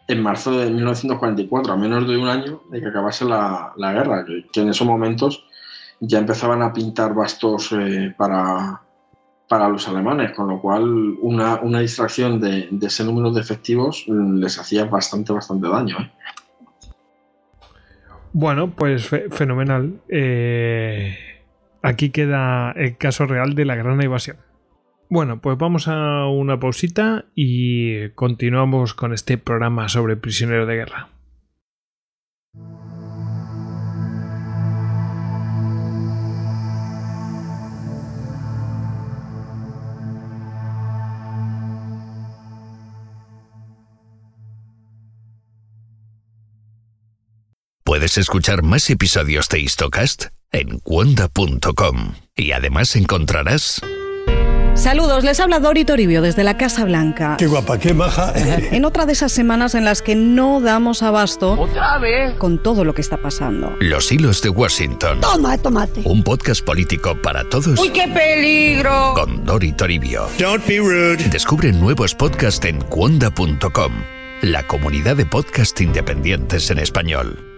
en marzo de 1944, a menos de un año de que acabase la, guerra, que, en esos momentos ya empezaban a pintar bastos eh, para, para los alemanes, con lo cual una, distracción de, ese número de efectivos les hacía bastante, bastante daño. ¿eh? Bueno, pues fenomenal. Eh, aquí queda el caso real de la gran evasión. Bueno, pues vamos a una pausita y continuamos con este programa sobre prisioneros de guerra. Puedes escuchar más episodios de Histocast en cuonda.com y además encontrarás Saludos, les habla Dori Toribio desde la Casa Blanca. Qué guapa, qué baja. <laughs> En otra de esas semanas en las que no damos abasto ¿Otra vez? con todo lo que está pasando. Los hilos de Washington. Toma, tomate. Un podcast político para todos. ¡Uy, qué peligro! Con Dori Toribio. Don't be rude. Descubre nuevos podcasts en cuonda.com, la comunidad de podcast independientes en español.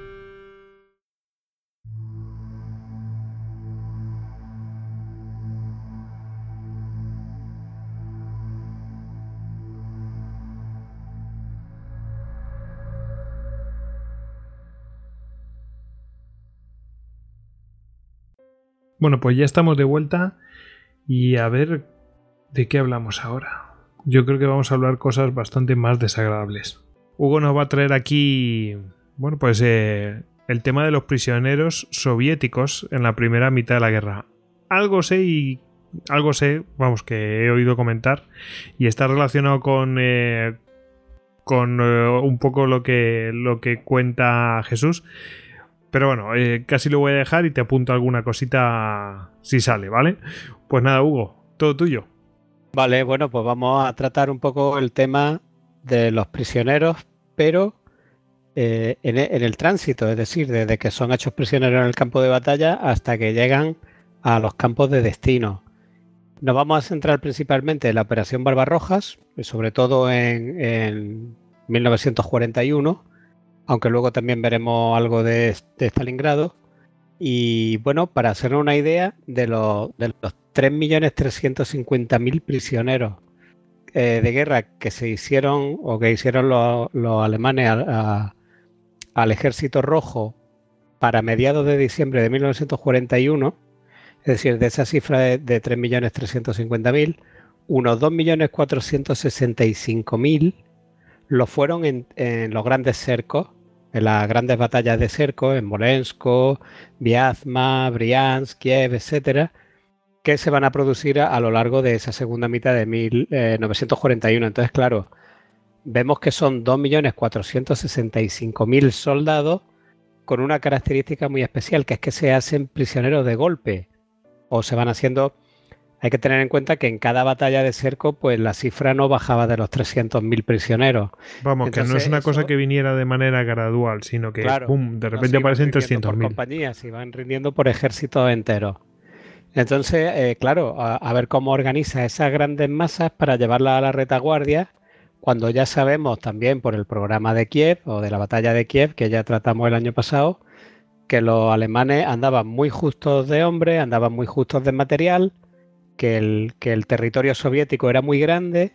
Bueno, pues ya estamos de vuelta y a ver de qué hablamos ahora. Yo creo que vamos a hablar cosas bastante más desagradables. Hugo nos va a traer aquí, bueno, pues eh, el tema de los prisioneros soviéticos en la primera mitad de la guerra. Algo sé y algo sé, vamos, que he oído comentar y está relacionado con eh, con eh, un poco lo que lo que cuenta Jesús pero bueno, eh, casi lo voy a dejar y te apunto alguna cosita si sale, ¿vale? Pues nada, Hugo, todo tuyo. Vale, bueno, pues vamos a tratar un poco el tema de los prisioneros, pero eh, en, el tránsito, es decir, desde que son hechos prisioneros en el campo de batalla hasta que llegan a los campos de destino. Nos vamos a centrar principalmente en la Operación Barbarrojas, sobre todo en, en 1941 aunque luego también veremos algo de, Stalingrado. Y bueno, para hacer una idea de, los, de los 3.350.000 prisioneros eh, de guerra que se hicieron o que hicieron los, alemanes al ejército rojo para mediados de diciembre de 1941, es decir, de esa cifra de, de 3.350.000, unos 2.465.000 lo fueron en, los grandes cercos, en las grandes batallas de cerco, en Molensko, Vyazma, Briansk, Kiev, etcétera, que se van a producir a, lo largo de esa segunda mitad de 1941. Eh, Entonces, claro, vemos que son 2.465.000 soldados con una característica muy especial, que es que se hacen prisioneros de golpe o se van haciendo hay que tener en cuenta que en cada batalla de cerco, pues la cifra no bajaba de los 300.000 prisioneros. Vamos, que no es una cosa que viniera de manera gradual, sino que de repente aparecen 300.000. compañías, se van rindiendo por ejércitos enteros. Entonces, eh, claro, a, ver cómo organiza esas grandes masas para llevarlas a la retaguardia, cuando ya sabemos también por el programa de Kiev o de la batalla de Kiev, que ya tratamos el año pasado, que los alemanes andaban muy justos de hombres, andaban muy justos de material, que el, que el territorio soviético era muy grande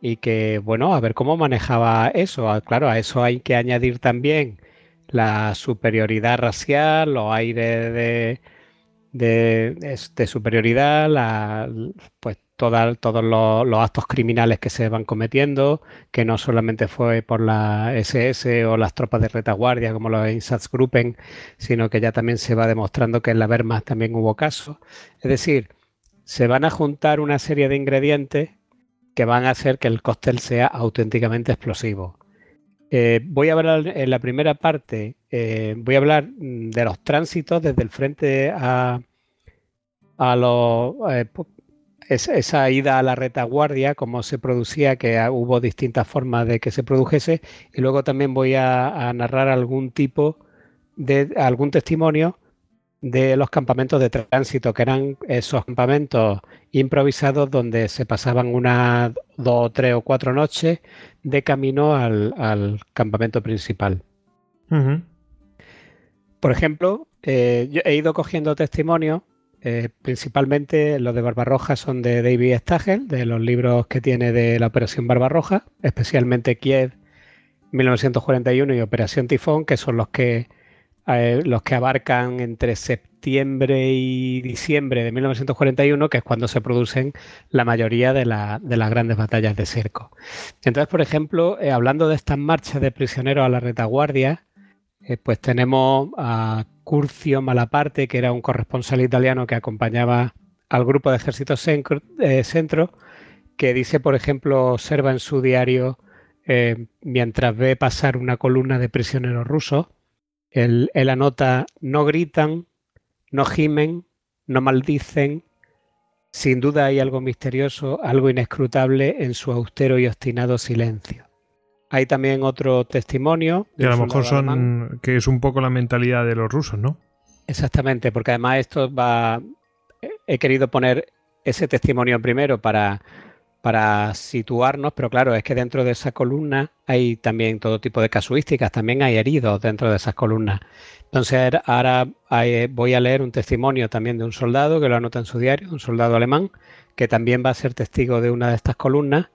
y que, bueno, a ver cómo manejaba eso. Ah, claro, a eso hay que añadir también la superioridad racial, los aires de, de, superioridad, la, pues todos los, actos criminales que se van cometiendo, que no solamente fue por la SS o las tropas de retaguardia como los Einsatzgruppen, sino que ya también se va demostrando que en la Wehrmacht también hubo casos. Es decir, se van a juntar una serie de ingredientes que van a hacer que el cóctel sea auténticamente explosivo. Eh, voy a hablar en la primera parte, eh, voy a hablar mm, de los tránsitos desde el frente a, a los, eh, esa ida a la retaguardia, cómo se producía, que hubo distintas formas de que se produjese, y luego también voy a, a narrar algún tipo de algún testimonio de los campamentos de tránsito, que eran esos campamentos improvisados donde se pasaban una, dos, tres o cuatro noches de camino al, campamento principal. Por ejemplo, eh, yo he ido cogiendo testimonios, eh, principalmente los de Barbarroja son de David Stagel, de los libros que tiene de la Operación Barbarroja, especialmente Kiev 1941 y Operación Tifón, que son los que los que abarcan entre septiembre y diciembre de 1941, que es cuando se producen la mayoría de, las grandes batallas de cerco. Entonces, por ejemplo, eh, hablando de estas marchas de prisioneros a la retaguardia, eh, pues tenemos a Curcio Malaparte, que era un corresponsal italiano que acompañaba al grupo de ejércitos eh, centro, que dice, por ejemplo, observa en su diario, mientras ve pasar una columna de prisioneros rusos, él, anota, no gritan, no gimen, no maldicen. Sin duda hay algo misterioso, algo inescrutable en su austero y obstinado silencio. Hay también otro testimonio. Y a lo mejor son que es un poco la mentalidad de los rusos, ¿no? Exactamente, porque además esto va. He querido poner ese testimonio primero para para situarnos, pero claro, es que dentro de esa columna hay también todo tipo de casuísticas, también hay heridos dentro de esas columnas. Entonces ahora voy a leer un testimonio también de un soldado que lo anota en su diario, un soldado alemán, que también va a ser testigo de una de estas columnas.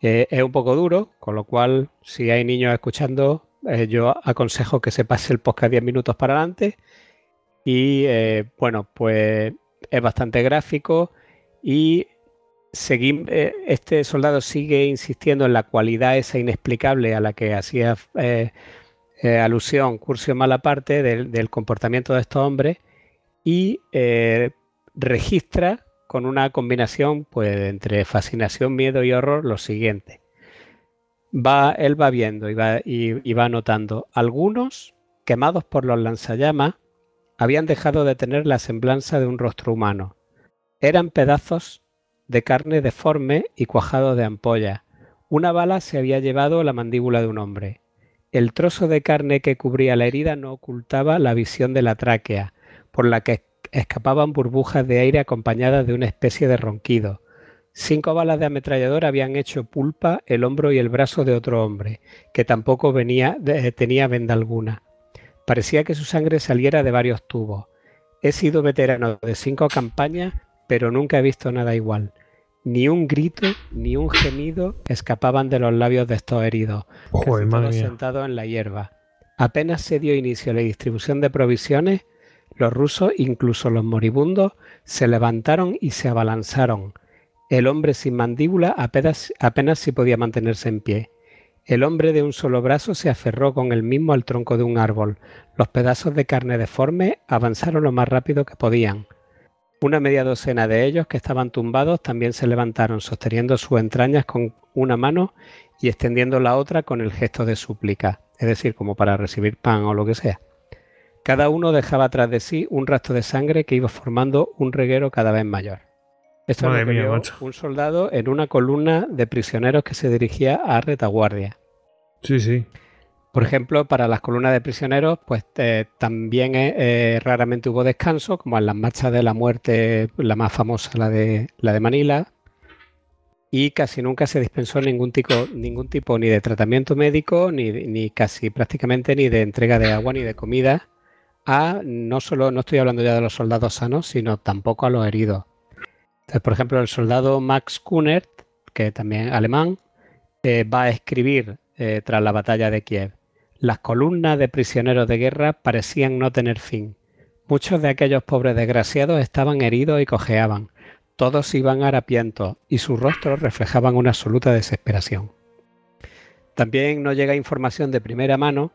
Eh, es un poco duro, con lo cual si hay niños escuchando, eh, yo aconsejo que se pase el podcast 10 minutos para adelante. Y eh, bueno, pues es bastante gráfico y eh, este soldado sigue insistiendo en la cualidad esa inexplicable a la que hacía eh, eh, alusión Curcio Malaparte del, del, comportamiento de estos hombres y registra con una combinación pues, entre fascinación, miedo y horror lo siguiente. Va, él va viendo y va, y va notando algunos quemados por los lanzallamas habían dejado de tener la semblanza de un rostro humano. Eran pedazos de carne deforme y cuajado de ampolla. Una bala se había llevado la mandíbula de un hombre. El trozo de carne que cubría la herida no ocultaba la visión de la tráquea, por la que escapaban burbujas de aire acompañadas de una especie de ronquido. Cinco balas de ametrallador habían hecho pulpa el hombro y el brazo de otro hombre, que tampoco venía, tenía venda alguna. Parecía que su sangre saliera de varios tubos. He sido veterano de cinco campañas pero nunca he visto nada igual. Ni un grito, ni un gemido escapaban de los labios de estos heridos, Joder, sentados en la hierba. Apenas se dio inicio a la distribución de provisiones, los rusos, incluso los moribundos, se levantaron y se abalanzaron. El hombre sin mandíbula apenas, apenas si podía mantenerse en pie. El hombre de un solo brazo se aferró con el mismo al tronco de un árbol. Los pedazos de carne deforme avanzaron lo más rápido que podían. Una media docena de ellos que estaban tumbados también se levantaron, sosteniendo sus entrañas con una mano y extendiendo la otra con el gesto de súplica, es decir, como para recibir pan o lo que sea. Cada uno dejaba tras de sí un rastro de sangre que iba formando un reguero cada vez mayor. Esto es lo que un soldado en una columna de prisioneros que se dirigía a retaguardia. Sí, sí. Por ejemplo, para las columnas de prisioneros, pues eh, también eh, eh, raramente hubo descanso, como en las marchas de la muerte, la más famosa, la de, la de Manila, y casi nunca se dispensó ningún tipo, ningún tipo ni de tratamiento médico, ni, casi prácticamente ni de entrega de agua ni de comida a no solo, no estoy hablando ya de los soldados sanos, sino tampoco a los heridos. Entonces, por ejemplo, el soldado Max Kunert, que también alemán, va a escribir tras la batalla de Kiev. Las columnas de prisioneros de guerra parecían no tener fin. Muchos de aquellos pobres desgraciados estaban heridos y cojeaban. Todos iban harapientos y sus rostros reflejaban una absoluta desesperación. También no llega información de primera mano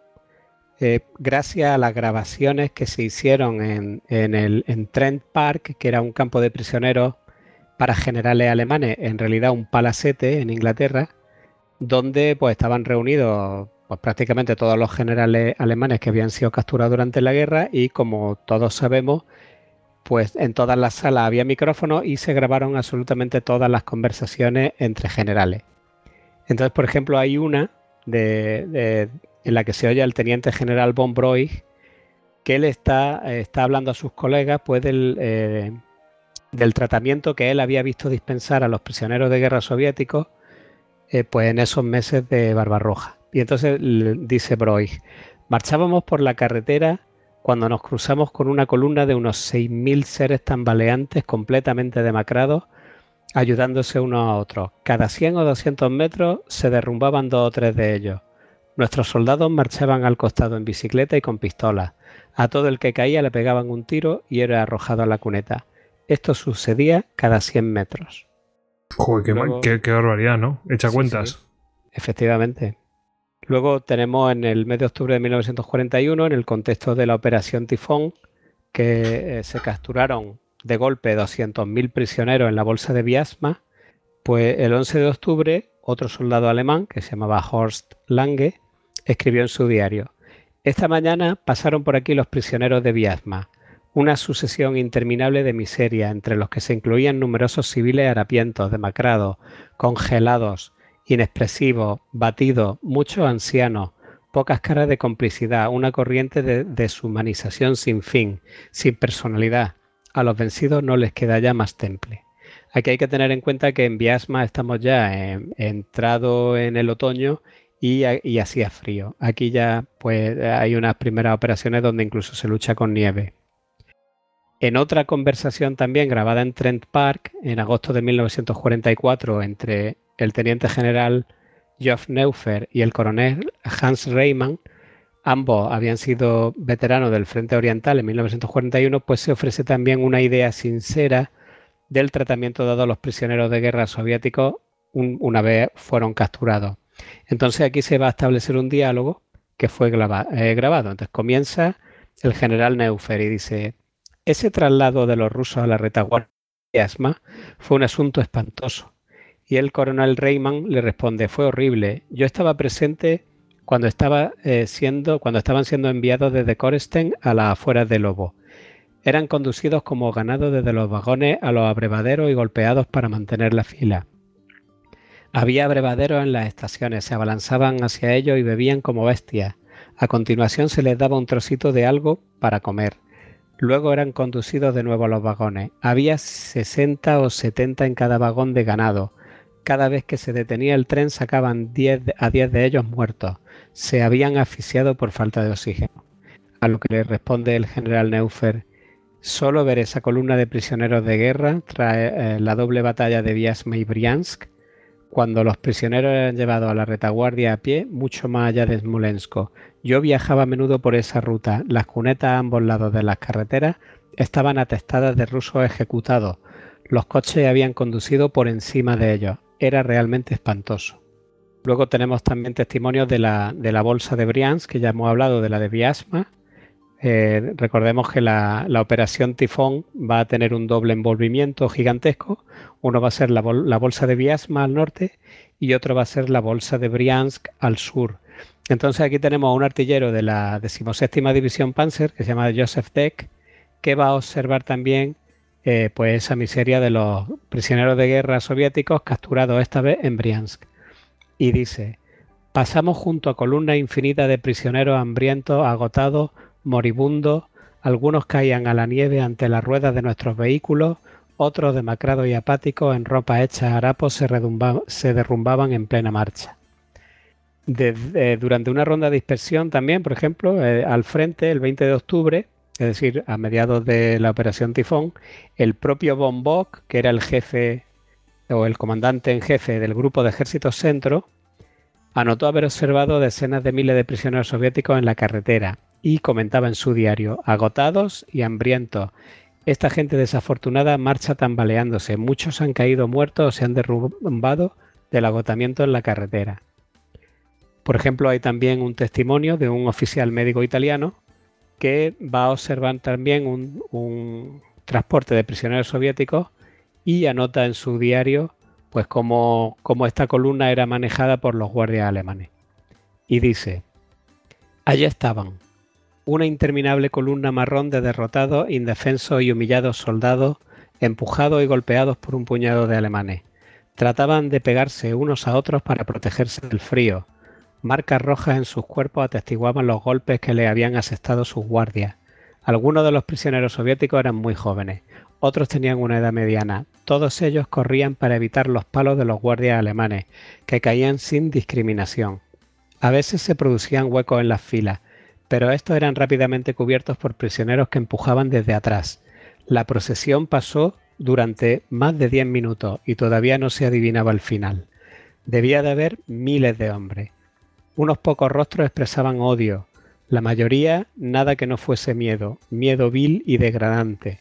eh, gracias a las grabaciones que se hicieron en, el, en Trent Park, que era un campo de prisioneros para generales alemanes, en realidad un palacete en Inglaterra, donde pues estaban reunidos pues prácticamente todos los generales alemanes que habían sido capturados durante la guerra y como todos sabemos, pues en todas las salas había micrófonos y se grabaron absolutamente todas las conversaciones entre generales. Entonces, por ejemplo, hay una en la que se oye al teniente general von Broig que él está, está hablando a sus colegas pues del, eh, tratamiento que él había visto dispensar a los prisioneros de guerra soviéticos eh, pues en esos meses de Barbarroja. Y entonces dice Broig, marchábamos por la carretera cuando nos cruzamos con una columna de unos 6.000 seres tambaleantes completamente demacrados, ayudándose unos a otros. Cada 100 o 200 metros se derrumbaban dos o tres de ellos. Nuestros soldados marchaban al costado en bicicleta y con pistolas. A todo el que caía le pegaban un tiro y era arrojado a la cuneta. Esto sucedía cada 100 metros. Joder, qué, barbaridad, ¿no? Echa cuentas. Efectivamente. Luego tenemos en el mes de octubre de 1941, en el contexto de la Operación Tifón, que eh, se capturaron de golpe 200.000 prisioneros en la bolsa de Biasma, pues el 11 de octubre otro soldado alemán, que se llamaba Horst Lange, escribió en su diario, Esta mañana pasaron por aquí los prisioneros de Biasma, una sucesión interminable de miseria, entre los que se incluían numerosos civiles harapientos, demacrados, congelados, inexpresivos, batidos, muchos ancianos, pocas caras de complicidad, una corriente de deshumanización sin fin, sin personalidad. A los vencidos no les queda ya más temple. Aquí hay que tener en cuenta que en Biasma estamos ya entrado en el otoño y, y hacía frío. Aquí ya pues hay unas primeras operaciones donde incluso se lucha con nieve. En otra conversación también grabada en Trent Park en agosto de 1944 entre el teniente general Geoff Neufer y el coronel Hans Reimann, ambos habían sido veteranos del Frente Oriental en 1941, pues se ofrece también una idea sincera del tratamiento dado a los prisioneros de guerra soviéticos una vez fueron capturados. Entonces aquí se va a establecer un diálogo que fue eh, grabado. Entonces comienza el general Neufer y dice, ese traslado de los rusos a la retaguardia fue un asunto espantoso. Y el coronel Reimann le responde, fue horrible. Yo estaba presente cuando, estaba, eh, siendo, cuando estaban siendo enviados desde Koresten a las afueras de Lobo. Eran conducidos como ganado desde los vagones a los abrevaderos y golpeados para mantener la fila. Había abrevaderos en las estaciones, se abalanzaban hacia ellos y bebían como bestias. A continuación se les daba un trocito de algo para comer. Luego eran conducidos de nuevo a los vagones. Había 60 o 70 en cada vagón de ganado. Cada vez que se detenía el tren sacaban 10 a 10 de ellos muertos. Se habían asfixiado por falta de oxígeno. A lo que le responde el general Neufer, solo ver esa columna de prisioneros de guerra tras eh, la doble batalla de Vyazma y Briansk, cuando los prisioneros eran llevados a la retaguardia a pie, mucho más allá de Smolensk, yo viajaba a menudo por esa ruta. Las cunetas a ambos lados de las carreteras estaban atestadas de rusos ejecutados. Los coches habían conducido por encima de ellos. Era realmente espantoso. Luego tenemos también testimonios de la, de la bolsa de Briansk, que ya hemos hablado de la de Viasma. Eh, recordemos que la, operación Tifón va a tener un doble envolvimiento gigantesco. Uno va a ser la, la bolsa de Viasma al norte y otro va a ser la bolsa de Briansk al sur. Entonces aquí tenemos a un artillero de la decimoséptima división Panzer que se llama Joseph Deck, que va a observar también eh, pues esa miseria de los prisioneros de guerra soviéticos capturados esta vez en Briansk. Y dice, pasamos junto a columnas infinitas de prisioneros hambrientos, agotados, moribundos, algunos caían a la nieve ante las ruedas de nuestros vehículos, otros demacrados y apáticos en ropa hecha harapos se, se derrumbaban en plena marcha. Eh, durante una ronda de dispersión también, por ejemplo, eh, al frente, el 20 de octubre, es decir, a mediados de la operación Tifón, el propio Von Bock, que era el jefe o el comandante en jefe del grupo de ejércitos centro, anotó haber observado decenas de miles de prisioneros soviéticos en la carretera y comentaba en su diario, agotados y hambrientos. Esta gente desafortunada marcha tambaleándose, muchos han caído muertos o se han derrumbado del agotamiento en la carretera. Por ejemplo, hay también un testimonio de un oficial médico italiano que va a observar también un, transporte de prisioneros soviéticos y anota en su diario pues cómo, esta columna era manejada por los guardias alemanes. Y dice, allí estaban, una interminable columna marrón de derrotados, indefensos y humillados soldados, empujados y golpeados por un puñado de alemanes. Trataban de pegarse unos a otros para protegerse del frío, Marcas rojas en sus cuerpos atestiguaban los golpes que le habían asestado sus guardias. Algunos de los prisioneros soviéticos eran muy jóvenes, otros tenían una edad mediana. Todos ellos corrían para evitar los palos de los guardias alemanes, que caían sin discriminación. A veces se producían huecos en las filas, pero estos eran rápidamente cubiertos por prisioneros que empujaban desde atrás. La procesión pasó durante más de diez minutos y todavía no se adivinaba el final. Debía de haber miles de hombres. Unos pocos rostros expresaban odio, la mayoría nada que no fuese miedo, miedo vil y degradante.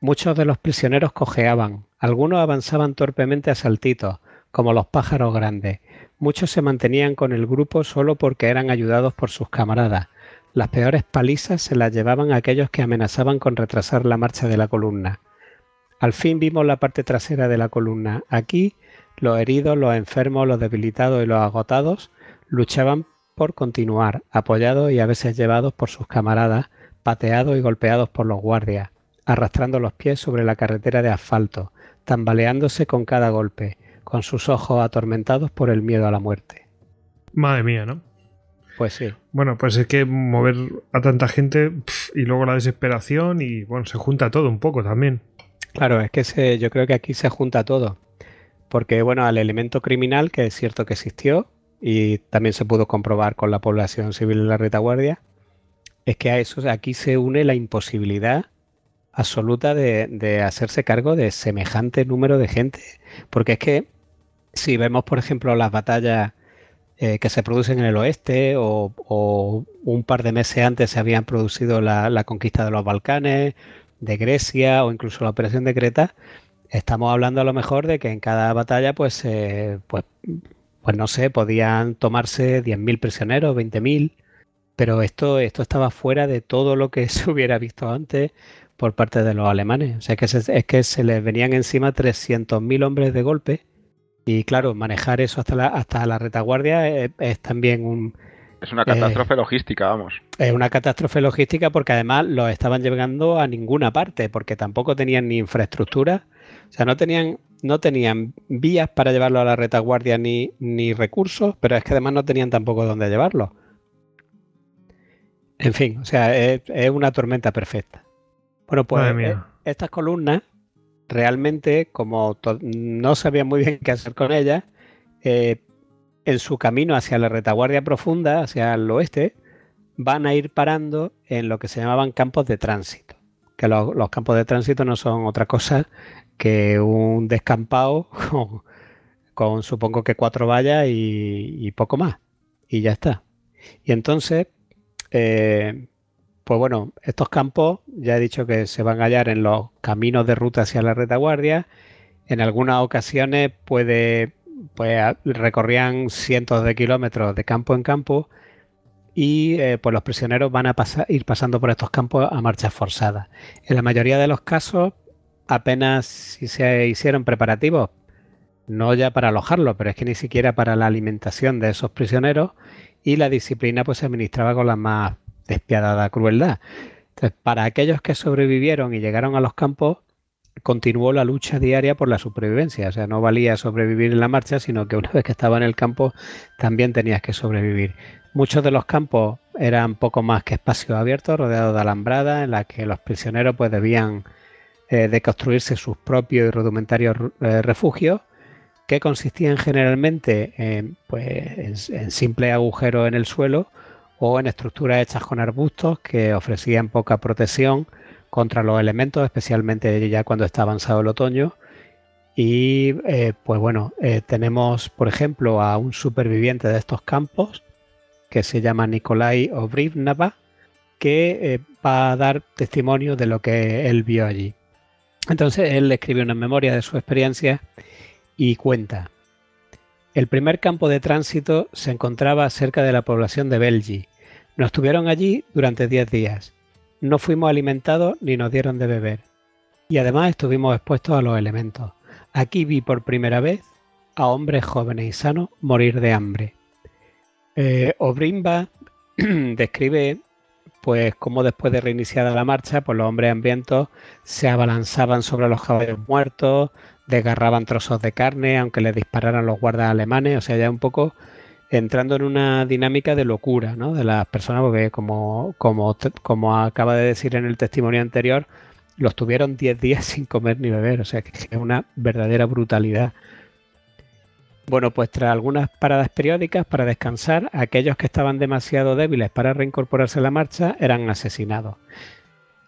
Muchos de los prisioneros cojeaban, algunos avanzaban torpemente a saltitos, como los pájaros grandes. Muchos se mantenían con el grupo solo porque eran ayudados por sus camaradas. Las peores palizas se las llevaban aquellos que amenazaban con retrasar la marcha de la columna. Al fin vimos la parte trasera de la columna. Aquí los heridos, los enfermos, los debilitados y los agotados luchaban por continuar, apoyados y a veces llevados por sus camaradas, pateados y golpeados por los guardias arrastrando los pies sobre la carretera de asfalto, tambaleándose con cada golpe, con sus ojos atormentados por el miedo a la muerte. Madre mía, ¿no? Pues sí. Bueno, pues es que mover a tanta gente y luego la desesperación y bueno, se junta todo un poco también. Claro, es que yo creo que aquí se junta todo. Porque bueno, al elemento criminal, que es cierto que existió y también se pudo comprobar con la población civil en la retaguardia, es que a eso aquí se une la imposibilidad absoluta de, hacerse cargo de semejante número de gente. Porque es que si vemos, por ejemplo, las batallas eh, que se producen en el oeste o, un par de meses antes se habían producido la, conquista de los Balcanes, de Grecia o incluso la operación de Creta, estamos hablando a lo mejor de que en cada batalla, pues, eh, pues, pues no sé, podían tomarse 10.000 prisioneros, 20.000, pero esto, esto estaba fuera de todo lo que <laughs> se hubiera visto antes por parte de los alemanes. O sea, que es que se les venían encima 300.000 hombres de golpe. Y claro, manejar eso hasta la, hasta la retaguardia es, también un... Es una catástrofe logística, vamos. Es una catástrofe logística porque además los estaban llegando a ninguna parte, porque tampoco tenían ni infraestructura, o sea, no tenían, no tenían vías para llevarlo a la retaguardia ni, ni recursos, pero es que además no tenían tampoco dónde llevarlo. En fin, o sea, es una tormenta perfecta. Bueno, pues eh, estas columnas realmente, como no sabían muy bien qué hacer con ellas, eh, en su camino hacia la retaguardia profunda, hacia el oeste, van a ir parando en lo que se llamaban campos de tránsito. Que los, campos de tránsito no son otra cosa que un descampado <laughs> con, supongo que cuatro vallas y, poco más. Y ya está. Y entonces, eh, pues bueno, estos campos ya he dicho que se van a hallar en los caminos de ruta hacia la retaguardia. En algunas ocasiones puede, pues recorrían cientos de kilómetros de campo en campo y eh, pues los prisioneros van a ir pasando por estos campos a marchas forzadas. En la mayoría de los casos apenas si se hicieron preparativos, no ya para alojarlos, pero es que ni siquiera para la alimentación de esos prisioneros y la disciplina pues se administraba con las más despiadada crueldad. Entonces, para aquellos que sobrevivieron y llegaron a los campos, continuó la lucha diaria por la supervivencia. O sea, no valía sobrevivir en la marcha, sino que una <laughs> vez que estaba en el campo también tenías que sobrevivir. Muchos de los campos eran poco más que espacios abiertos, rodeados de alambradas, en las que los prisioneros pues, debían eh, de construirse sus propios y rudimentarios eh, refugios, que consistían generalmente en, pues, en simples agujeros en el suelo o en estructuras hechas con arbustos que ofrecían poca protección contra los elementos, especialmente ya cuando está avanzado el otoño. Y eh, pues bueno, tenemos por ejemplo a un superviviente de estos campos que se llama Nikolai Obrivnava, que va a dar testimonio de lo que él vio allí. Entonces él escribe una memoria de su experiencia y cuenta. El primer campo de tránsito se encontraba cerca de la población de Belgi, nos tuvieron allí durante 10 días. No fuimos alimentados ni nos dieron de beber. Y además estuvimos expuestos a los elementos. Aquí vi por primera vez a hombres jóvenes y sanos morir de hambre. Eh, Obrimba <clears throat> describe pues cómo después de reiniciada la marcha, pues los hombres hambrientos se abalanzaban sobre los caballos muertos, desgarraban trozos de carne, aunque les dispararan los guardas alemanes, o sea, ya un poco entrando en una dinámica de locura ¿no? de las personas, porque como, como, como acaba de decir en el testimonio anterior, los tuvieron 10 días <laughs> sin comer ni beber, o sea que es una verdadera brutalidad. Bueno, pues tras algunas paradas periódicas para descansar, aquellos que estaban demasiado débiles para reincorporarse a la marcha eran asesinados.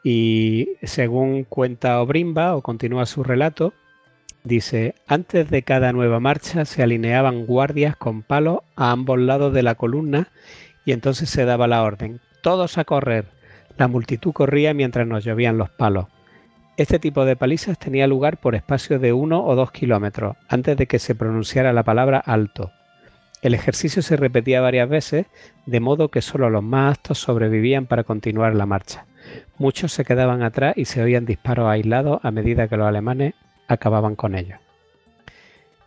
Y según cuenta Obrimba o continúa su relato, dice, antes de cada nueva marcha se alineaban guardias con palos a ambos lados de la columna y entonces se daba la orden, todos a correr. La multitud corría mientras nos llovían los palos. Este tipo de palizas tenía lugar por espacio de uno o dos kilómetros, antes de que se pronunciara la palabra alto. El ejercicio se repetía varias veces, de modo que solo los más aptos sobrevivían para continuar la marcha. Muchos se quedaban atrás y se oían disparos aislados a medida que los alemanes acababan con ellos.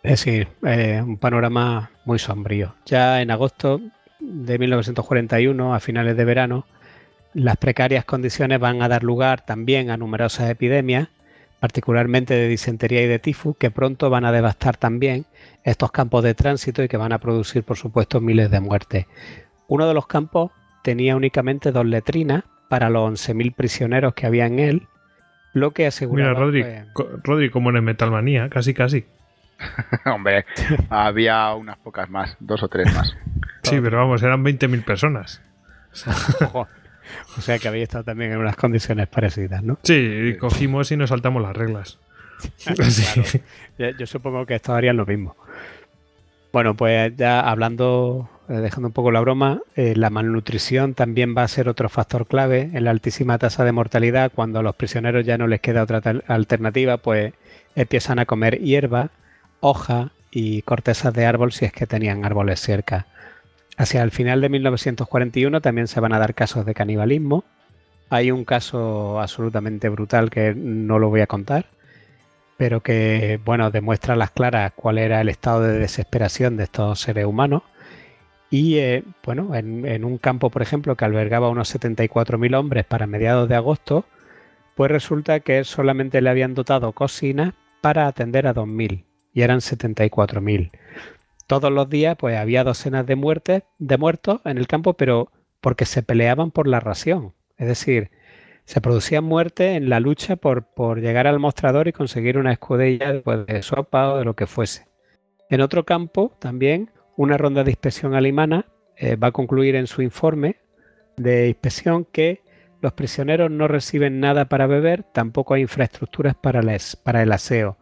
Es decir, eh, un panorama muy sombrío. Ya en agosto de 1941, a finales de verano, las precarias condiciones van a dar lugar también a numerosas epidemias, particularmente de disentería y de tifus, que pronto van a devastar también estos campos de tránsito y que van a producir, por supuesto, miles de muertes. Uno de los campos tenía únicamente dos letrinas para los 11.000 prisioneros que había en él, lo que aseguraba... Mira, Rodri, Rodri como en Metalmanía, casi casi. <laughs> Hombre, había unas pocas más, dos o tres más. Sí, pero vamos, eran 20.000 personas. <laughs> O sea que habéis estado también en unas condiciones parecidas, ¿no? Sí, cogimos y nos saltamos las reglas. Yo supongo que esto harían lo mismo. Bueno, pues ya hablando, eh, dejando un poco la broma, eh, la malnutrición también va a ser otro factor clave en la altísima tasa de mortalidad. Cuando a los prisioneros ya no les queda otra alternativa, pues empiezan a comer hierba, hoja y cortezas de árbol si es que tenían árboles cerca. Hacia el final de 1941 también se van a dar casos de canibalismo. Hay un caso absolutamente brutal que no lo voy a contar, pero que bueno demuestra a las claras cuál era el estado de desesperación de estos seres humanos. Y eh, bueno, en, un campo, por ejemplo, que albergaba unos 74.000 hombres para mediados de agosto, pues resulta que solamente le habían dotado cocina para atender a 2.000 y eran 74.000 todos los días pues había docenas de muertes, de muertos en el campo, pero porque se peleaban por la ración. Es decir, se producían muertes en la lucha por, por llegar al mostrador y conseguir una escudilla pues, de sopa o de lo que fuese. En otro campo, también, una ronda de inspección alemana eh, va a concluir en su informe de inspección que los prisioneros no reciben nada para beber, tampoco hay infraestructuras para, para el aseo.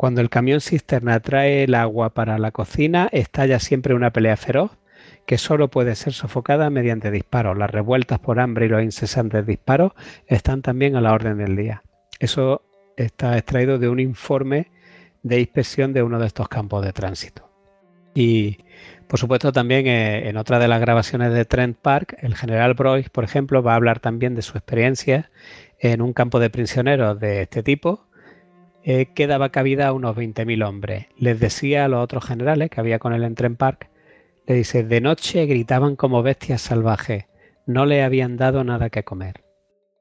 Cuando el camión cisterna trae el agua para la cocina, estalla siempre una pelea feroz que solo puede ser sofocada mediante disparos. Las revueltas por hambre y los incesantes disparos están también a la orden del día. Eso está extraído de un informe de inspección de uno de estos campos de tránsito. Y por supuesto también eh, en otra de las grabaciones de Trent Park, el general Broyce, por ejemplo, va a hablar también de su experiencia en un campo de prisioneros de este tipo eh, que daba cabida a unos 20.000 hombres. Les decía a los otros generales que había con él en Tren Park, le dice, de noche gritaban como bestias salvajes, no le habían dado nada que comer.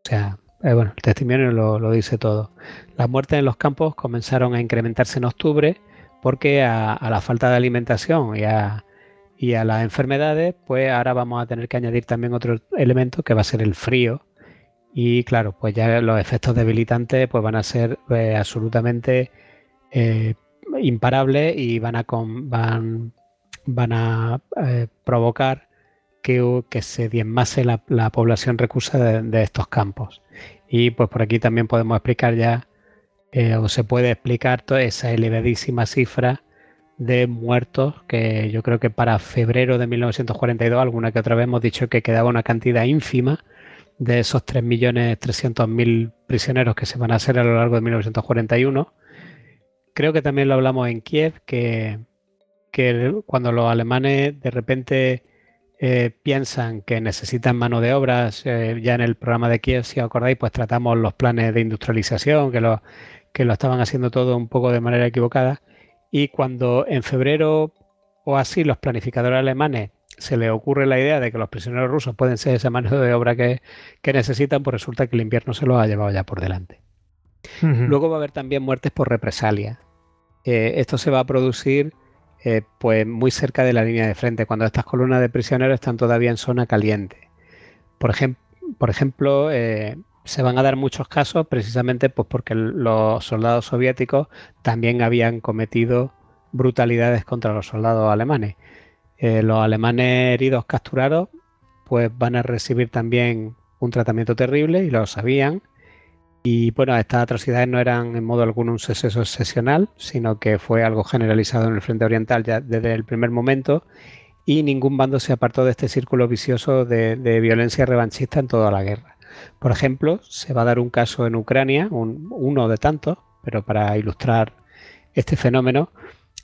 O sea, eh, bueno, el testimonio lo, dice todo. Las muertes en los campos comenzaron a incrementarse en octubre porque a, la falta de alimentación y a, y a las enfermedades, pues ahora vamos a tener que añadir también otro elemento que va a ser el frío, y claro, pues ya los efectos debilitantes pues van a ser eh, absolutamente eh, imparables y van a, van, van a eh, provocar que, que, se diezmase la, la población recursa de, estos campos. Y pues por aquí también podemos explicar ya, o se puede explicar toda esa elevadísima cifra de muertos que yo creo que para febrero de 1942, alguna que otra vez hemos dicho que quedaba una cantidad ínfima de esos 3.300.000 prisioneros que se van a hacer a lo largo de 1941. Creo que también lo hablamos en Kiev, que, cuando los alemanes de repente eh, piensan que necesitan mano de obras, eh, ya en el programa de Kiev, si os acordáis, pues tratamos los planes de industrialización, que lo, que lo estaban haciendo todo un poco de manera equivocada. Y cuando en febrero o así los planificadores alemanes se le ocurre la idea de que los prisioneros rusos pueden ser esa mano de obra que, necesitan, pues resulta que el invierno se los ha llevado ya por delante. Luego va a haber también muertes por represalia. Eh, esto se va a producir eh, pues muy cerca de la línea de frente, cuando estas columnas de prisioneros están todavía en zona caliente. Por, por ejemplo, eh, se van a dar muchos casos precisamente pues porque los soldados soviéticos también habían cometido brutalidades contra los soldados alemanes. Eh, los alemanes heridos capturados pues van a recibir también un tratamiento terrible y lo sabían. Y bueno, estas atrocidades no eran en modo alguno un suceso excepcional, sino que fue algo generalizado en el frente oriental ya desde el primer momento y ningún bando se apartó de este círculo vicioso de, violencia revanchista en toda la guerra. Por ejemplo, se va a dar un caso en Ucrania, uno de tantos, pero para ilustrar este fenómeno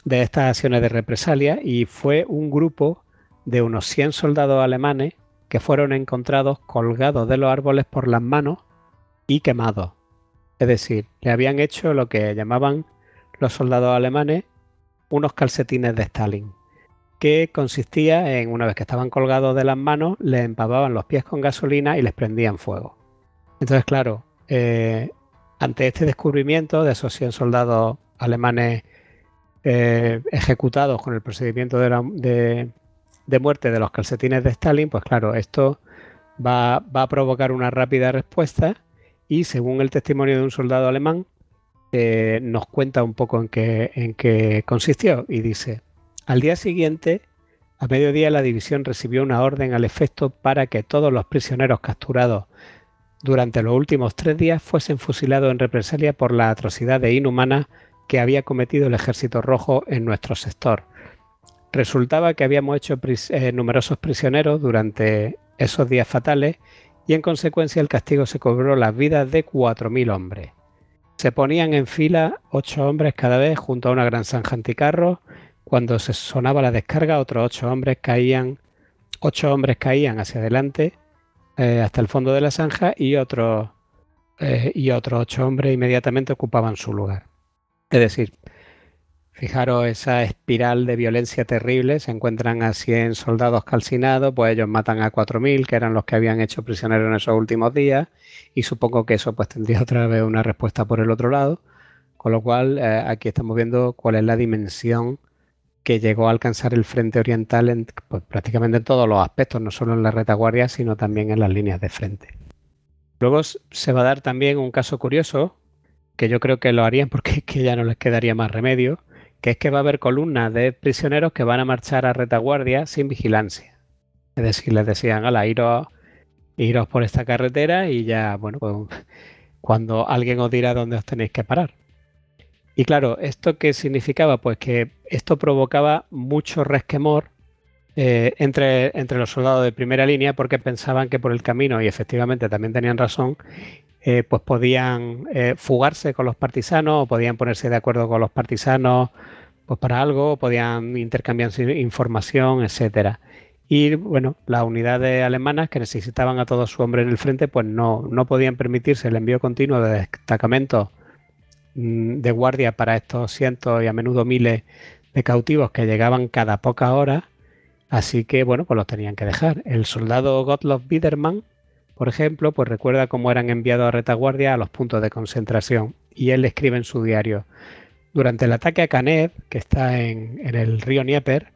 de estas acciones de represalia, y fue un grupo de unos 100 soldados alemanes que fueron encontrados colgados de los árboles por las manos y quemados. Es decir, le habían hecho lo que llamaban los soldados alemanes unos calcetines de Stalin, que consistía en, una vez que estaban colgados de las manos, les empapaban los pies con gasolina y les prendían fuego. Entonces, claro, eh, ante este descubrimiento de esos 100 soldados alemanes eh, ejecutados con el procedimiento de, muerte de los calcetines de Stalin, pues claro, esto va, a provocar una rápida respuesta y según el testimonio de un soldado alemán, eh, nos cuenta un poco en qué, en qué consistió y dice, al día siguiente, a mediodía, la división recibió una orden al efecto para que todos los prisioneros capturados durante los últimos tres días fuesen fusilados en represalia por la atrocidad de inhumana que había cometido el ejército rojo en nuestro sector Resultaba que habíamos hecho eh, numerosos prisioneros durante esos días fatales y en consecuencia el castigo se cobró las vidas de 4.000 hombres. Se ponían en fila ocho hombres cada vez junto a una gran zanja anticarro. Cuando se sonaba la descarga, otros ocho hombres caían, ocho hombres caían hacia adelante eh, hasta el fondo de la zanja y otros eh, y otros ocho hombres inmediatamente ocupaban su lugar. Es decir, Fijaros esa espiral de violencia terrible, se encuentran a 100 soldados calcinados, pues ellos matan a 4.000, que eran los que habían hecho prisioneros en esos últimos días, y supongo que eso pues tendría <laughs> otra vez una respuesta por el otro lado, con lo cual eh, aquí estamos viendo cuál es la dimensión que llegó a alcanzar el frente oriental en, pues, prácticamente en todos los aspectos, no solo en la retaguardia, sino también en las líneas de frente. Luego se va a dar también un caso curioso, que yo creo que lo harían porque que ya no les quedaría más remedio, que es que va a haber columnas de prisioneros que van a marchar a retaguardia sin vigilancia. Es decir, les decían, ala, iros, iros por esta carretera y ya, bueno, pues, cuando alguien os dirá dónde os tenéis que parar. Y claro, ¿esto qué significaba? Pues que esto provocaba mucho resquemor eh, entre, entre los soldados de primera línea porque pensaban que por el camino, y efectivamente también tenían razón, eh, pues podían eh, fugarse con los partisanos o podían ponerse de acuerdo con los partisanos pues para algo, podían intercambiar información, etcétera. Y bueno, las unidades alemanas que necesitaban a todos su hombre en el frente, pues no, no podían permitirse el envío continuo de destacamentos mm, de guardia para estos cientos y a menudo miles de cautivos que llegaban cada pocas horas. Así que bueno, pues los tenían que dejar. El soldado Gottlob Biedermann por ejemplo, pues recuerda cómo eran enviados a retaguardia a los puntos de concentración y él escribe en su diario, durante el ataque a Kanev, que está en, el río Nieper,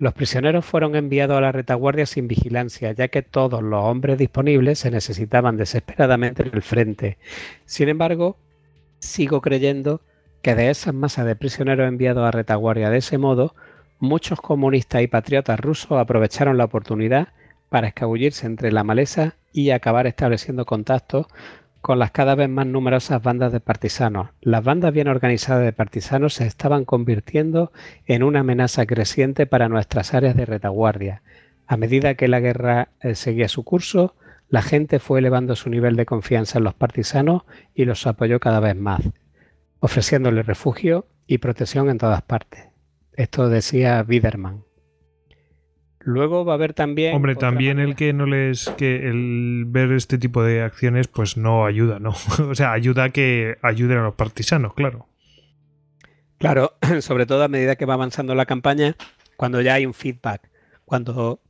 los prisioneros fueron enviados a la retaguardia sin vigilancia, ya que todos los hombres disponibles se necesitaban desesperadamente en el frente. Sin embargo, sigo creyendo que de esas masas de prisioneros enviados a retaguardia de ese modo, muchos comunistas y patriotas rusos aprovecharon la oportunidad para escabullirse entre la maleza y acabar estableciendo contactos con las cada vez más numerosas bandas de partisanos. Las bandas bien organizadas de partisanos se estaban convirtiendo en una amenaza creciente para nuestras áreas de retaguardia. A medida que la guerra eh, seguía su curso, la gente fue elevando su nivel de confianza en los partisanos y los apoyó cada vez más, ofreciéndoles refugio y protección en todas partes. Esto decía Biederman. Luego va a haber también. Hombre, también el que no les. que el ver este tipo de acciones, pues no ayuda, ¿no? <laughs> o sea, ayuda a que ayuden a los partisanos, claro. Claro, <clears throat> sobre todo a medida que va avanzando la campaña, cuando ya hay un feedback, cuando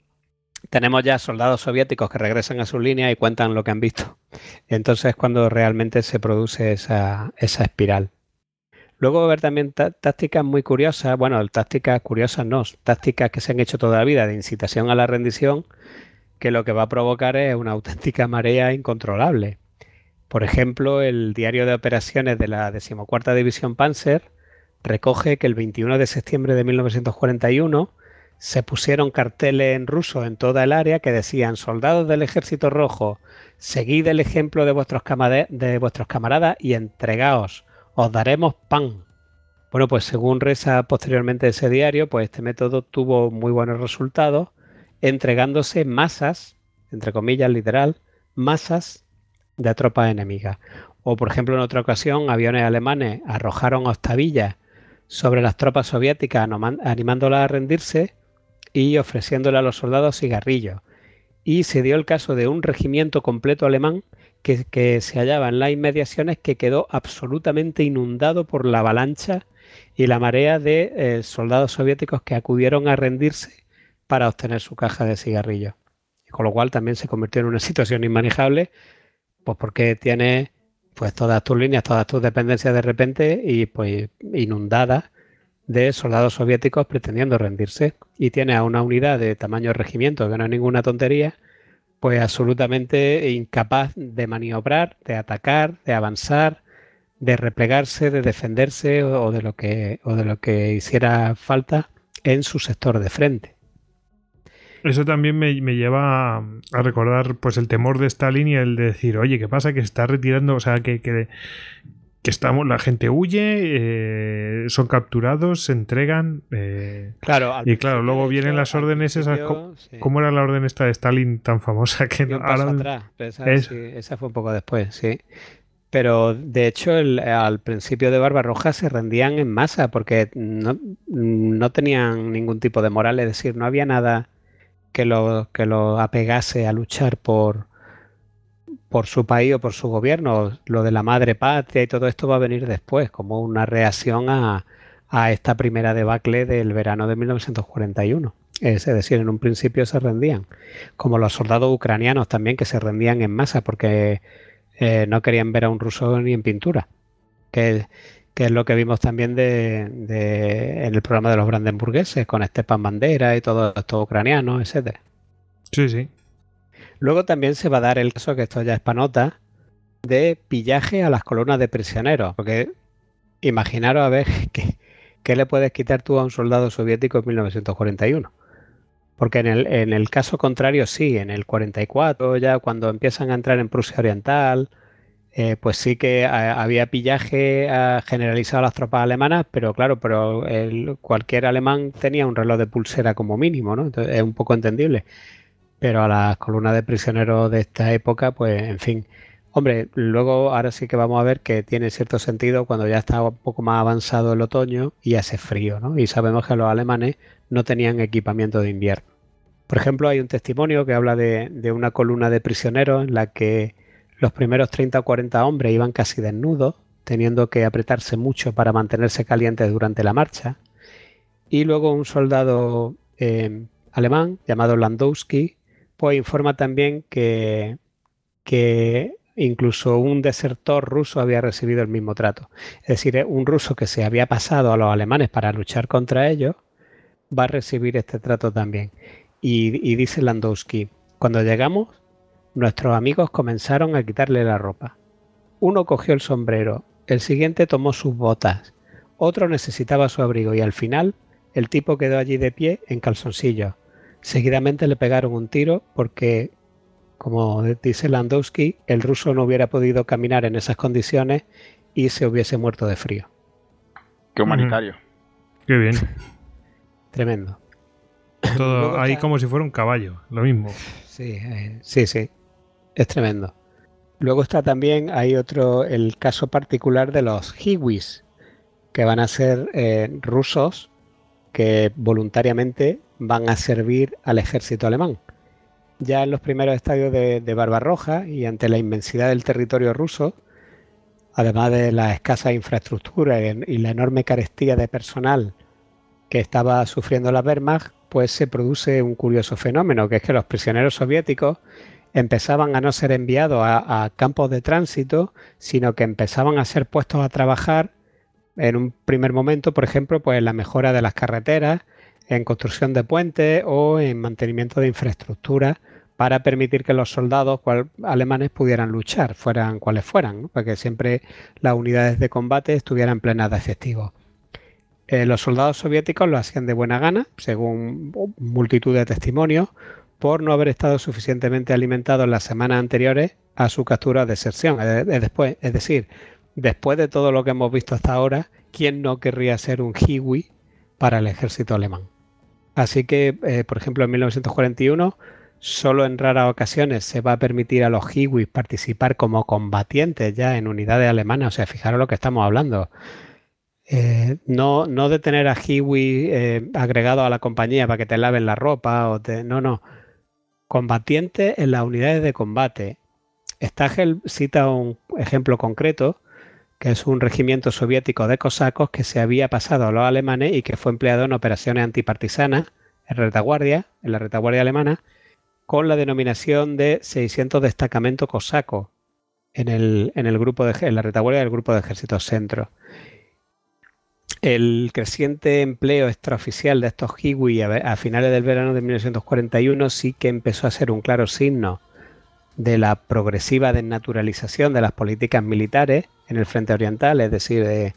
tenemos ya soldados soviéticos que regresan a su línea y cuentan lo que han visto. Entonces es cuando realmente se produce esa, esa espiral. Luego va a haber también tácticas muy curiosas, bueno, tácticas curiosas no, tácticas que se han hecho toda la vida de incitación a la rendición, que lo que va a provocar es una auténtica marea incontrolable. Por ejemplo, el diario de operaciones de la decimocuarta División Panzer recoge que el 21 de septiembre de 1941 se pusieron carteles en ruso en toda el área que decían soldados del ejército rojo, seguid el ejemplo de vuestros, de vuestros camaradas y entregaos, os daremos pan. Bueno, pues según reza posteriormente ese diario, pues este método tuvo muy buenos resultados, entregándose masas, entre comillas literal, masas de tropas enemigas. O, por ejemplo, en otra ocasión, aviones alemanes arrojaron octavillas sobre las tropas soviéticas, animándolas a rendirse y ofreciéndole a los soldados cigarrillos. Y se dio el caso de un regimiento completo alemán que, se hallaba en las inmediaciones que quedó absolutamente inundado por la avalancha y la marea de eh, soldados soviéticos que acudieron a rendirse para obtener su caja de cigarrillos. Con lo cual también se convirtió en una <laughs> situación inmanejable pues porque tiene pues todas tus líneas, todas tus dependencias de repente y pues inundadas de soldados soviéticos pretendiendo rendirse. Y tiene a una unidad de tamaño regimiento, que no es ninguna tontería, pues absolutamente incapaz de maniobrar, de atacar, de avanzar, de replegarse, de defenderse o, de lo que o de lo que hiciera falta en su sector de frente. Eso también me, lleva a recordar pues el temor de Stalin y el de decir, oye, ¿qué pasa? Que está retirando, o sea, que, que, estamos, la gente huye, eh, son capturados, se entregan. Eh, claro, y claro, luego vienen las órdenes esas. ¿Cómo era la orden esta de Stalin tan famosa que no, ahora, esa, fue un poco después, sí. Pero de hecho, al principio de Barbarroja se rendían en masa porque no, no, tenían ningún tipo de moral, es decir, no había nada que que lo apegase a luchar por, por su país o por su gobierno. Lo de la madre patria y todo esto va a venir después, como una reacción a, a esta primera debacle del verano de 1941. Es decir, en un principio se rendían, como los soldados ucranianos también que se rendían en masa porque eh, no querían ver a un ruso ni en pintura. Que que es lo que vimos también de, en el programa de los brandenburgueses, con Stepan Bandera y todo esto ucraniano, etcétera. Sí, sí. Luego también se va a dar el caso, que esto ya es panota, de pillaje a las columnas de prisioneros. Porque imaginaros a ver <laughs> qué, le puedes quitar tú a un soldado soviético en 1941. Porque en el, en el caso contrario, sí, en el 44, ya cuando empiezan a entrar en Prusia Oriental, eh, pues sí que había pillaje generalizado a las tropas alemanas, pero claro, pero cualquier alemán tenía un reloj de pulsera como mínimo, ¿no? Entonces, es un poco entendible. Pero a las columnas de prisioneros de esta época, pues en fin. Hombre, luego ahora sí que vamos a ver que tiene cierto sentido cuando ya está un poco más avanzado el otoño y hace frío, ¿no? Y sabemos que los alemanes no tenían equipamiento de invierno. Por ejemplo, hay un testimonio que habla de, de una columna de prisioneros en la que los primeros 30 o 40 hombres iban casi desnudos, teniendo que apretarse mucho para mantenerse calientes durante la marcha. Y luego un soldado eh, alemán llamado Landowski, pues informa también que, que incluso un desertor ruso había recibido el mismo trato. Es decir, un ruso que se había pasado a los alemanes para luchar contra ellos, va a recibir este trato también. Y, y dice Landowski, cuando llegamos Nuestros amigos comenzaron a quitarle la ropa. Uno cogió el sombrero, el siguiente tomó sus botas, otro necesitaba su abrigo y al final el tipo quedó allí de pie en calzoncillos. Seguidamente le pegaron un tiro porque, como dice Landowski, el ruso no hubiera podido caminar en esas condiciones y se hubiese muerto de frío. Qué humanitario. Qué bien. <laughs> Tremendo. Todo ahí como si fuera un caballo, lo mismo. Sí, eh, sí, sí es tremendo. Luego está también, hay otro, el caso particular de los Hiwis, que van a ser eh, rusos que voluntariamente van a servir al ejército alemán. Ya en los primeros estadios de, Barbarroja y ante la inmensidad del territorio ruso, además de la escasa infraestructura y la enorme carestía de personal que estaba sufriendo la Wehrmacht, pues se produce un curioso fenómeno, que es que los prisioneros soviéticos empezaban a no ser enviados a, campos de tránsito, sino que empezaban a ser puestos a trabajar en un primer momento, por ejemplo, pues la mejora de las carreteras, en construcción de puentes o en mantenimiento de infraestructura para permitir que los soldados alemanes pudieran luchar, fueran cuales fueran, para que siempre las unidades de combate estuvieran plenas de efectivos. Eh, los soldados soviéticos lo hacían de buena gana, según multitud de testimonios, por no haber estado suficientemente alimentados las semanas anteriores a su captura o deserción. después, es decir, después de todo lo que hemos visto hasta ahora, ¿quién no querría ser un Hiwi para el ejército alemán? Así que, eh, por ejemplo, en 1941, solo en raras ocasiones se va a permitir a los Hiwis participar como combatientes ya en unidades alemanas. O sea, fijaros lo que estamos hablando. Eh, no, no de tener a Hiwi eh, agregado a la compañía para que te laven la ropa o no, no. Combatientes en las unidades de combate. Stagel cita un ejemplo concreto que es un regimiento soviético de cosacos que se había pasado a los alemanes y que fue empleado en operaciones antipartisanas en retaguardia, en la retaguardia alemana, con la denominación de 600 destacamento cosaco en, el, en, el grupo de, en la retaguardia del grupo de ejércitos centro. El creciente empleo extraoficial de estos hiwi a, finales del verano de 1941 sí que empezó a ser un claro signo de la progresiva desnaturalización de las políticas militares en el frente oriental, es decir,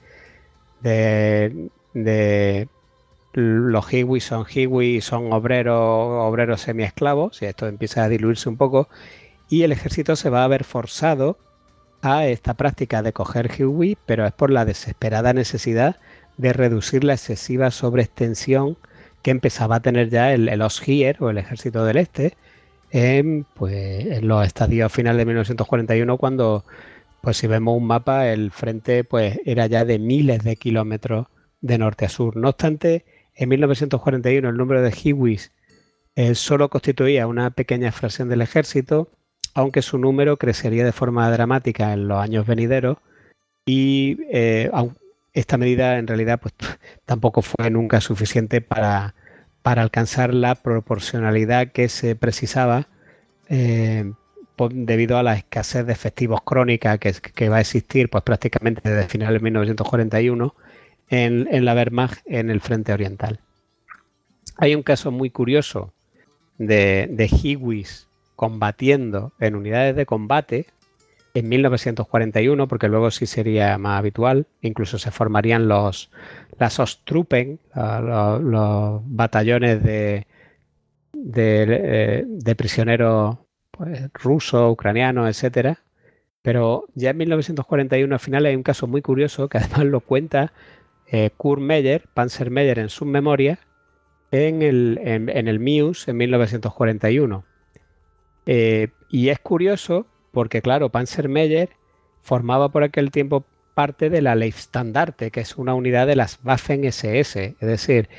de, los hiwi son hiwi, son obreros, obreros semiesclavos, y esto empieza a diluirse un poco, y el ejército se va a ver forzado a esta práctica de coger hiwi, pero es por la desesperada necesidad de reducir la excesiva sobreextensión que empezaba a tener ya el, el o el ejército del este en, pues, en los estadios finales de 1941 cuando pues si vemos un mapa, el frente pues era ya de miles de kilómetros de norte a sur. No obstante, en 1941 el número de Hiwis eh, solo constituía una pequeña fracción del ejército, aunque su número crecería de forma dramática en los años venideros y eh, esta medida en realidad pues, <laughs> tampoco fue nunca suficiente para, para alcanzar la proporcionalidad que se precisaba eh, debido a la escasez de efectivos crónica que, va a existir pues prácticamente desde finales de 1941 en, en la Wehrmacht en el frente oriental. Hay un caso muy curioso de, de Hiwis combatiendo en unidades de combate en 1941, porque luego sí sería más habitual, incluso se formarían los las Ostruppen, los, batallones de, eh, de prisioneros pues, ruso, ucraniano, etcétera. Pero ya en 1941 al final hay un caso muy curioso que <laughs> además lo cuenta eh, Kurt Meyer, Panzer Meyer en sus memorias, en el, en, el Muse en 1941. Eh, y es curioso porque, claro, Panzer Meyer formaba por aquel tiempo parte de la Leibstandarte, que es una unidad de las Waffen SS, es decir,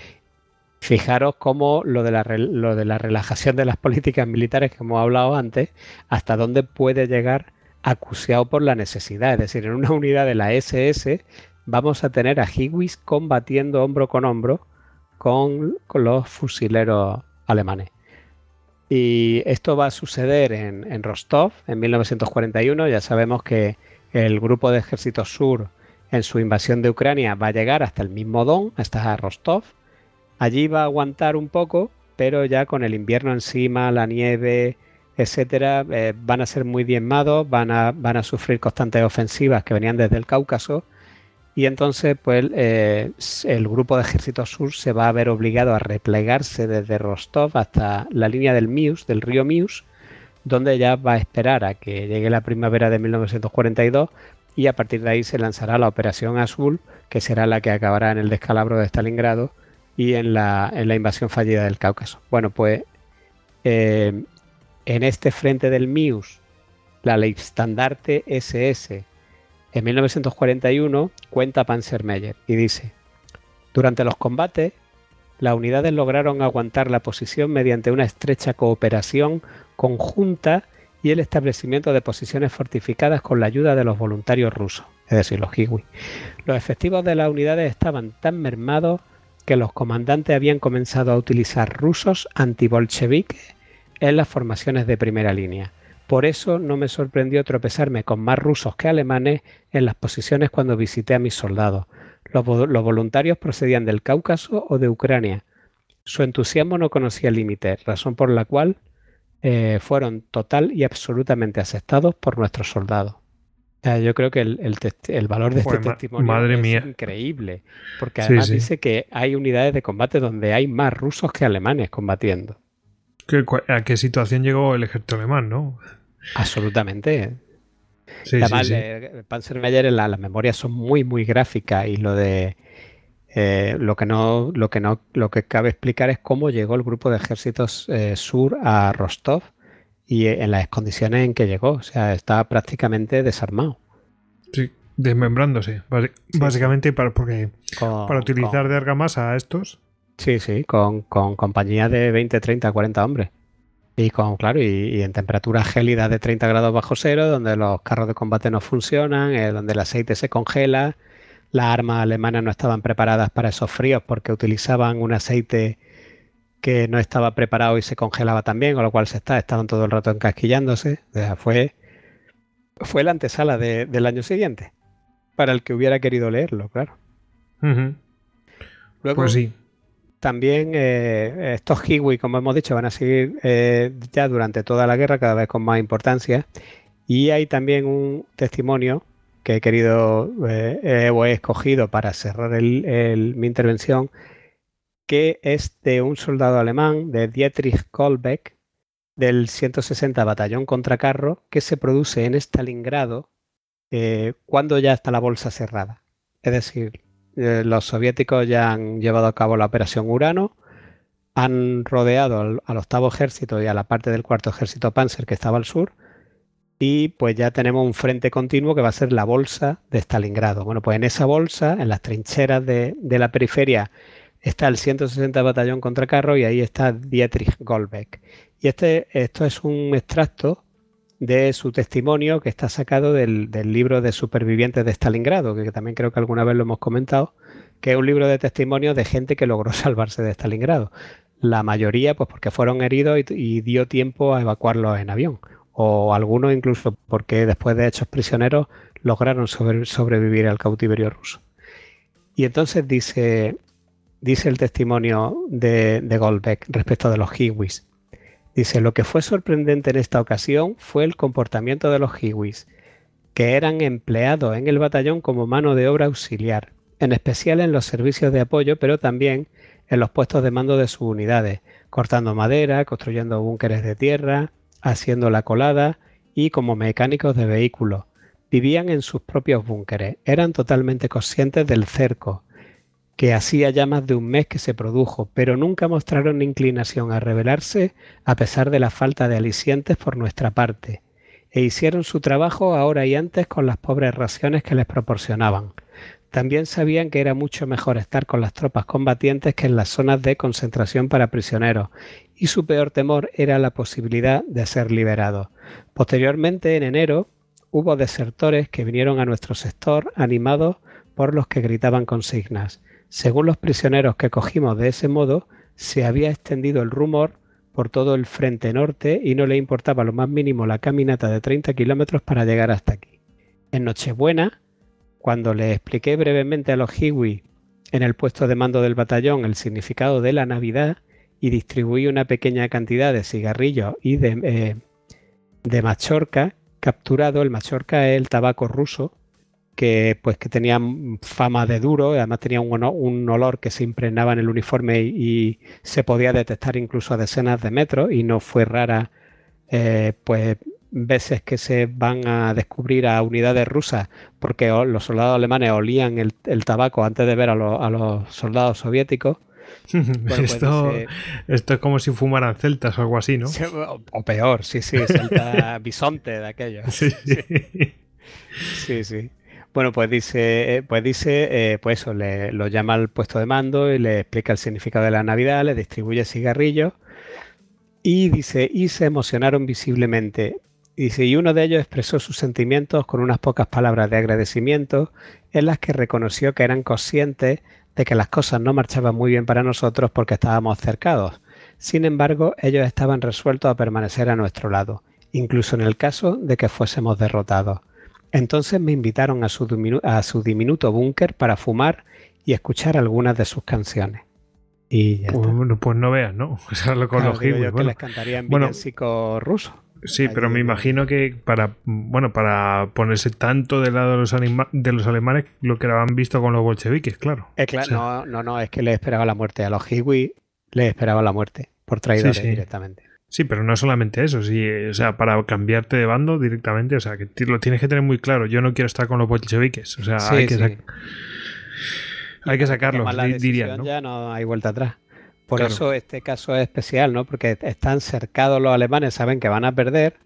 Fijaros cómo lo de, la, lo de la relajación de las políticas militares que hemos hablado antes, hasta dónde puede llegar acuciado por la necesidad. Es decir, en una unidad de la SS vamos a tener a Hiwis combatiendo hombro con hombro con, los fusileros alemanes. Y esto va a suceder en, en, Rostov en 1941. Ya sabemos que el grupo de ejército sur en su invasión de Ucrania va a llegar hasta el mismo Don, hasta Rostov. Allí va a aguantar un poco, pero ya con el invierno encima, la nieve, etcétera, eh, van a ser muy diezmados, van a, van a sufrir constantes ofensivas que venían desde el Cáucaso. Y entonces, pues, eh, el grupo de ejército sur se va a ver obligado a replegarse desde Rostov hasta la línea del Mius, del río Mius, donde ya va a esperar a que llegue la primavera de 1942 y a partir de ahí se lanzará la Operación Azul, que será la que acabará en el descalabro de Stalingrado y en la, invasión fallida del Cáucaso. Bueno, pues eh, en este frente del MIUS, la Leibstandarte SS, en 1941 cuenta Panzermeyer y dice, durante los combates, las unidades lograron aguantar la posición mediante una estrecha cooperación conjunta y el establecimiento de posiciones fortificadas con la ayuda de los voluntarios rusos, es decir, los Hiwi. Los efectivos de las unidades estaban tan mermados que los comandantes habían comenzado a utilizar rusos antibolcheviques en las formaciones de primera línea. Por eso no me sorprendió tropezarme con más rusos que alemanes en las posiciones cuando visité a mis soldados. Los, voluntarios procedían del Cáucaso o de Ucrania. Su entusiasmo no conocía límites, razón por la cual eh, fueron total y absolutamente aceptados por nuestros soldados. Yo creo que el, valor de este testimonio es increíble, porque además dice que hay unidades de combate donde hay más rusos que alemanes combatiendo. ¿A qué situación llegó el ejército alemán, no? Absolutamente. Sí, Además, sí, Panzermeyer, las memorias son muy, muy gráficas y lo de eh, lo que no, lo que no, lo que cabe explicar es cómo llegó el grupo de ejércitos eh, sur a Rostov y en las condiciones en que llegó. O sea, estaba prácticamente desarmado. Sí, desmembrándose, básicamente para, porque, para utilizar de argamasa a estos. Sí, sí, con, con compañía de 20, 30, 40 hombres. Y con, claro, y, en temperaturas gélidas de 30 grados bajo cero, donde los carros de combate no funcionan, eh, donde el aceite se congela, las armas alemanas no estaban preparadas para esos fríos porque utilizaban un aceite que no estaba preparado y se congelaba también, con lo cual se está, estaban todo el rato encasquillándose. O sea, fue, fue la antesala del año siguiente, para el que hubiera querido leerlo, claro. Luego, pues sí también eh, estos Hiwi, como hemos dicho, van a seguir eh, ya durante toda la guerra, cada vez con más importancia. Y hay también un testimonio que he querido eh, o he escogido para cerrar mi intervención, que es de un soldado alemán, de Dietrich Kolbeck, del 160 Batallón Contracarro, que se produce en Stalingrado cuando ya está la bolsa cerrada. Es decir, eh, los soviéticos ya han llevado a cabo la operación Urano, han rodeado al, octavo ejército y a la parte del cuarto ejército Panzer que estaba al sur, y pues ya tenemos un frente continuo que va a ser la bolsa de Stalingrado. Bueno, pues en esa bolsa, en las trincheras de la periferia, está el 160 Batallón contra Carro y ahí está Dietrich Goldbeck. Y este, esto es un extracto de su testimonio que está sacado del, libro de supervivientes de Stalingrado, que, también creo que alguna vez lo hemos comentado, que es un libro de testimonio de gente que logró <laughs> salvarse de Stalingrado. La mayoría, pues porque fueron heridos y, dio tiempo a evacuarlos en avión. O algunos incluso porque después de hechos prisioneros lograron sobrevivir al cautiverio ruso. Y entonces dice, dice el testimonio de, de Goldbeck respecto de los Hiwis. Dice, lo que fue sorprendente en esta ocasión fue el comportamiento de los hiwis, que eran empleados en el batallón como mano de obra auxiliar, en especial en los servicios de apoyo, pero también en los puestos de mando de sus unidades, cortando madera, construyendo búnkeres de tierra, haciendo la colada y como mecánicos de vehículos. Vivían en sus propios búnkeres, eran totalmente conscientes del cerco, que hacía ya más de un mes que se produjo, pero nunca mostraron inclinación a rebelarse a pesar de la falta de alicientes por nuestra parte, e hicieron su trabajo ahora y antes con las pobres raciones que les proporcionaban. También sabían que era mucho mejor estar con las tropas combatientes que en las zonas de concentración para prisioneros, y su peor temor era la posibilidad de ser liberados. Posteriormente, en enero, hubo desertores que vinieron a nuestro sector animados por los que gritaban consignas. Según los prisioneros que cogimos de ese modo, se había extendido el rumor por todo el frente norte y no le importaba lo más mínimo la caminata de 30 kilómetros para llegar hasta aquí. En Nochebuena, cuando le expliqué brevemente a los Hiwi en el puesto de mando del batallón el significado de la Navidad y distribuí una pequeña cantidad de cigarrillos y de, eh, de machorca capturado, el machorca es el tabaco ruso, que pues que tenían fama de duro, además tenía un, un, olor que se impregnaba en el uniforme y, se podía detectar incluso a decenas de metros y no fue rara eh, pues veces que se van a descubrir a unidades rusas porque los soldados alemanes olían el, tabaco antes de ver a, los soldados soviéticos. <laughs> Pues esto, esto, es como si fumaran celtas o algo así, ¿no? O, peor, sí, sí, celta <laughs> bisonte de aquello. sí. sí. sí. Bueno, pues dice, eh, pues dice, eh, pues eso, le, lo llama al puesto de mando y le explica el significado de la Navidad, le distribuye cigarrillos y dice, y se emocionaron visiblemente. dice, y uno de ellos expresó sus sentimientos con unas pocas palabras de agradecimiento en las que reconoció que eran conscientes de que las cosas no marchaban muy bien para nosotros porque estábamos cercados. Sin embargo, ellos estaban resueltos a permanecer a nuestro lado, incluso en el caso de que fuésemos derrotados. Entonces me invitaron a su, diminu- a su diminuto búnker para fumar y escuchar algunas de sus canciones. Y ya Pues, bueno, pues no veas, ¿no? <laughs> O sea, lo con Claro, los digo yo hibis, que bueno. les cantaría en Bueno. ruso. Sí, pero me imagino que para bueno para ponerse tanto del lado de los, anima- de los alemanes lo que han visto con los bolcheviques, claro. Eh, claro, O sea- no, no, no, es que les esperaba la muerte. A los Hiwi les esperaba la muerte por traidores Sí, sí. directamente. Sí, pero no solamente eso, sí, o sea, para cambiarte de bando directamente, o sea, que lo tienes que tener muy claro. Yo no quiero estar con los bolcheviques, o sea, Sí, hay, que sí. hay que sacarlos, dirían, ¿no? ya no hay vuelta atrás. Por Claro. eso este caso es especial, ¿no? Porque están cercados los alemanes, saben que van a perder,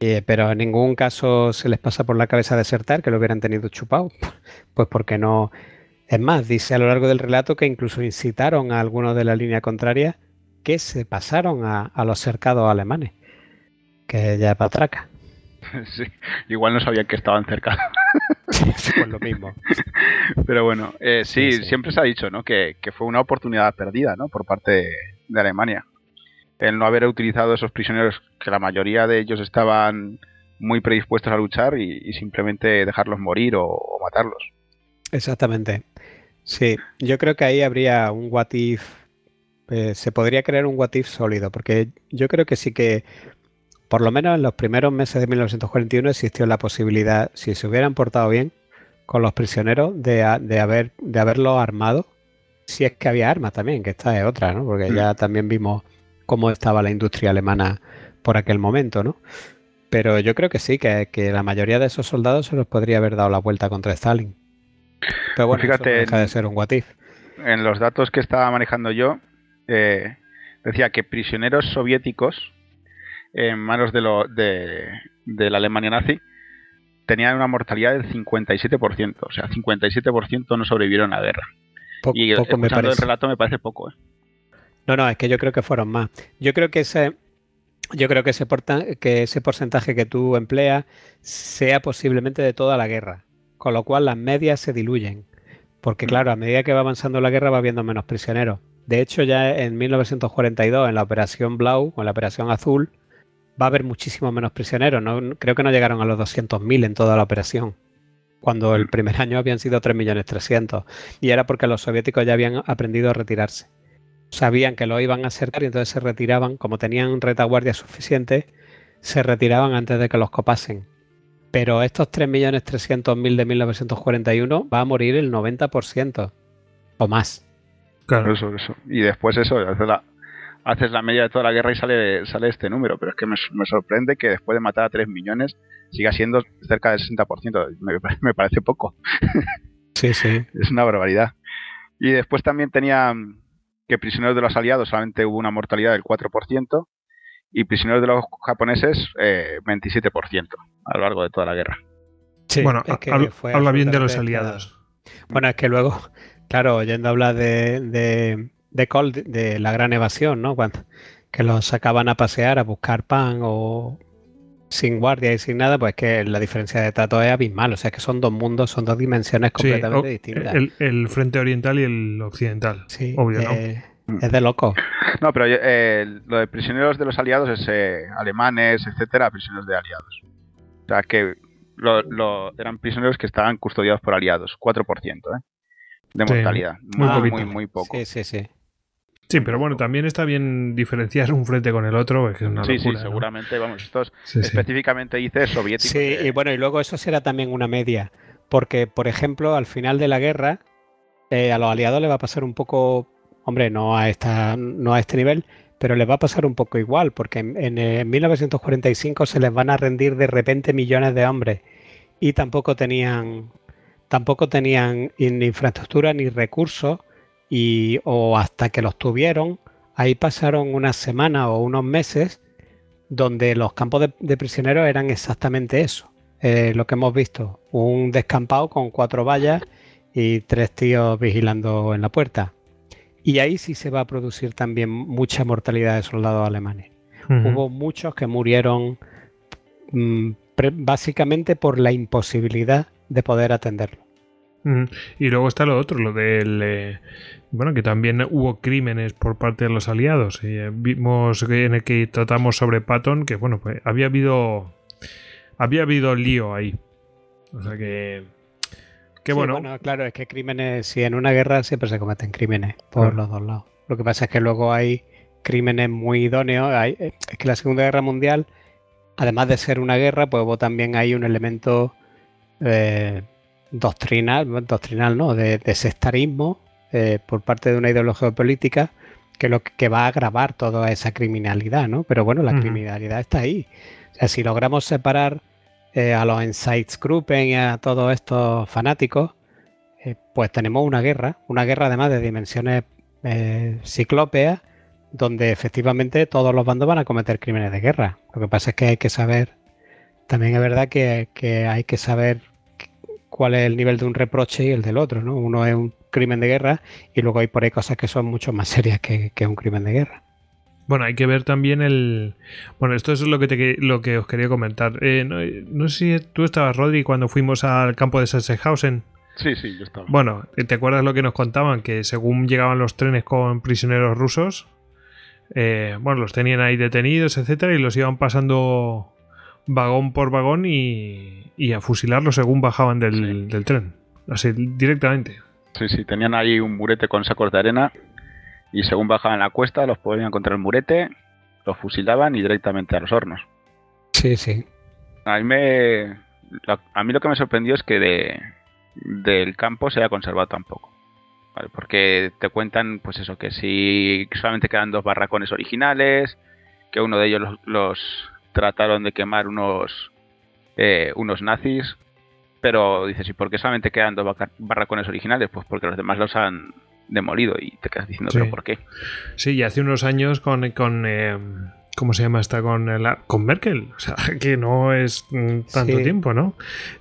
eh, pero en ningún caso se les pasa por la cabeza desertar, que lo hubieran tenido chupado. <laughs> Pues porque no. Es más, dice a lo largo del relato que incluso incitaron a algunos de la línea contraria que se pasaron a, a los cercados alemanes. Que ya es patraca. <laughs> Sí, igual no sabían que estaban cerca. <laughs> pues lo mismo. Pero bueno, eh, sí, Sí, sí. siempre se ha dicho, ¿no? Que, que fue una oportunidad perdida, ¿no? Por parte de, de Alemania. El no haber utilizado esos prisioneros, que la mayoría de ellos estaban muy predispuestos a luchar y, y simplemente dejarlos morir o, o matarlos. Exactamente. Sí, yo creo que ahí habría un what if, eh, se podría crear un what if sólido, porque yo creo que sí que, por lo menos en los primeros meses de 1941 existió la posibilidad, si se hubieran portado bien con los prisioneros, de, de, haber, de haberlos armado, si es que había armas también, que esta es otra, ¿no? Porque ya también vimos cómo estaba la industria alemana por aquel momento, ¿no? Pero yo creo que sí, que, que la mayoría de esos soldados se los podría haber dado la vuelta contra Stalin. Pero bueno, Fíjate, eso deja de ser un what if. En los datos que estaba manejando yo, eh, decía que prisioneros soviéticos en manos de, lo, de, de la Alemania nazi tenían una mortalidad del 57%. O sea, 57% no sobrevivieron a la guerra. Y poco me escuchando el parece. relato me parece poco. ¿eh? No, no, es que yo creo que fueron más. Yo creo que ese, yo creo que ese, porta- que ese porcentaje que tú empleas sea posiblemente de toda la guerra, con lo cual las medias se diluyen, porque claro, a medida que va avanzando la guerra va habiendo menos prisioneros. De hecho, ya en 1942, en la Operación Blau o en la Operación Azul, va a haber muchísimos menos prisioneros. No, creo que no llegaron a los 200.000 en toda la operación, cuando el primer año habían sido 3.300.000. Y era porque los soviéticos ya habían aprendido a retirarse sabían que lo iban a acercar y entonces se retiraban, como tenían retaguardia suficiente, se retiraban antes de que los copasen. Pero estos 3.300.000 de 1941 va a morir el 90% o más. Claro. Eso, eso. Y después eso, haces la, haces la media de toda la guerra y sale, sale este número. Pero es que me, me sorprende que después de matar a 3 millones siga siendo cerca del 60%. Me, <laughs> me parece poco. <laughs> Sí, sí. Es una barbaridad. Y después también tenía mm, que prisioneros de los aliados solamente hubo una mortalidad del 4% y prisioneros de los japoneses eh, 27% a lo largo de toda la guerra. Sí, bueno, es que hab- fue habla bien de los aliados. Bueno, es que luego, claro, oyendo hablar de, de, de Cold, de la gran evasión, ¿no? Cuando, que los sacaban a pasear, a buscar pan o sin guardia y sin nada, pues que la diferencia de trato es abismal. O sea, que son dos mundos, son dos dimensiones Sí, completamente o- distintas. el, el frente oriental y el occidental. sí, obvio, ¿no? eh, es de loco. No, pero eh, lo de prisioneros de los aliados es eh, alemanes, etcétera, prisioneros de aliados. O sea que lo, lo- eran prisioneros que estaban custodiados por aliados, 4%, ¿eh? De Sí, mortalidad. muy muy, poquito. muy, muy poco. Sí, sí, sí. Sí, pero bueno, también está bien diferenciar un frente con el otro, que es una Sí, locura. sí, ¿no? seguramente, vamos, estos Sí, sí. específicamente dice soviéticos. Sí, y bueno, y luego eso será también una media, porque, por ejemplo, al final de la guerra, eh, a los aliados les va a pasar un poco, hombre, no a, esta, no a este nivel, pero les va a pasar un poco igual, porque en, en, eh, 1945 se les van a rendir de repente millones de hombres y tampoco tenían, tampoco tenían ni infraestructura ni recursos, y, o hasta que los tuvieron, ahí pasaron unas semanas o unos meses donde los campos de, de prisioneros eran exactamente eso, eh, lo que hemos visto, un descampado con cuatro vallas y tres tíos vigilando en la puerta. Y ahí sí se va a producir también mucha mortalidad de soldados alemanes. Hubo muchos que murieron mm, básicamente por la imposibilidad de poder atenderlo. Y luego está lo otro, lo del... eh, bueno, que también hubo crímenes por parte de los aliados. Y, eh, vimos que en el que tratamos sobre Patton que, bueno, pues había habido... Había habido lío ahí. O sea que. Que Sí, bueno. claro, es que crímenes, si en una guerra siempre se cometen crímenes por Claro. los dos lados. Lo que pasa es que luego hay crímenes muy idóneos. Hay- es que la Segunda Guerra Mundial, además de ser una guerra, pues hubo también hay un elemento eh, doctrinal, doctrinal, ¿no? De, de sectarismo eh, por parte de una ideología política que lo que, va a agravar toda esa criminalidad, ¿no? Pero bueno, la criminalidad está ahí. O sea, si logramos separar eh, a los Insights-Gruppen y a todos estos fanáticos, eh, pues tenemos una guerra, una guerra además de dimensiones eh, ciclópeas, donde efectivamente todos los bandos van a cometer crímenes de guerra. Lo que pasa es que hay que saber, también es verdad que, que hay que saber cuál es el nivel de un reproche y el del otro, ¿no? Uno es un crimen de guerra y luego hay por ahí cosas que son mucho más serias que, que un crimen de guerra. Bueno, hay que ver también el. Bueno, esto es lo que, te, lo que os quería comentar. Eh, no, no sé si tú estabas, Rodri, cuando fuimos al campo de Sachsenhausen. Sí, sí, yo estaba. Bueno, ¿te acuerdas lo que nos contaban? Que según llegaban los trenes con prisioneros rusos, eh, bueno, los tenían ahí detenidos, etcétera, y los iban pasando vagón por vagón y, y a fusilarlos según bajaban del, Sí. del tren. Así, directamente. Sí, sí, tenían ahí un murete con sacos de arena y según bajaban la cuesta los ponían contra el murete, los fusilaban y directamente a los hornos. Sí, sí. A mí, me, lo- a mí lo que me sorprendió es que de, del campo se haya conservado tan poco. ¿vale? Porque te cuentan, pues eso, que si solamente quedan dos barracones originales, que uno de ellos los, los trataron de quemar unos, eh, unos nazis, pero dices, ¿y por qué solamente quedan dos barracones originales? Pues porque los demás los han demolido y te quedas diciendo, Sí. ¿pero por qué? Sí, y hace unos años con. con eh, ¿Cómo se llama esta? Con, el- con Merkel. O sea, <laughs> que no es mm, tanto Sí. tiempo, ¿no?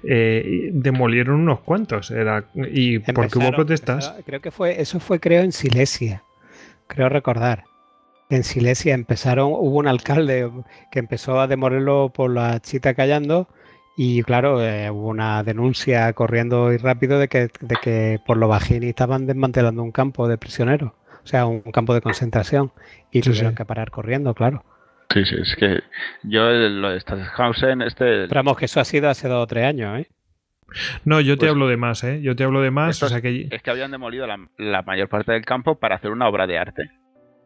Eh, demolieron unos cuantos. Era, y porque hubo Empezaron- protestas. empezaron- creo que fue, eso fue creo en Silesia, creo recordar. En Silesia empezaron, hubo un alcalde que empezó a demolerlo por la chita callando y claro, eh, hubo una denuncia corriendo y rápido de que, de que por lo bajini estaban desmantelando un campo de prisioneros, o sea, un campo de concentración y Sí, tuvieron sí. que parar corriendo, claro. Sí, sí, es que yo lo de Stadthausen, este... Pero vamos, que eso ha sido hace dos o tres años, ¿eh? No, yo te Pues- hablo de más, ¿eh? Yo te hablo de más. Esto O sea que. es que habían demolido la, la mayor parte del campo para hacer una obra de arte.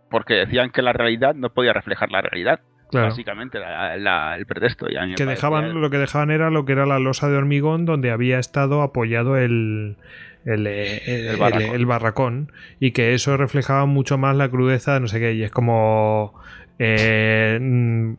Porque decían que la realidad no podía reflejar la realidad. Claro. Básicamente, la- la- el pretexto. Y a mí me Que dejaban, lo que dejaban era lo que era la losa de hormigón donde había estado apoyado el, el, eh, el- El barracón. el barracón y que eso reflejaba mucho más la crudeza de no sé qué. Y es como. eh, mm,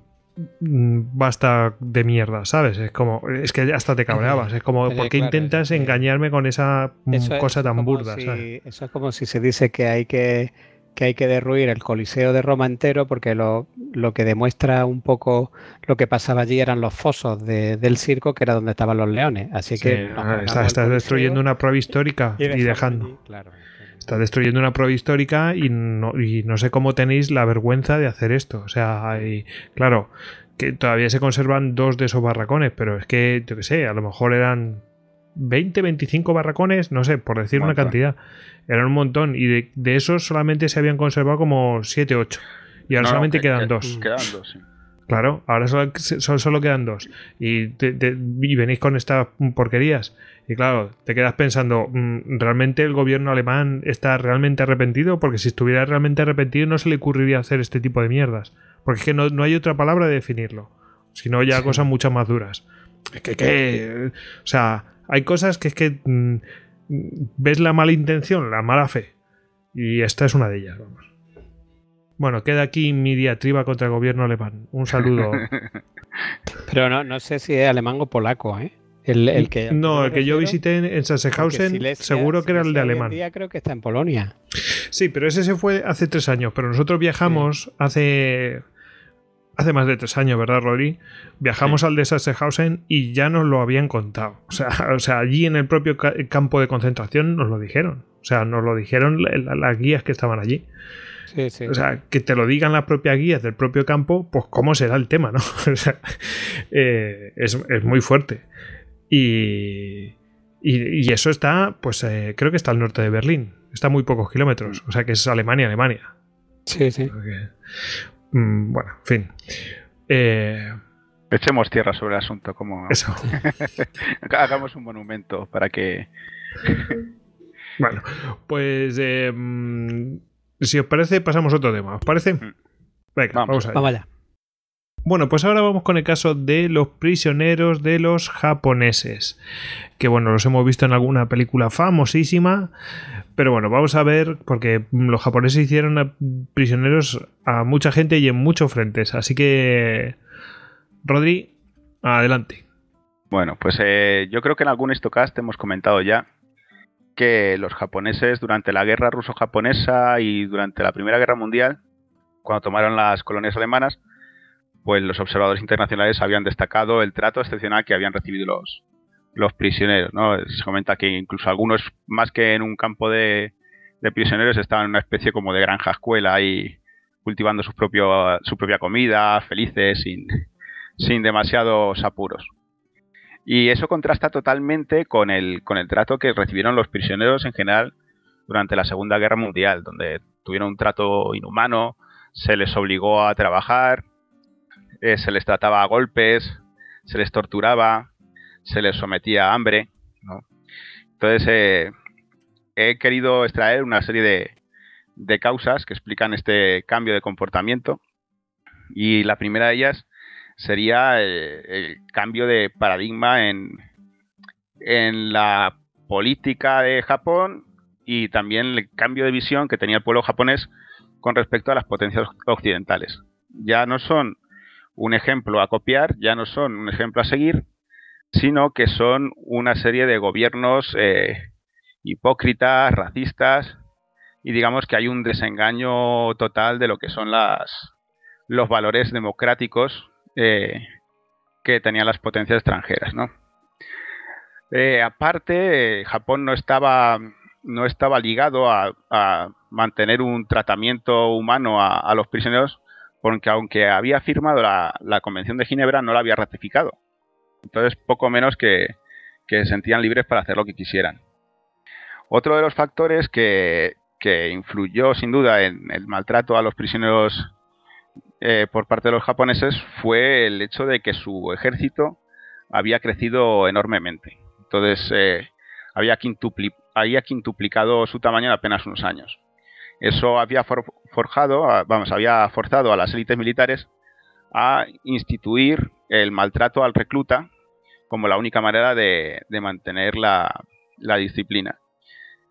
basta de mierda, ¿sabes? Es como. Es que hasta te cabreabas. Es como, <laughs> ¿por qué intentas engañarme con esa mm, Eso cosa es tan burda, si- ¿sabes? Eso es como si se dice que hay que, que hay que derruir el Coliseo de Roma entero porque lo, lo que demuestra un poco lo que pasaba allí eran los fosos de- del circo que era donde estaban los leones. Así Sí, que nos ah, está- estás destruyendo una prueba histórica y, dejando. allí, claro. Está destruyendo una prueba histórica y no, y no sé cómo tenéis la vergüenza de hacer esto. O sea, hay- claro, que todavía se conservan dos de esos barracones, pero es que, yo qué sé, a lo mejor eran 20, 25 barracones, no sé, por decir una cantidad. Eran un montón y de, de esos solamente se habían conservado como 7, 8. Y ahora No, solamente que- quedan que- dos. Quedan dos, sí. Claro, ahora solo, solo, solo quedan dos. Y, te- te- y venís con estas porquerías. Y claro, te quedas pensando, mm, ¿realmente el gobierno alemán está realmente arrepentido? Porque si estuviera realmente arrepentido no se le ocurriría hacer este tipo de mierdas. Porque es que no, no hay otra palabra de definirlo. Sino ya Sí. cosas mucho más duras. Es que, que- o sea, hay cosas que es que mm, ves la mala intención, la mala fe. Y esta es una de ellas, vamos. Bueno, queda aquí mi diatriba contra el gobierno alemán. Un saludo. <laughs> Pero no, no sé si es alemán o polaco, ¿eh? El, el que, no, el que yo visité en, en Sachsenhausen, Silesia- seguro que era el de alemán. día creo que está en Polonia. Sí, pero ese se fue hace tres años. Pero nosotros viajamos hace. Hace más de tres años, ¿verdad, Rodri? Viajamos al de Sachsenhausen y ya nos lo habían contado. O sea, <laughs> o sea allí en el propio ca- campo de concentración nos lo dijeron. O sea, nos lo dijeron la- la- las guías que estaban allí. Sí, sí. O sea, que te lo digan las propias guías del propio campo, pues cómo será el tema, ¿no? <laughs> O sea, eh, es, es muy fuerte. Y, y, y eso está, pues eh, creo que está al norte de Berlín. Está a muy pocos kilómetros. O sea que es Alemania, Alemania. sí, sí. Porque, mm, bueno, en fin. Eh, Echemos tierra sobre el asunto, como Eso. <laughs> hagamos un monumento para que <laughs> Bueno, pues eh, mm, si os parece, pasamos a otro tema. ¿Os parece? Mm. Venga, Vamos. vamos, a ver. Allá. Bueno, pues ahora vamos con el caso de los prisioneros de los japoneses. Que bueno, los hemos visto en alguna película famosísima. Pero bueno, vamos a ver, porque los japoneses hicieron a- prisioneros a mucha gente y en muchos frentes. Así que, Rodri, adelante. Bueno, pues eh, yo creo que en algún Histocast hemos comentado ya que los japoneses durante la guerra ruso-japonesa y durante la Primera Guerra Mundial, cuando tomaron las colonias alemanas, pues los observadores internacionales habían destacado el trato excepcional que habían recibido los, los prisioneros. ¿no? Se comenta que incluso algunos, más que en un campo de, prisioneros, estaban en una especie como de granja escuela ahí cultivando su, propio, su propia comida, felices, sin, sin demasiados apuros. Y eso contrasta totalmente con el, con el trato que recibieron los prisioneros en general durante la Segunda Guerra Mundial, donde tuvieron un trato inhumano, se les obligó a trabajar, eh, se les trataba a golpes, se les torturaba, se les sometía a hambre. Entonces, eh, he querido extraer una serie de, causas que explican este cambio de comportamiento. Y la primera de ellas sería eh, el cambio de paradigma en la política de Japón y también el cambio de visión que tenía el pueblo japonés con respecto a las potencias occidentales. Ya no son un ejemplo a copiar, ya no son un ejemplo a seguir, sino que son una serie de gobiernos eh, hipócritas, racistas, y digamos que hay un desengaño total de lo que son las, los valores democráticos eh, que tenían las potencias extranjeras, ¿no? Eh, aparte, Japón no estaba, no estaba ligado a, mantener un tratamiento humano a, los prisioneros, porque aunque había firmado la, Convención de Ginebra, no la había ratificado. Entonces, poco menos que, se sentían libres para hacer lo que quisieran. Otro de los factores que, influyó sin duda en el maltrato a los prisioneros eh, por parte de los japoneses fue el hecho de que su ejército había crecido enormemente. Entonces eh, había, había, quintuplicado su tamaño en apenas unos años. Eso había for forjado, a, vamos, había forzado a las élites militares a instituir el maltrato al recluta como la única manera de, mantener la, disciplina.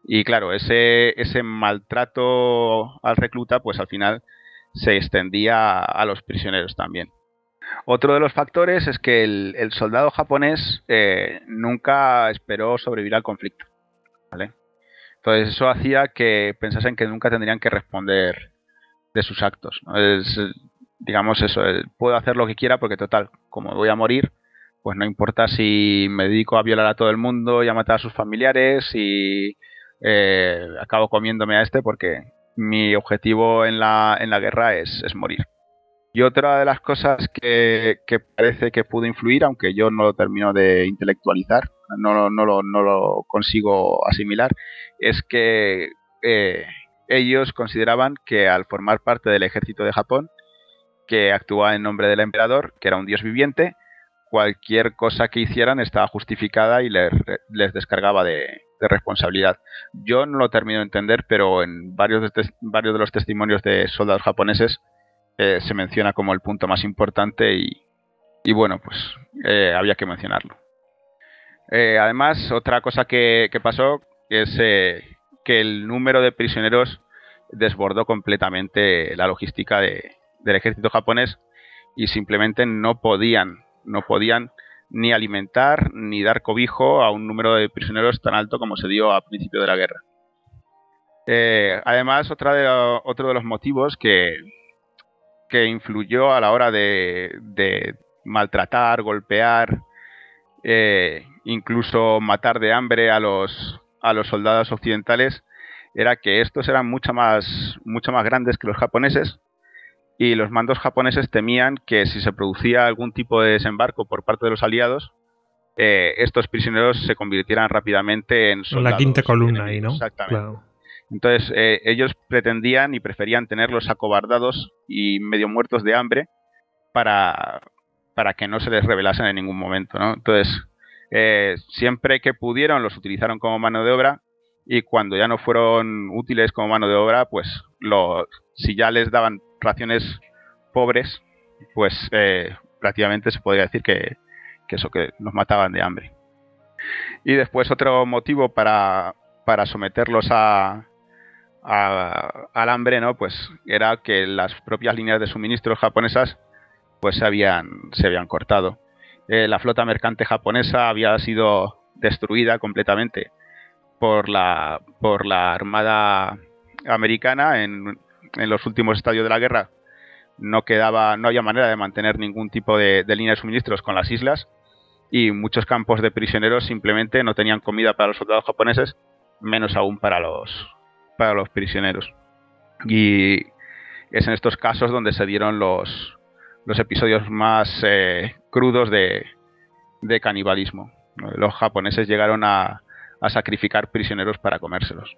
Y claro, ese, maltrato al recluta, pues al final se extendía a los prisioneros también. Otro de los factores es que el, el soldado japonés eh, nunca esperó sobrevivir al conflicto. ¿vale? Entonces eso hacía que pensasen que nunca tendrían que responder de sus actos. Es, digamos eso, puedo hacer lo que quiera porque total, como voy a morir, pues no importa si me dedico a violar a todo el mundo y a matar a sus familiares y eh, acabo comiéndome a este porque mi objetivo en la, en la guerra es, es, morir. Y otra de las cosas que, que, parece que pudo influir, aunque yo no lo termino de intelectualizar, no, no, lo, no lo, consigo asimilar, es que eh, ellos consideraban que al formar parte del ejército de Japón, que actuaba en nombre del emperador, que era un dios viviente, cualquier cosa que hicieran estaba justificada y les, les descargaba de, responsabilidad. Yo no lo termino de entender, pero en varios de, varios de los testimonios de soldados japoneses eh, se menciona como el punto más importante y, y bueno, pues eh, había que mencionarlo. Además, otra cosa que, que pasó es eh, que el número de prisioneros desbordó completamente la logística de, del ejército japonés y simplemente no podían, no podían ni alimentar ni dar cobijo a un número de prisioneros tan alto como se dio a principio de la guerra. Eh, además, otro de los motivos que, que influyó a la hora de, de maltratar, golpear, eh, incluso matar de hambre a los, a los soldados occidentales, era que estos eran mucho más, mucho más grandes que los japoneses y los mandos japoneses temían que si se producía algún tipo de desembarco por parte de los aliados, eh, estos prisioneros se convirtieran rápidamente en soldados. La quinta columna ahí, ¿no? Exactamente. Claro. Entonces, eh, ellos pretendían y preferían tenerlos acobardados y medio muertos de hambre para, para que no se les revelasen en ningún momento, ¿no? Entonces, eh, siempre que pudieron los utilizaron como mano de obra y cuando ya no fueron útiles como mano de obra, pues si ya les daban raciones pobres, pues eh, prácticamente se podría decir que, eso, que nos mataban de hambre. Y después otro motivo para, para someterlos a, al hambre, ¿no? Pues era que las propias líneas de suministros japonesas pues se habían, se habían cortado. Eh, la flota mercante japonesa había sido destruida completamente por la, por la Armada americana en, en los últimos estadios de la guerra. No quedaba, no había manera de mantener ningún tipo de, de línea de suministros con las islas y muchos campos de prisioneros simplemente no tenían comida para los soldados japoneses, menos aún para los, para los prisioneros. Y es en estos casos donde se dieron los, los episodios más eh, crudos de, de canibalismo. Los japoneses llegaron a, a sacrificar prisioneros para comérselos.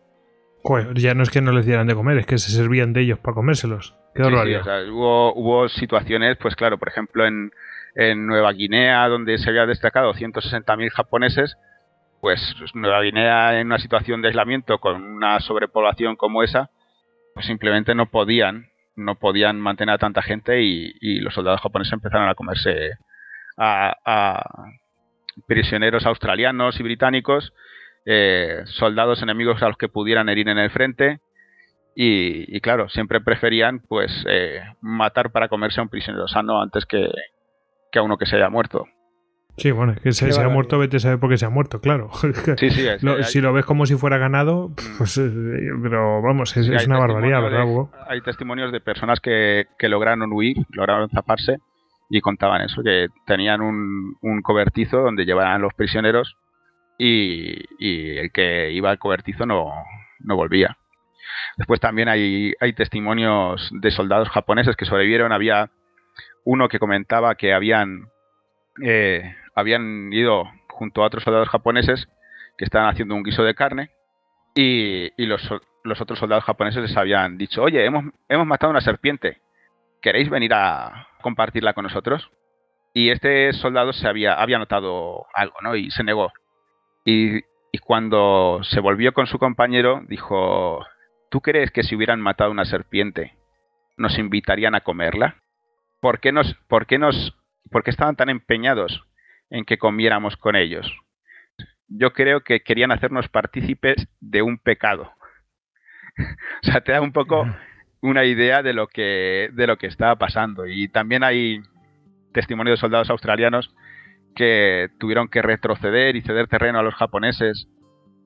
ya no es que no les dieran de comer, es que se servían de ellos para comérselos. Qué hubo, hubo situaciones, pues claro, por ejemplo en, en Nueva Guinea, donde se había destacado 160.000 japoneses, pues Nueva Guinea en una situación de aislamiento con una sobrepoblación como esa, pues simplemente no podían, no podían mantener a tanta gente y, los soldados japoneses empezaron a comerse a, prisioneros australianos y británicos, eh, soldados enemigos a los que pudieran herir en el frente y, claro, siempre preferían pues eh, matar para comerse a un prisionero sano antes que, que a uno que se haya muerto. Sí, bueno, es que se, ha muerto, vete a saber por qué se ha muerto, claro. <laughs> Sí, sí, Si lo ves como si fuera ganado, mm. pues, eh, pero vamos, es, una barbaridad, ¿verdad, Hugo? Hay testimonios de personas que, lograron huir, lograron zaparse y contaban eso, que tenían un, cobertizo donde llevaban los prisioneros y, el que iba al cobertizo no, no volvía. Después también hay, hay testimonios de soldados japoneses que sobrevivieron. Había uno que comentaba que habían eh, habían ido junto a otros soldados japoneses que estaban haciendo un guiso de carne y, los, otros soldados japoneses les habían dicho, oye, hemos, hemos matado una serpiente, ¿queréis venir a compartirla con nosotros? Y este soldado se había, había notado algo, ¿no? Y se negó. Y, y cuando se volvió con su compañero, dijo, ¿tú crees que si hubieran matado una serpiente, nos invitarían a comerla? ¿Por qué nos, por qué nos, por qué estaban tan empeñados en que comiéramos con ellos. Yo creo que querían hacernos partícipes de un pecado. <laughs> o sea, te da un poco una idea de lo que de lo que estaba pasando y también hay testimonios de soldados australianos que tuvieron que retroceder y ceder terreno a los japoneses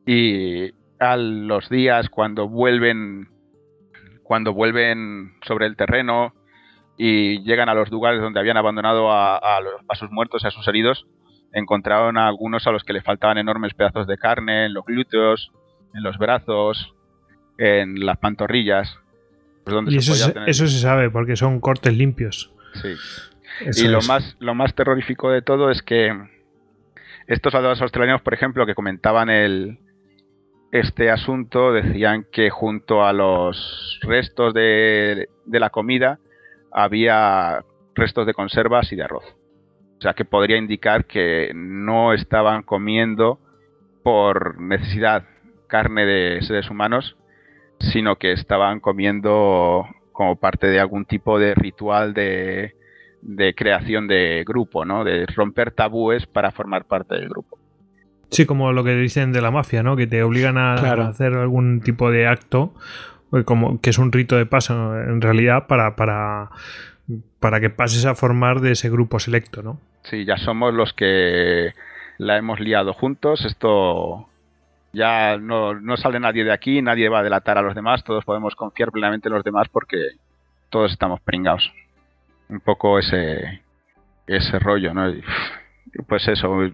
y a los días cuando vuelven cuando vuelven sobre el terreno y llegan a los lugares donde habían abandonado a, sus muertos y a sus heridos, encontraron a algunos a los que le faltaban enormes pedazos de carne en los glúteos, en los brazos, en las pantorrillas. y eso, se, eso se sabe porque son cortes limpios. Sí. y lo más, lo más terrorífico de todo es que estos soldados australianos, por ejemplo, que comentaban el, este asunto, decían que junto a los restos de, de la comida había restos de conservas y de arroz. O sea que podría indicar que no estaban comiendo por necesidad carne de seres humanos, sino que estaban comiendo como parte de algún tipo de ritual de, creación de grupo, ¿no? De romper tabúes para formar parte del grupo. Sí, como lo que dicen de la mafia, ¿no? Que te obligan a hacer algún tipo de acto como que es un rito de paso en realidad para, para, para que pases a formar de ese grupo selecto, ¿no? Sí, ya somos los que la hemos liado juntos, esto ya no, no sale nadie de aquí, nadie va a delatar a los demás, todos podemos confiar plenamente en los demás porque todos estamos pringados. Un poco ese, ese rollo, ¿no? pues eso,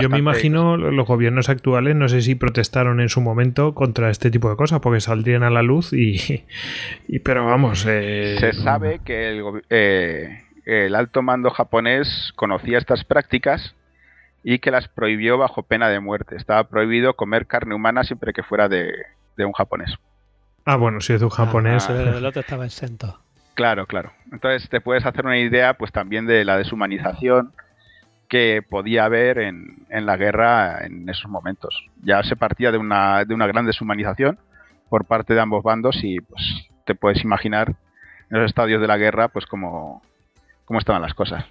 yo me imagino los gobiernos actuales, no sé si protestaron en su momento contra este tipo de cosas, porque saldrían a la luz y. <laughs> pero vamos. Eh, Se sabe que el, eh, el alto mando japonés conocía estas prácticas y que las prohibió bajo pena de muerte. Estaba prohibido comer carne humana siempre que fuera de, un japonés. Ah, bueno, si es de un japonés. Ah, el otro estaba exento. <laughs> Claro, claro. Entonces te puedes hacer una idea pues también de la deshumanización que podía haber en, en la guerra en esos momentos. Ya se partía de una, de una gran deshumanización por parte de ambos bandos y pues te puedes imaginar en los estadios de la guerra pues cómo, cómo estaban las cosas.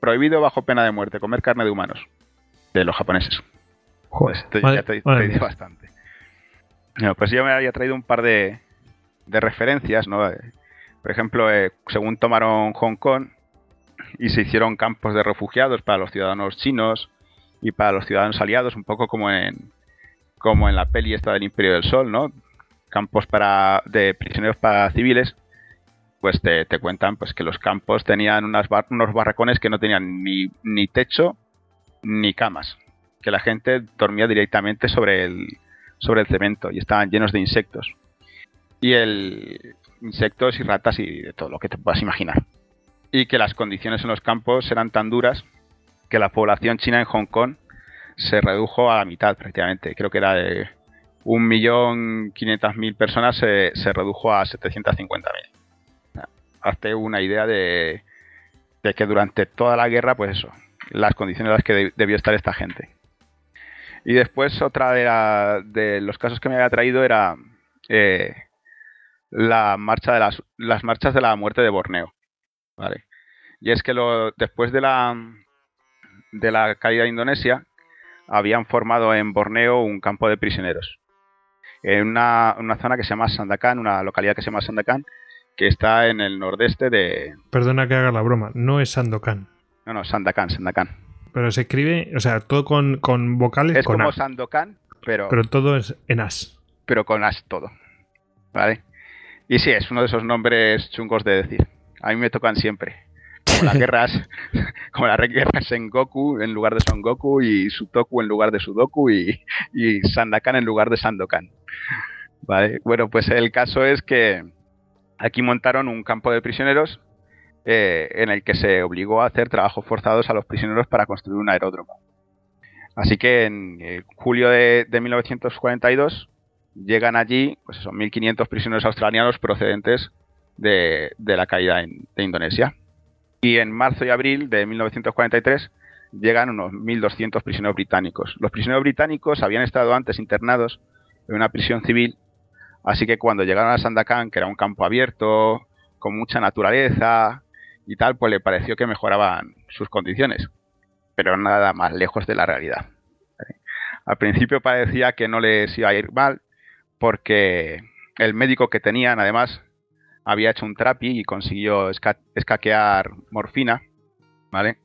Prohibido bajo pena de muerte comer carne de humanos de los japoneses. Joder, Esto madre- ya te, te dice bastante. No, pues yo me había traído un par de, de referencias, ¿no? Eh, Por ejemplo, eh, según tomaron Hong Kong y se hicieron campos de refugiados para los ciudadanos chinos y para los ciudadanos aliados, un poco como en como en la peli esta del Imperio del Sol, ¿no? Campos para de prisioneros para civiles, pues te, te cuentan pues que los campos tenían unas bar- unos barracones que no tenían ni, ni techo ni camas, que la gente dormía directamente sobre el sobre el cemento y estaban llenos de insectos. Y el insectos y ratas y de todo lo que te puedas imaginar. Y que las condiciones en los campos eran tan duras que la población china en Hong Kong se redujo a la mitad prácticamente. Creo que era de 1.500.000 personas se, se redujo a 750.000. Hazte una idea de, de que durante toda la guerra, pues eso, las condiciones en las que de- debió estar esta gente. Y después otra de, la- de los casos que me había traído era eh, la marcha de las, las marchas de la muerte de Borneo. ¿Vale? Y es que lo, después de la, de la caída de Indonesia, habían formado en Borneo un campo de prisioneros. En una, una zona que se llama Sandakan, una localidad que se llama Sandakan, que está en el nordeste de... Perdona que haga la broma, no es Sandokan. No, no, Sandakan, Sandakan. Pero se escribe, o sea, todo con, con vocales Es con como A. Sandokan, pero, Pero todo es en as. pero con as todo. ¿Vale? Y sí, es uno de esos nombres chungos de decir. A mí me tocan siempre. Como las guerras, <laughs> como las guerras en Goku en lugar de Son Goku y Sutoku en lugar de Sudoku y, y Sandakan en lugar de Sandokan. ¿Vale? Bueno, pues el caso es que aquí montaron un campo de prisioneros eh, en el que se obligó a hacer trabajos forzados a los prisioneros para construir un aeródromo. Así que en eh, julio de, de 1942 llegan allí, pues eso, 1.500 prisioneros australianos procedentes de, la caída de Indonesia. Y en marzo y abril de 1943 llegan unos 1.200 prisioneros británicos. Los prisioneros británicos habían estado antes internados en una prisión civil, así que cuando llegaron a Sandakan, que era un campo abierto, con mucha naturaleza y tal, pues le pareció que mejoraban sus condiciones, pero nada más lejos de la realidad. Al principio parecía que no les iba a ir mal, porque el médico que tenían, además, había hecho un trapi y consiguió esca- escaquear morfina, ¿vale?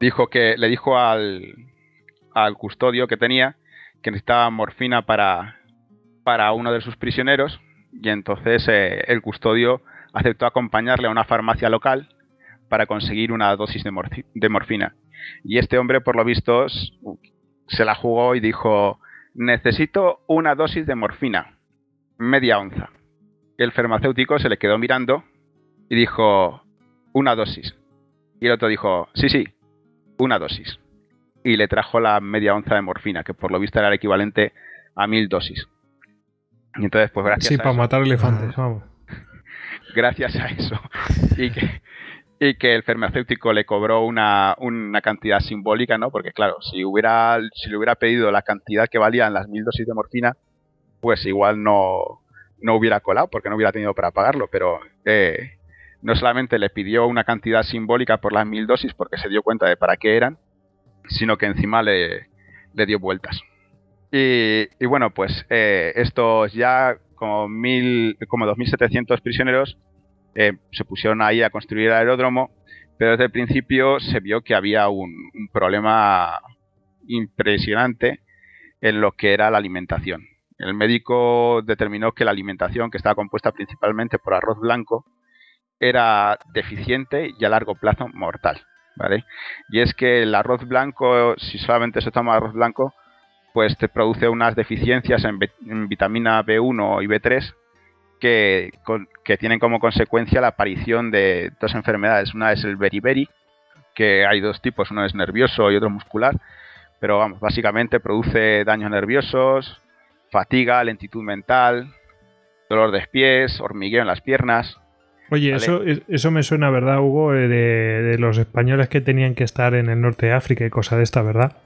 Dijo que, le dijo al, custodio que tenía que necesitaba morfina para, uno de sus prisioneros y entonces eh, el custodio aceptó acompañarle a una farmacia local para conseguir una dosis de, morfi- de morfina. Y este hombre, por lo visto, se la jugó y dijo, necesito una dosis de morfina, media onza. El farmacéutico se le quedó mirando y dijo, una dosis. Y el otro dijo, sí, sí, una dosis. Y le trajo la media onza de morfina, que por lo visto era el equivalente a mil dosis. Y entonces, pues gracias Sí, a para eso- matar elefantes, vamos. <laughs> gracias a eso y que, y que el farmacéutico le cobró una, una cantidad simbólica, ¿no? Porque claro, si hubiera si le hubiera pedido la cantidad que valían las mil dosis de morfina, pues igual no, no hubiera colado porque no hubiera tenido para pagarlo, pero eh, no solamente le pidió una cantidad simbólica por las mil dosis porque se dio cuenta de para qué eran, sino que encima le, le dio vueltas. Y, y bueno, pues eh, estos ya como, mil, como 2.700 prisioneros eh, se pusieron ahí a construir el aeródromo, pero desde el principio se vio que había un, un problema impresionante en lo que era la alimentación. El médico determinó que la alimentación, que estaba compuesta principalmente por arroz blanco, era deficiente y a largo plazo mortal. ¿vale? Y es que el arroz blanco, si solamente se toma arroz blanco, pues te produce unas deficiencias en, vi- en vitamina B1 y B3 que, que tienen como consecuencia la aparición de dos enfermedades. Una es el beriberi, que hay dos tipos, uno es nervioso y otro muscular, pero vamos, básicamente produce daños nerviosos, fatiga, lentitud mental, dolor de pies, hormigueo en las piernas. Oye, eso, eso me suena, ¿verdad, Hugo? De, de los españoles que tenían que estar en el norte de África y cosa de esta, ¿verdad?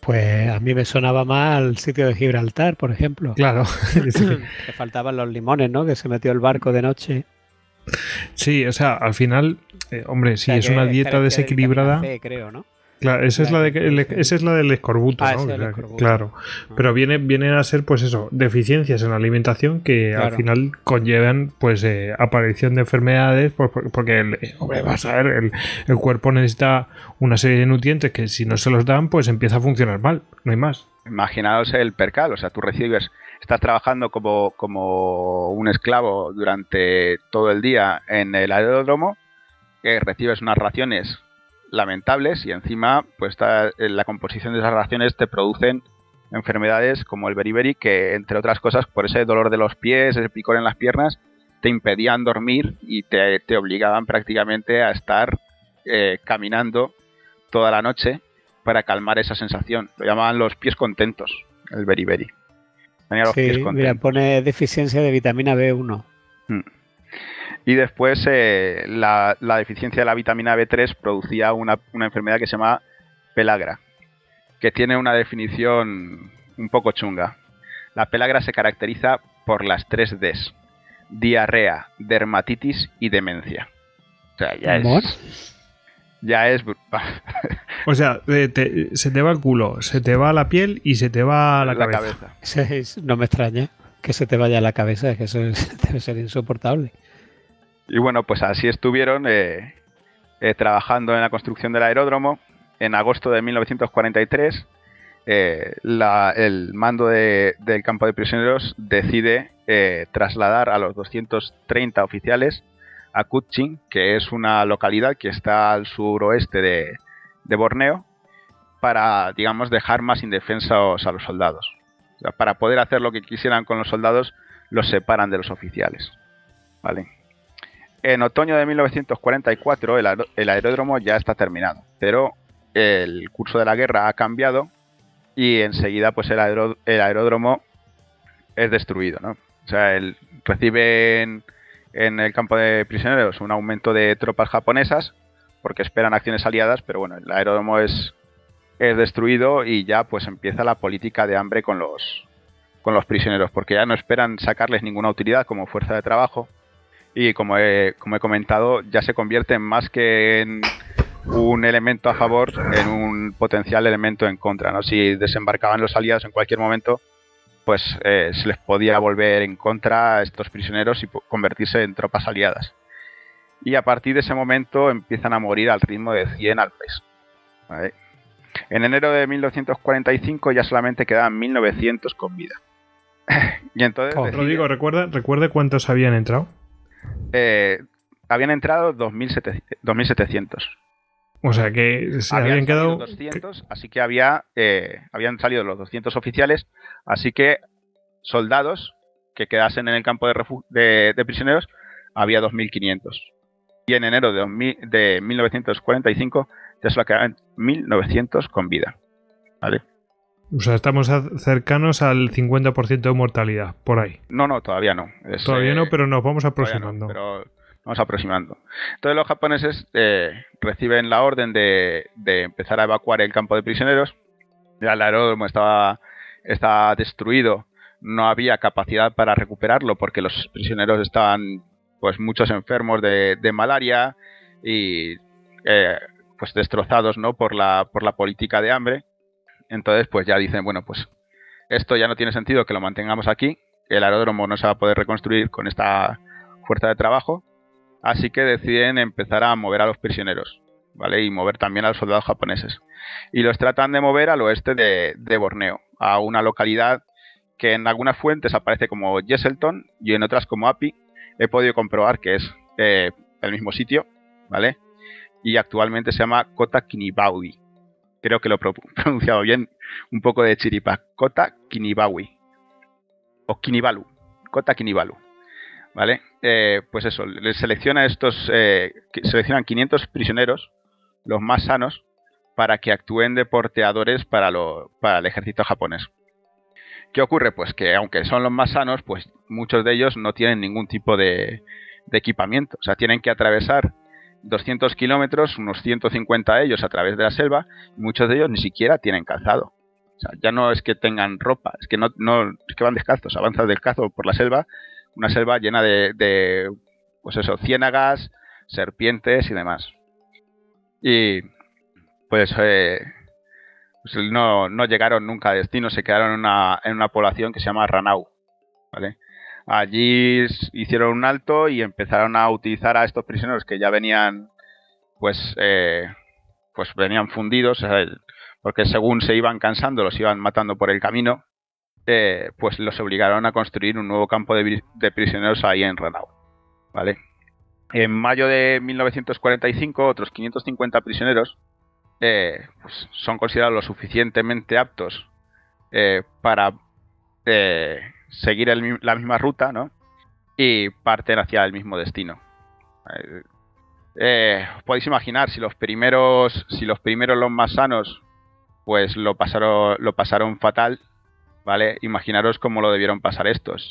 Pues a mí me sonaba más al sitio de Gibraltar, por ejemplo. Claro. <laughs> que faltaban los limones, ¿no? Que se metió el barco de noche. Sí, o sea, al final, eh, hombre, si es una dieta desequilibrada. creo, ¿no? Claro, esa es, la de, esa es la del escorbuto, Ah, ¿no? ese es el Claro, escorbuto. Claro. Ah. Pero viene, vienen a ser, pues eso, deficiencias en la alimentación que al final conllevan, pues, eh, aparición de enfermedades, pues, por- porque, el, eh, hombre, vas a ver, el, el cuerpo necesita una serie de nutrientes que si no se los dan, pues empieza a funcionar mal, no hay más. Imaginaos el percal, o sea, tú recibes, estás trabajando como, como un esclavo durante todo el día en el aeródromo, que recibes unas raciones lamentables y encima, pues está, en la composición de esas raciones te producen enfermedades como el beriberi, que entre otras cosas, por ese dolor de los pies, ese picor en las piernas, te impedían dormir y te, te obligaban prácticamente a estar eh, caminando toda la noche para calmar esa sensación. Lo llamaban los pies contentos, el beriberi. Tenía los pies contentos. mira, pone deficiencia de vitamina B1. Y después eh, la, la deficiencia de la vitamina B3 producía una, una enfermedad que se llama pelagra, que tiene una definición un poco chunga. La pelagra se caracteriza por las tres Ds, diarrea, dermatitis y demencia. O sea, ya ¿Amor? es... Ya es... <laughs> O sea, eh, te- se te va el culo, se te va la piel y se te va la, cabeza. Es- <laughs> no me extraña que se te vaya la cabeza, que eso es- <laughs> debe ser insoportable. Y bueno, pues así estuvieron eh, eh, trabajando en la construcción del aeródromo. En agosto de 1943, eh, el mando de- del campo de prisioneros decide trasladar a los 230 oficiales a Kutchin, que es una localidad que está al suroeste de, de Borneo, para, digamos, dejar más indefensos a los soldados. Para poder hacer lo que quisieran con los soldados, los separan de los oficiales. ¿Vale? En otoño de 1944 el, el aeródromo ya está terminado, pero el curso de la guerra ha cambiado y enseguida pues el, el aeródromo es destruido, ¿no? O sea, reciben en el campo de prisioneros un aumento de tropas japonesas porque esperan acciones aliadas, pero bueno, el aeródromo es, es destruido y ya pues empieza la política de hambre con los, con los prisioneros, porque ya no esperan sacarles ninguna utilidad como fuerza de trabajo y como he, como he comentado, ya se convierte en más que en un elemento a favor, en un potencial elemento en contra. ¿no? Si desembarcaban los aliados en cualquier momento, pues eh, se les podía volver en contra a estos prisioneros y convertirse en tropas aliadas. Y a partir de ese momento empiezan a morir al ritmo de 100 al mes. ¿vale? En enero de 1945 ya solamente quedaban 1900 con vida. <laughs> y entonces Oh, decide- Rodrigo, recuerda, recuerde cuántos habían entrado. Eh, habían entrado 2700. 2700. O sea que se habían habían quedado. salido 200, así que había, eh, habían salido los 200 oficiales, así que soldados que quedasen en el campo de, de- de prisioneros había 2.500. Y en enero de, 2000 de 1945 ya solo quedaban 1.900 con vida. ¿Vale? O sea, estamos cercanos al 50% de mortalidad, por ahí. No, no, todavía no. Es, Todavía eh, no, pero nos vamos no, aproximando. pero vamos aproximando. Entonces los japoneses eh, reciben la orden de, de empezar a evacuar el campo de prisioneros. Ya el aeródromo estaba, estaba destruido, no había capacidad para recuperarlo porque los prisioneros estaban pues muchos enfermos de, de malaria y eh, pues destrozados ¿no? por, la, por la política de hambre. Entonces pues ya dicen, bueno pues esto ya no tiene sentido que lo mantengamos aquí, el aeródromo no se va a poder reconstruir con esta fuerza de trabajo, así que deciden empezar a mover a los prisioneros, ¿vale? Y mover también a los soldados japoneses. Y los tratan de mover al oeste de, Borneo, a una localidad que en algunas fuentes aparece como Jesselton y en otras como Api. He podido comprobar que es eh, el mismo sitio, ¿vale? Y actualmente se llama Kota Kinibawi. Creo que lo he pro- <laughs> pronunciado bien, un poco de chiripa. Kota Kinibawi. O Kinibalu. Kota Kinibalu. ¿Vale? Eh, pues eso, les selecciona estos, eh, seleccionan 500 prisioneros, los más sanos, para que actúen de porteadores para, lo- para el ejército japonés. ¿Qué ocurre? Pues que aunque son los más sanos, pues muchos de ellos no tienen ningún tipo de, equipamiento. O sea, tienen que atravesar 200 kilómetros, unos 150 de ellos a través de la selva, muchos de ellos ni siquiera tienen calzado. O sea, ya no es que tengan ropa, es que no, no es que van descalzos, avanzan descalzos por la selva, una selva llena de, de pues eso, ciénagas, serpientes y demás. Y pues, eh, pues no, no, llegaron nunca a destino, se quedaron en una, en una población que se llama Ranau. ¿vale? Allí hicieron un alto y empezaron a utilizar a estos prisioneros que ya venían, pues, eh, pues venían fundidos, porque según se iban cansando, los iban matando por el camino, eh, pues los obligaron a construir un nuevo campo de, prisioneros ahí en Ranau. ¿vale? En mayo de 1945, otros 550 prisioneros eh, pues son considerados lo suficientemente aptos eh, para eh, seguir la misma ruta, ¿no? Y parten hacia el mismo destino. podéis imaginar si los primeros, si los primeros los más sanos, pues lo pasaron, fatal, ¿vale? Imaginaros cómo lo debieron pasar estos.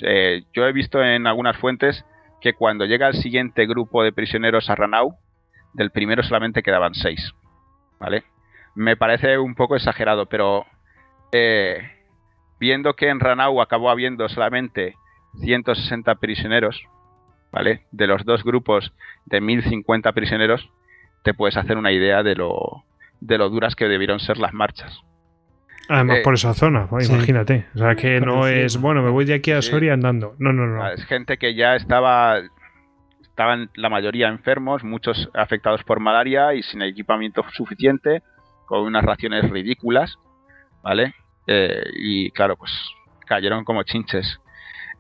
yo he visto en algunas fuentes que cuando llega el siguiente grupo de prisioneros a Ranau, del primero solamente quedaban seis. ¿Vale? Me parece un poco exagerado, pero eh, viendo que en Ranau acabó habiendo solamente 160 prisioneros, ¿vale? De los dos grupos de 1050 prisioneros, te puedes hacer una idea de lo, de lo duras que debieron ser las marchas. Además, eh, por esa zona, imagínate. O sea, que no es, bueno, me voy de aquí a Soria andando. No, no, no. Es gente que ya estaba, estaban la mayoría enfermos, muchos afectados por malaria y sin equipamiento suficiente, con unas raciones ridículas, ¿vale? Eh, y claro, pues cayeron como chinches.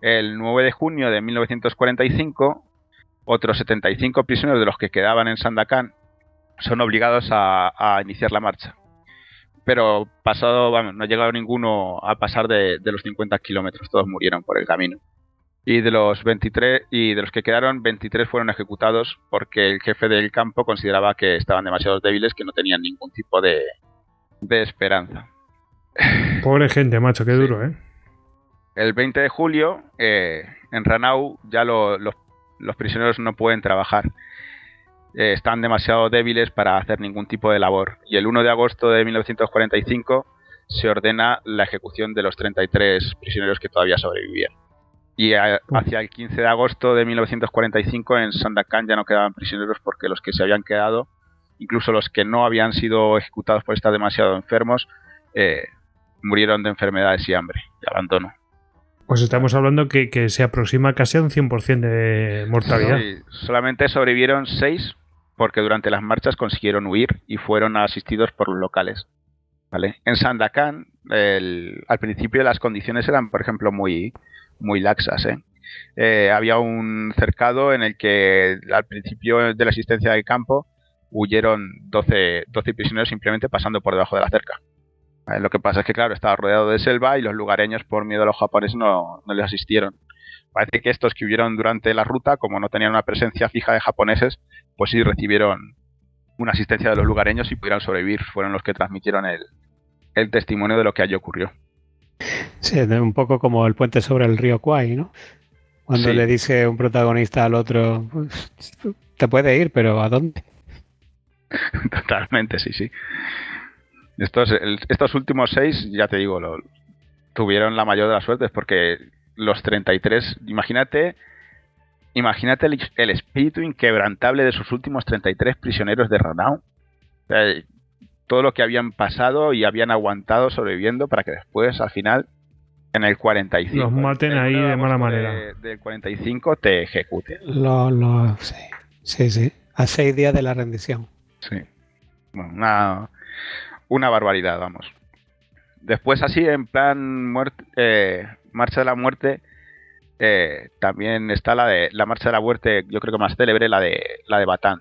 El 9 de junio de 1945, otros 75 prisioneros de los que quedaban en Sandakan son obligados a iniciar la marcha pero pasado, no ha llegado ninguno a pasar de, los 50 kilómetros, todos murieron por el camino. Y de los 23 y de los que quedaron, 23 fueron ejecutados porque el jefe del campo consideraba que estaban demasiado débiles, que no tenían ningún tipo de, esperanza. Pobre gente, macho, qué duro, ¿eh? El 20 de julio, eh, en Ranau, ya los prisioneros no pueden trabajar eh, están demasiado débiles para hacer ningún tipo de labor. Y el 1 de agosto de 1945 se ordena la ejecución de los 33 prisioneros que todavía sobrevivían. Y hacia el 15 de agosto de 1945 en Sandakan ya no quedaban prisioneros porque los que se habían quedado, incluso los que no habían sido ejecutados por estar demasiado enfermos, eh, murieron de enfermedades y hambre y abandono. Pues estamos hablando que, se aproxima casi a un 100% de mortalidad. solamente sobrevivieron 6 porque durante las marchas consiguieron huir y fueron asistidos por los locales. ¿vale? En Sandakan, al principio las condiciones eran, por ejemplo, muy, muy laxas. ¿eh? Eh, había un cercado en el que al principio de la asistencia del campo huyeron 12, 12 prisioneros simplemente pasando por debajo de la cerca. Lo que pasa es que, claro, estaba rodeado de selva y los lugareños, por miedo a los japoneses, no, no les asistieron. Parece que estos que huyeron durante la ruta, como no tenían una presencia fija de japoneses, pues sí recibieron una asistencia de los lugareños y pudieron sobrevivir. Fueron los que transmitieron el, testimonio de lo que allí ocurrió. Sí, un poco como el puente sobre el río Kwai, ¿no? Cuando le dice un protagonista al otro, pues, te puede ir, pero ¿a dónde? <laughs> Totalmente, sí, sí. Estos, estos últimos seis, ya te digo, lo, tuvieron la mayor de las suertes porque los 33, imagínate, imagínate el, espíritu inquebrantable de sus últimos 33 prisioneros de Ranau. todo lo que habían pasado y habían aguantado sobreviviendo para que después, al final, en el 45. Los maten ahí de mala manera. Del 45 te ejecuten. Lo, sí, sí, sí. A seis días de la rendición. Sí. una, una barbaridad, vamos. Después así, en plan muerte, eh, Marcha de la Muerte, eh, también está la de la Marcha de la Muerte, yo creo que más célebre, la de la de Batán,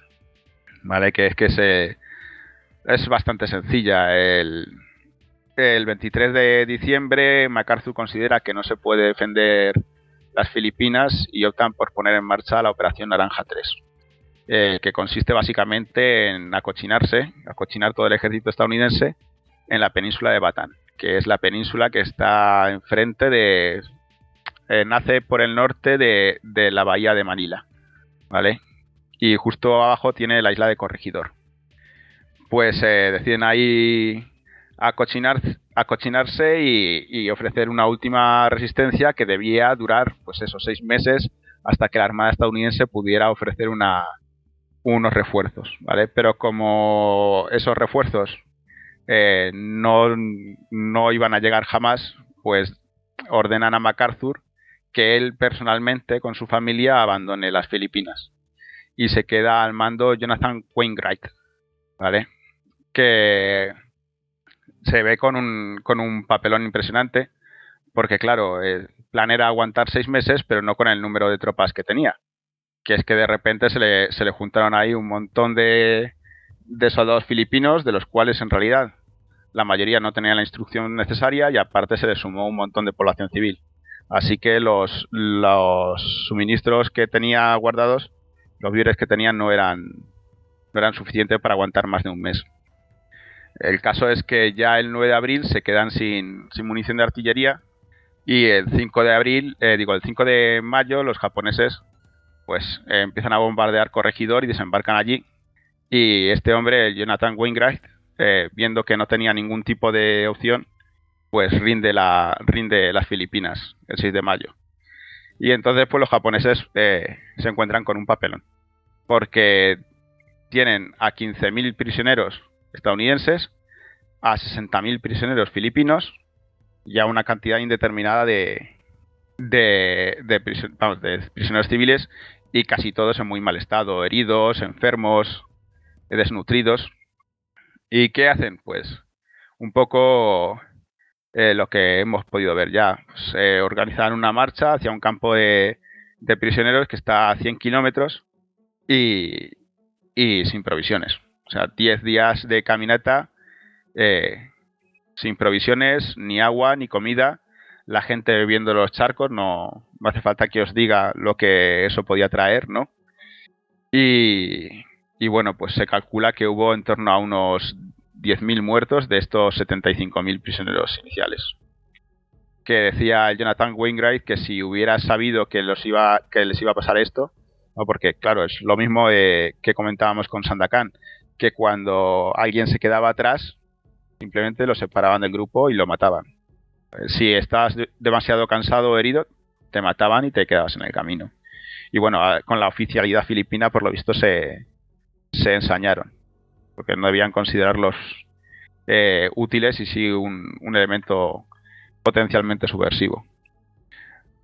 ¿vale? Que es que se, es bastante sencilla. El, el 23 de diciembre, MacArthur considera que no se puede defender las Filipinas y optan por poner en marcha la Operación Naranja 3, eh, que consiste básicamente en acochinarse, acochinar todo el ejército estadounidense en la península de Batán que es la península que está enfrente de... Eh, nace por el norte de, la bahía de Manila. ¿vale? Y justo abajo tiene la isla de Corregidor. Pues eh, deciden ahí acochinar, acochinarse y, y, ofrecer una última resistencia que debía durar, pues esos seis meses hasta que la Armada estadounidense pudiera ofrecer una, unos refuerzos, ¿vale? Pero como esos refuerzos eh, no, no iban a llegar jamás, pues ordenan a MacArthur que él personalmente con su familia abandone las Filipinas y se queda al mando Jonathan Wainwright, ¿vale? Que se ve con un, con un papelón impresionante porque claro, el plan era aguantar seis meses pero no con el número de tropas que tenía que es que de repente se le, se le juntaron ahí un montón de, de soldados filipinos, de los cuales en realidad la mayoría no tenían la instrucción necesaria y aparte se le sumó un montón de población civil. Así que los, los suministros que tenía guardados, los víveres que tenían no eran, no eran suficientes para aguantar más de un mes. El caso es que ya el 9 de abril se quedan sin, sin munición de artillería y el 5 de abril, eh, digo, el 5 de mayo los japoneses pues eh, empiezan a bombardear Corregidor y desembarcan allí. Y este hombre, Jonathan Wainwright, eh, viendo que no tenía ningún tipo de opción, pues rinde, la, rinde las Filipinas el 6 de mayo. Y entonces pues los japoneses eh, se encuentran con un papelón. Porque tienen a 15.000 prisioneros estadounidenses, a 60.000 prisioneros filipinos y a una cantidad indeterminada de, de, de prisioneros civiles y casi todos en muy mal estado, heridos, enfermos, desnutridos. ¿Y qué hacen? Pues un poco eh, lo que hemos podido ver ya. Eh, organizar una marcha hacia un campo de, prisioneros que está a 100 kilómetros y, sin provisiones. O sea, 10 días de caminata eh, sin provisiones, ni agua, ni comida la gente bebiendo los charcos, no, hace falta que os diga lo que eso podía traer, ¿no? Y, bueno, pues se calcula que hubo en torno a unos 10.000 muertos de estos 75.000 prisioneros iniciales. Que decía Jonathan Wainwright que si hubiera sabido que, les iba a pasar esto, ¿no? porque claro, es lo mismo que comentábamos con Sandakan, que cuando alguien se quedaba atrás, simplemente lo separaban del grupo y lo mataban si estabas demasiado cansado o herido, te mataban y te quedabas en el camino. Y bueno, con la oficialidad filipina, por lo visto, se, se ensañaron, porque no debían considerarlos eh, útiles y sí un, elemento potencialmente subversivo.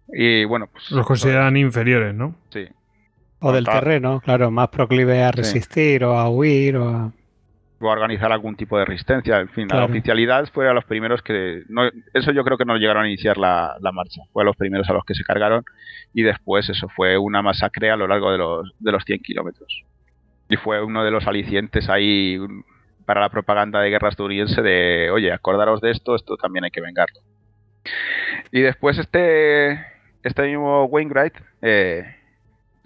Y bueno, pues. Los consideran inferiores, ¿no? Sí. O del terreno, claro, más proclive a resistir o a huir o a o organizar algún tipo de resistencia. En fin, la oficialidad fue a los primeros que... eso yo creo que no llegaron a iniciar la, marcha. Fue a los primeros a los que se cargaron y después eso fue una masacre a lo largo de los, de los 100 kilómetros. Y fue uno de los alicientes ahí para la propaganda de guerra estadounidense de, oye, acordaros de esto, esto también hay que vengarlo. Y después este, este mismo Wainwright eh,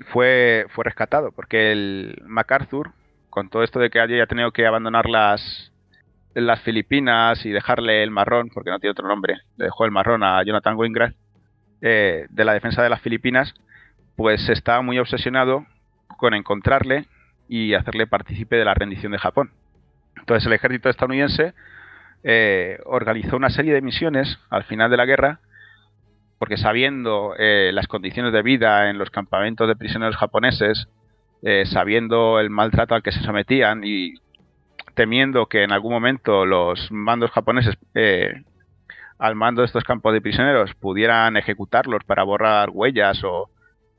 fue, fue rescatado porque el MacArthur con todo esto de que haya tenido que abandonar las, las Filipinas y dejarle el marrón, porque no tiene otro nombre, le dejó el marrón a Jonathan Wingrat, eh, de la defensa de las Filipinas, pues está muy obsesionado con encontrarle y hacerle partícipe de la rendición de Japón. Entonces el ejército estadounidense eh, organizó una serie de misiones al final de la guerra, porque sabiendo eh, las condiciones de vida en los campamentos de prisioneros japoneses, eh, sabiendo el maltrato al que se sometían y temiendo que en algún momento los mandos japoneses eh, al mando de estos campos de prisioneros pudieran ejecutarlos para borrar huellas o,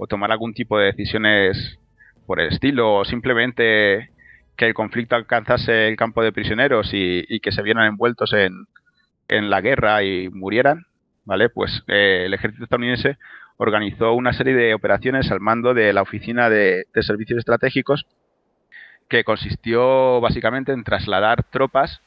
tomar algún tipo de decisiones por el estilo o simplemente que el conflicto alcanzase el campo de prisioneros y, que se vieran envueltos en, en, la guerra y murieran, ¿vale? Pues eh, el ejército estadounidense organizó una serie de operaciones al mando de la Oficina de, Servicios Estratégicos que consistió básicamente en trasladar tropas,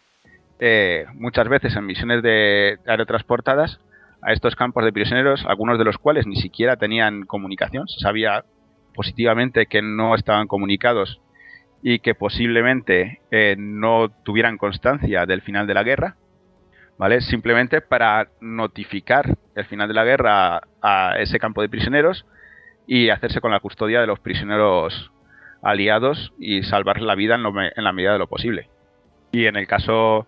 eh, muchas veces en misiones de aerotransportadas, a estos campos de prisioneros, algunos de los cuales ni siquiera tenían comunicación. Se sabía positivamente que no estaban comunicados y que posiblemente eh, no tuvieran constancia del final de la guerra. ¿vale? Simplemente para notificar el final de la guerra a ese campo de prisioneros y hacerse con la custodia de los prisioneros aliados y salvar la vida en, la medida de lo posible. Y en el caso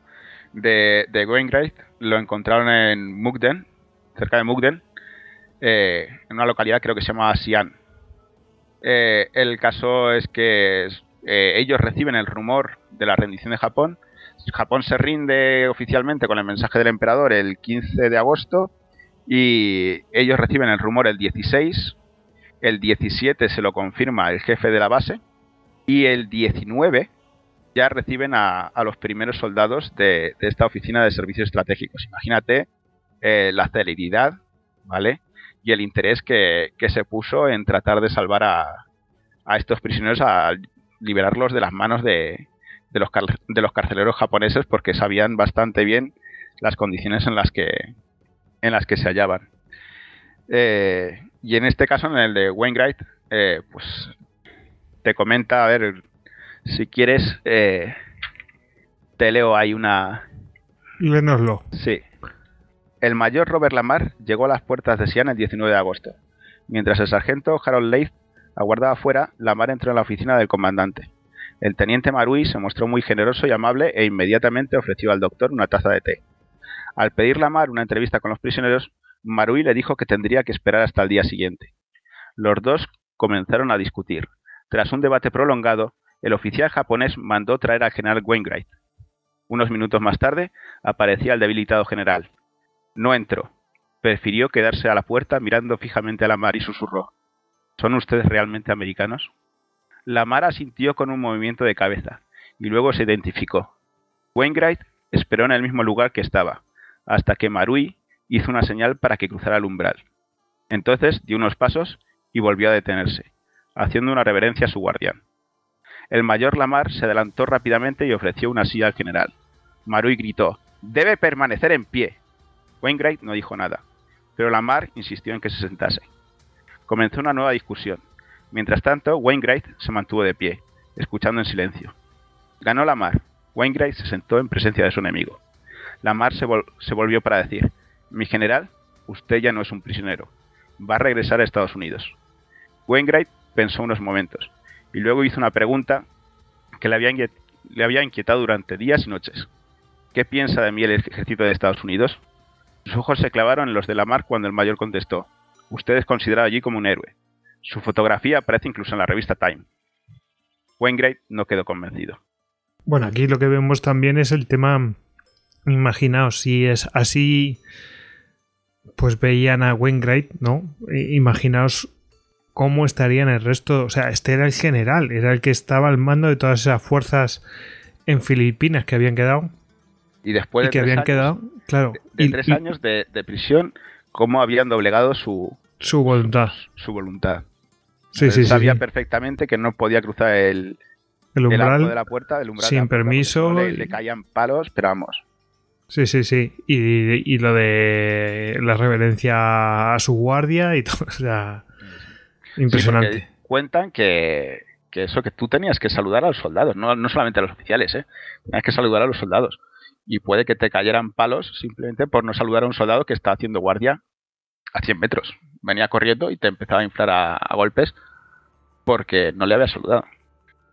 de, de Wainwright, lo encontraron en Mukden, cerca de Mukden, eh, en una localidad creo que se llama Xi'an. Eh, el caso es que eh, ellos reciben el rumor de la rendición de Japón. Japón se rinde oficialmente con el mensaje del emperador el 15 de agosto y ellos reciben el rumor el 16. El 17 se lo confirma el jefe de la base y el 19 ya reciben a, los primeros soldados de, esta oficina de servicios estratégicos. Imagínate la celeridad, ¿vale? y el interés que, se puso en tratar de salvar a, estos prisioneros, a liberarlos de las manos de, los, de los carceleros japoneses porque sabían bastante bien las condiciones en las que, en las que se hallaban. Eh, y en este caso, en el de Wainwright, eh, pues te comenta, a ver, si quieres, eh, te leo ahí una... Lénoslo. Sí. El mayor Robert Lamar llegó a las puertas de Siena el 19 de agosto. Mientras el sargento Harold Leith aguardaba afuera, Lamar entró en la oficina del comandante. El teniente Marui se mostró muy generoso y amable e inmediatamente ofreció al doctor una taza de té. Al pedir Lamar una entrevista con los prisioneros, Marui le dijo que tendría que esperar hasta el día siguiente. Los dos comenzaron a discutir. Tras un debate prolongado, el oficial japonés mandó traer al general Wainwright. Unos minutos más tarde aparecía el debilitado general. No entró. Prefirió quedarse a la puerta mirando fijamente a la mar y susurró. ¿Son ustedes realmente americanos? La mar asintió con un movimiento de cabeza y luego se identificó. Wainwright esperó en el mismo lugar que estaba, hasta que Marui hizo una señal para que cruzara el umbral. Entonces dio unos pasos y volvió a detenerse, haciendo una reverencia a su guardián. El mayor Lamar se adelantó rápidamente y ofreció una silla al general. Marui gritó: Debe permanecer en pie. Wainwright no dijo nada, pero Lamar insistió en que se sentase. Comenzó una nueva discusión. Mientras tanto, Wainwright se mantuvo de pie, escuchando en silencio. Ganó Lamar. Wainwright se sentó en presencia de su enemigo. Lamar se, se volvió para decir, Mi general, usted ya no es un prisionero. Va a regresar a Estados Unidos. Wainwright pensó unos momentos y luego hizo una pregunta que le había, había inquietado durante días y noches. ¿Qué piensa de mí el ejército de Estados Unidos? Sus ojos se clavaron en los de la mar cuando el mayor contestó: Usted es considerado allí como un héroe. Su fotografía aparece incluso en la revista Time. Wainwright no quedó convencido. Bueno, aquí lo que vemos también es el tema. Imaginaos, si es así, pues veían a Wainwright, ¿no? Imaginaos cómo estarían el resto. O sea, este era el general, era el que estaba al mando de todas esas fuerzas en Filipinas que habían quedado. Y después de que habían quedado, claro. De, tres años de, prisión, cómo habían doblegado su, su voluntad. Su voluntad. Sí, sí, sabía perfectamente que no podía cruzar el, el umbral de la puerta, del umbral sin permiso. Le, caían palos, pero vamos. Sí, sí, sí. Y, y, lo de la reverencia a su guardia y todo. <laughs> O sea, impresionante. cuentan que, que, eso, que tú tenías que saludar a los soldados, no, no solamente a los oficiales, ¿eh? Tenías que saludar a los soldados y puede que te cayeran palos simplemente por no saludar a un soldado que está haciendo guardia a 100 metros. Venía corriendo y te empezaba a inflar a, golpes porque no le había saludado.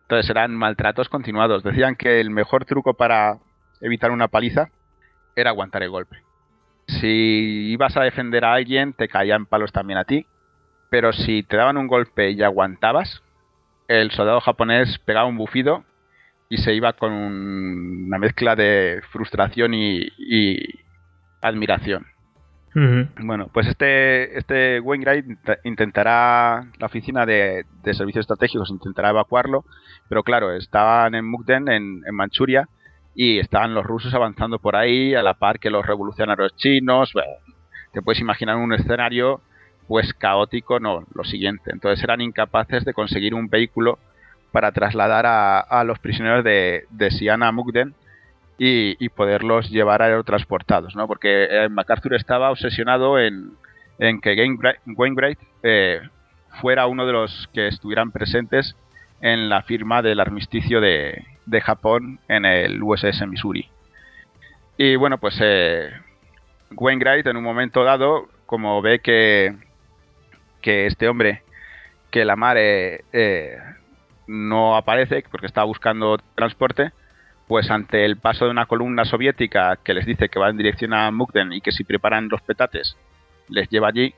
Entonces eran maltratos continuados. Decían que el mejor truco para evitar una paliza era aguantar el golpe. Si ibas a defender a alguien, te caían palos también a ti. Pero si te daban un golpe y aguantabas, el soldado japonés pegaba un bufido y se iba con una mezcla de frustración y, admiración. Bueno, pues este, este Wainwright intentará, la oficina de, servicios estratégicos intentará evacuarlo, pero claro, estaban en Mukden, en, Manchuria, y estaban los rusos avanzando por ahí, a la par que los revolucionarios chinos. te puedes imaginar un escenario pues caótico, no, lo siguiente. Entonces eran incapaces de conseguir un vehículo para trasladar a, los prisioneros de, de Siana a Mukden y, poderlos llevar aerotransportados, ¿no? Porque eh, MacArthur estaba obsesionado en, que Wainwright eh, fuera uno de los que estuvieran presentes en la firma del armisticio de, Japón en el USS Missouri. Y bueno, pues eh, Wainwright en un momento dado, como ve que, que este hombre que la Mare eh, no aparece porque está buscando transporte, pues ante el paso de una columna soviética que les dice que va en dirección a Mukden y que si preparan los petates les lleva allí,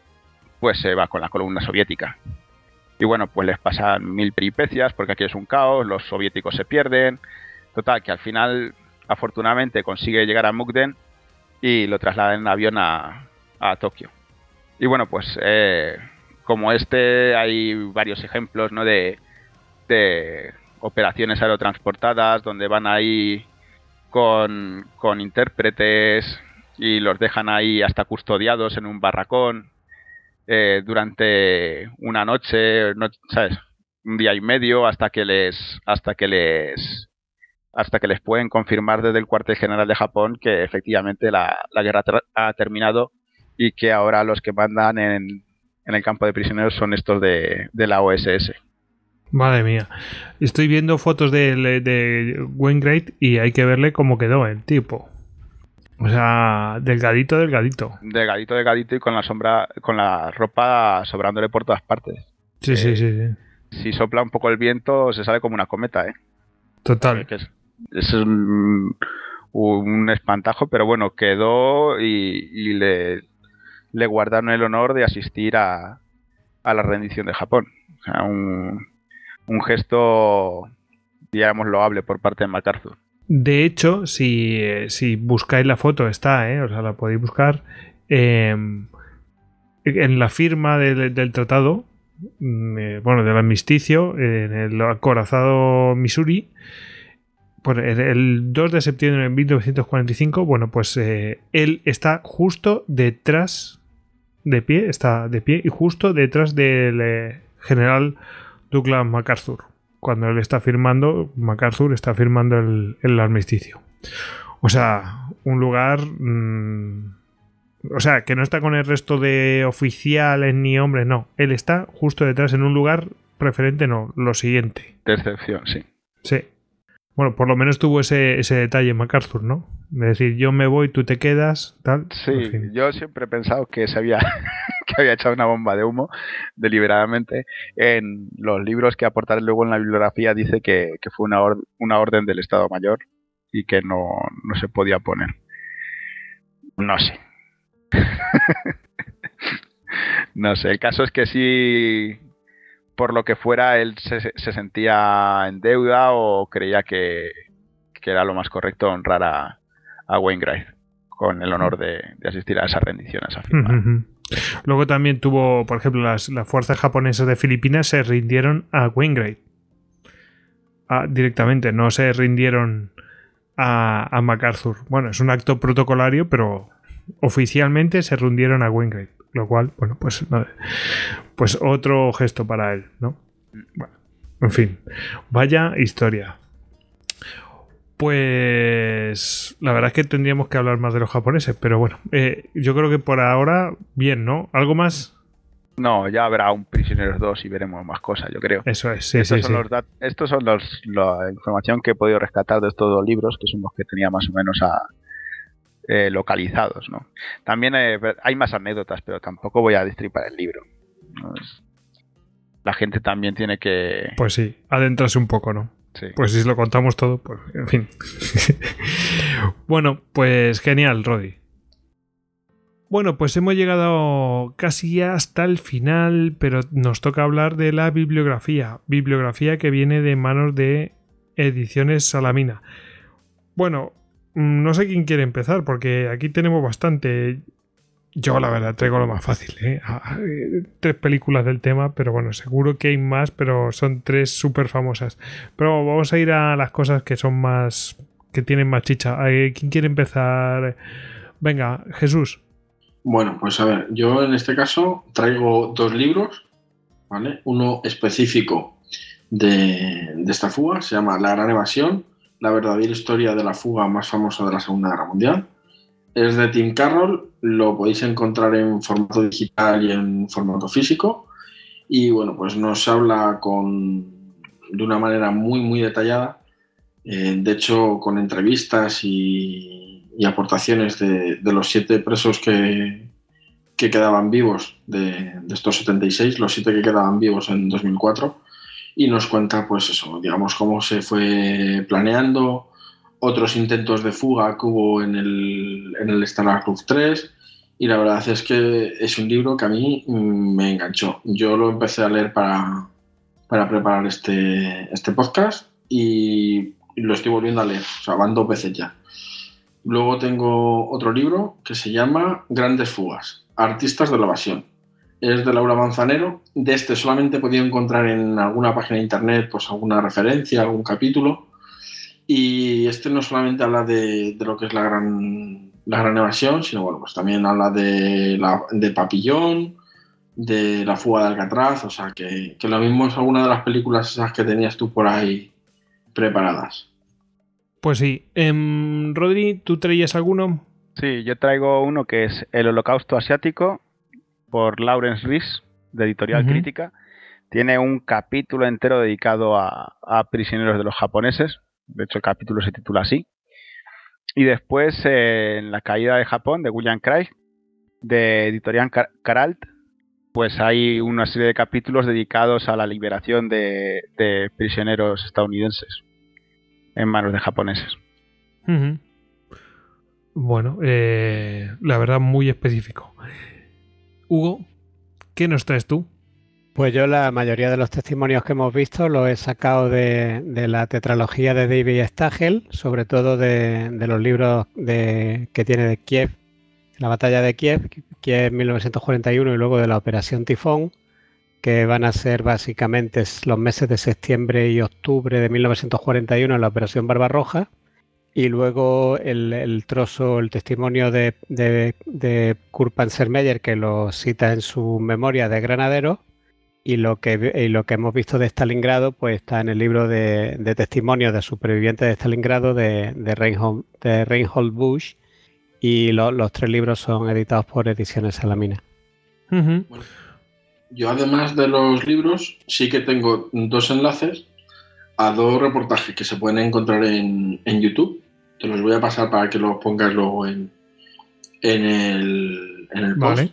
pues se va con la columna soviética. Y bueno, pues les pasan mil peripecias porque aquí es un caos, los soviéticos se pierden. Total, que al final, afortunadamente, consigue llegar a Mukden y lo trasladan en avión a, a Tokio. Y bueno, pues eh, como este hay varios ejemplos ¿no? de, de operaciones aerotransportadas donde van ahí con, con intérpretes y los dejan ahí hasta custodiados en un barracón eh, durante una noche. Un día y medio hasta que les hasta que les hasta que les pueden confirmar desde el cuartel general de Japón que efectivamente la, guerra ha terminado y que ahora los que mandan en, el campo de prisioneros son estos de, la OSS. Madre mía. Estoy viendo fotos de, de y hay que verle cómo quedó el tipo. O sea, delgadito, delgadito. Delgadito, delgadito y con la sombra, con la ropa sobrándole por todas partes. Sí, sí, sí, sí. Si sopla un poco el viento, se sale como una cometa, ¿eh? Total. Es, un, espantajo, pero bueno, quedó y, le, le, guardaron el honor de asistir a, a la rendición de Japón. O sea, un, un gesto, digamos, loable por parte de MacArthur. De hecho, si, buscáis la foto, está, ¿eh? o sea, la podéis buscar. Em, en la firma del, tratado, mm, eh, bueno, del armisticio, en el acorazado Missouri, pues el 2 de septiembre de 1945, bueno, pues eh, él está justo detrás, de pie, está de pie y justo detrás del general Douglas MacArthur cuando él está firmando, MacArthur está firmando el, armisticio. O sea, un lugar... Mm, o sea, que no está con el resto de oficiales ni hombres, no. Él está justo detrás en un lugar preferente, no, lo siguiente. De excepción, sí. Sí. Bueno, por lo menos tuvo ese, ese detalle MacArthur, ¿no? De decir, yo me voy, tú te quedas, tal. Sí, yo siempre he pensado que se había, <laughs> que había echado una bomba de humo deliberadamente. En los libros que aportaré luego en la bibliografía dice que, fue una, una orden del Estado Mayor y que no, no se podía poner. No sé. <laughs> no sé, el caso es que sí por lo que fuera, él se, sentía en deuda o creía que, era lo más correcto honrar a, a Wainwright con el honor de, asistir a esa rendición, a esa firma. Luego también tuvo, por ejemplo, las, fuerzas japonesas de Filipinas se rindieron a Wainwright. Ah, directamente, no se rindieron a, a, MacArthur. Bueno, es un acto protocolario, pero oficialmente se rindieron a Wainwright. Lo cual, bueno, pues, pues otro gesto para él, ¿no? En fin, vaya historia. Pues la verdad es que tendríamos que hablar más de los japoneses, pero bueno, eh, yo creo que por ahora bien, ¿no? ¿Algo más? No, ya habrá un Prisioneros 2 y veremos más cosas, yo creo. Eso es, sí, estos sí, son Los estos son los, la información que he podido rescatar de estos dos libros, que son los que tenía más o menos a, eh, localizados. ¿no? También eh, hay más anécdotas, pero tampoco voy a destripar el libro. La gente también tiene que... Pues sí, adentrarse un poco, ¿no? Pues si lo contamos todo, pues en fin. <laughs> bueno, pues genial, Roddy. Bueno, pues hemos llegado casi hasta el final, pero nos toca hablar de la bibliografía. Bibliografía que viene de manos de Ediciones Salamina. Bueno, Mm, no sé quién quiere empezar, porque aquí tenemos bastante. Yo, la verdad, traigo lo más fácil. ¿eh? Tres películas del tema, pero bueno, seguro que hay más, pero son tres súper famosas. Pero vamos a ir a las cosas que son más. que tienen más chicha. ¿Quién quiere empezar? Venga, Jesús. Bueno, pues a ver, yo en este caso traigo dos libros, ¿vale? Uno específico de esta fuga, se llama La Gran Evasión la verdadera historia de la fuga más famosa de la Segunda Guerra Mundial. Es de Tim Carroll, lo podéis encontrar en formato digital y en formato físico. Y bueno, pues nos habla con, de una manera muy, muy detallada. Eh, de hecho, con entrevistas y, aportaciones de, los siete presos que, que quedaban vivos de, de, estos 76, los siete que quedaban vivos en 2004, y nos cuenta, pues eso, digamos, cómo se fue planeando, otros intentos de fuga que hubo en el, en el Star Club 3, y la verdad es que es un libro que a mí mm, me enganchó. Yo lo empecé a leer para, para preparar este, este podcast y lo estoy volviendo a leer, o sea, van dos veces ya. Luego tengo otro libro que se llama Grandes Fugas, Artistas de la Evasión. Es de Laura Manzanero. De este solamente he podido encontrar en alguna página de internet pues alguna referencia, algún capítulo. Y este no solamente habla de, de lo que es la gran, la gran evasión, sino bueno, pues también habla de, la, de Papillón, de la fuga de Alcatraz, o sea que, que lo mismo es alguna de las películas esas que tenías tú por ahí preparadas. Pues sí. Eh, Rodri, ¿tú traías alguno? Sí, yo traigo uno que es El Holocausto Asiático por Lawrence Rees, de Editorial uh -huh. Crítica. Tiene un capítulo entero dedicado a, a, prisioneros de los japoneses. De hecho, el capítulo se titula así. Y después, eh, en La caída de Japón, de William Craig, de Editorial Car Caralt, pues hay una serie de capítulos dedicados a la liberación de, de prisioneros estadounidenses en manos de japoneses. Bueno, eh, la verdad muy específico. Hugo, ¿qué nos traes tú? Pues yo la mayoría de los testimonios que hemos visto los he sacado de, la tetralogía de David Stagel, sobre todo de, los libros que tiene de Kiev, la batalla de Kiev, Kiev 1941 y luego de la Operación Tifón, que van a ser básicamente los meses de septiembre y octubre de 1941 en la Operación Barbarroja. Y luego el, trozo, el testimonio de, de, de Kurt Panzermeyer, que lo cita en su memoria de Granadero. Y lo, que, y lo que hemos visto de Stalingrado, pues está en el libro de, de testimonios de supervivientes de Stalingrado de, de, Reinhold, de Reinhold Bush. Y lo, los tres libros son editados por Ediciones Salamina. Uh -huh. bueno, yo además de los libros, sí que tengo dos enlaces a dos reportajes que se pueden encontrar en, en YouTube te los voy a pasar para que los pongas luego en, en, el, en el post. Vale.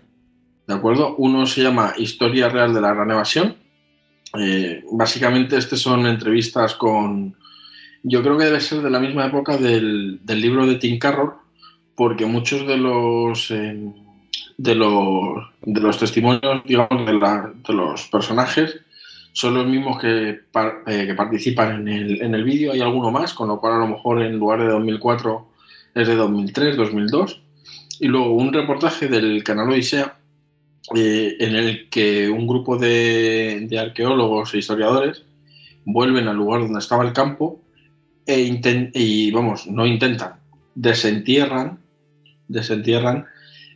¿De acuerdo? Uno se llama Historia Real de la Gran Evasión. Eh, básicamente, estas son entrevistas con. Yo creo que debe ser de la misma época del, del libro de Tim Carroll, porque muchos de los. Eh, de los, de los testimonios, digamos, de, la, de los personajes son los mismos que, eh, que participan en el, en el vídeo. Hay alguno más, con lo cual a lo mejor en lugar de 2004 es de 2003, 2002. Y luego un reportaje del canal Odisea eh, en el que un grupo de, arqueólogos e historiadores vuelven al lugar donde estaba el campo e y, vamos, no intentan, desentierran, desentierran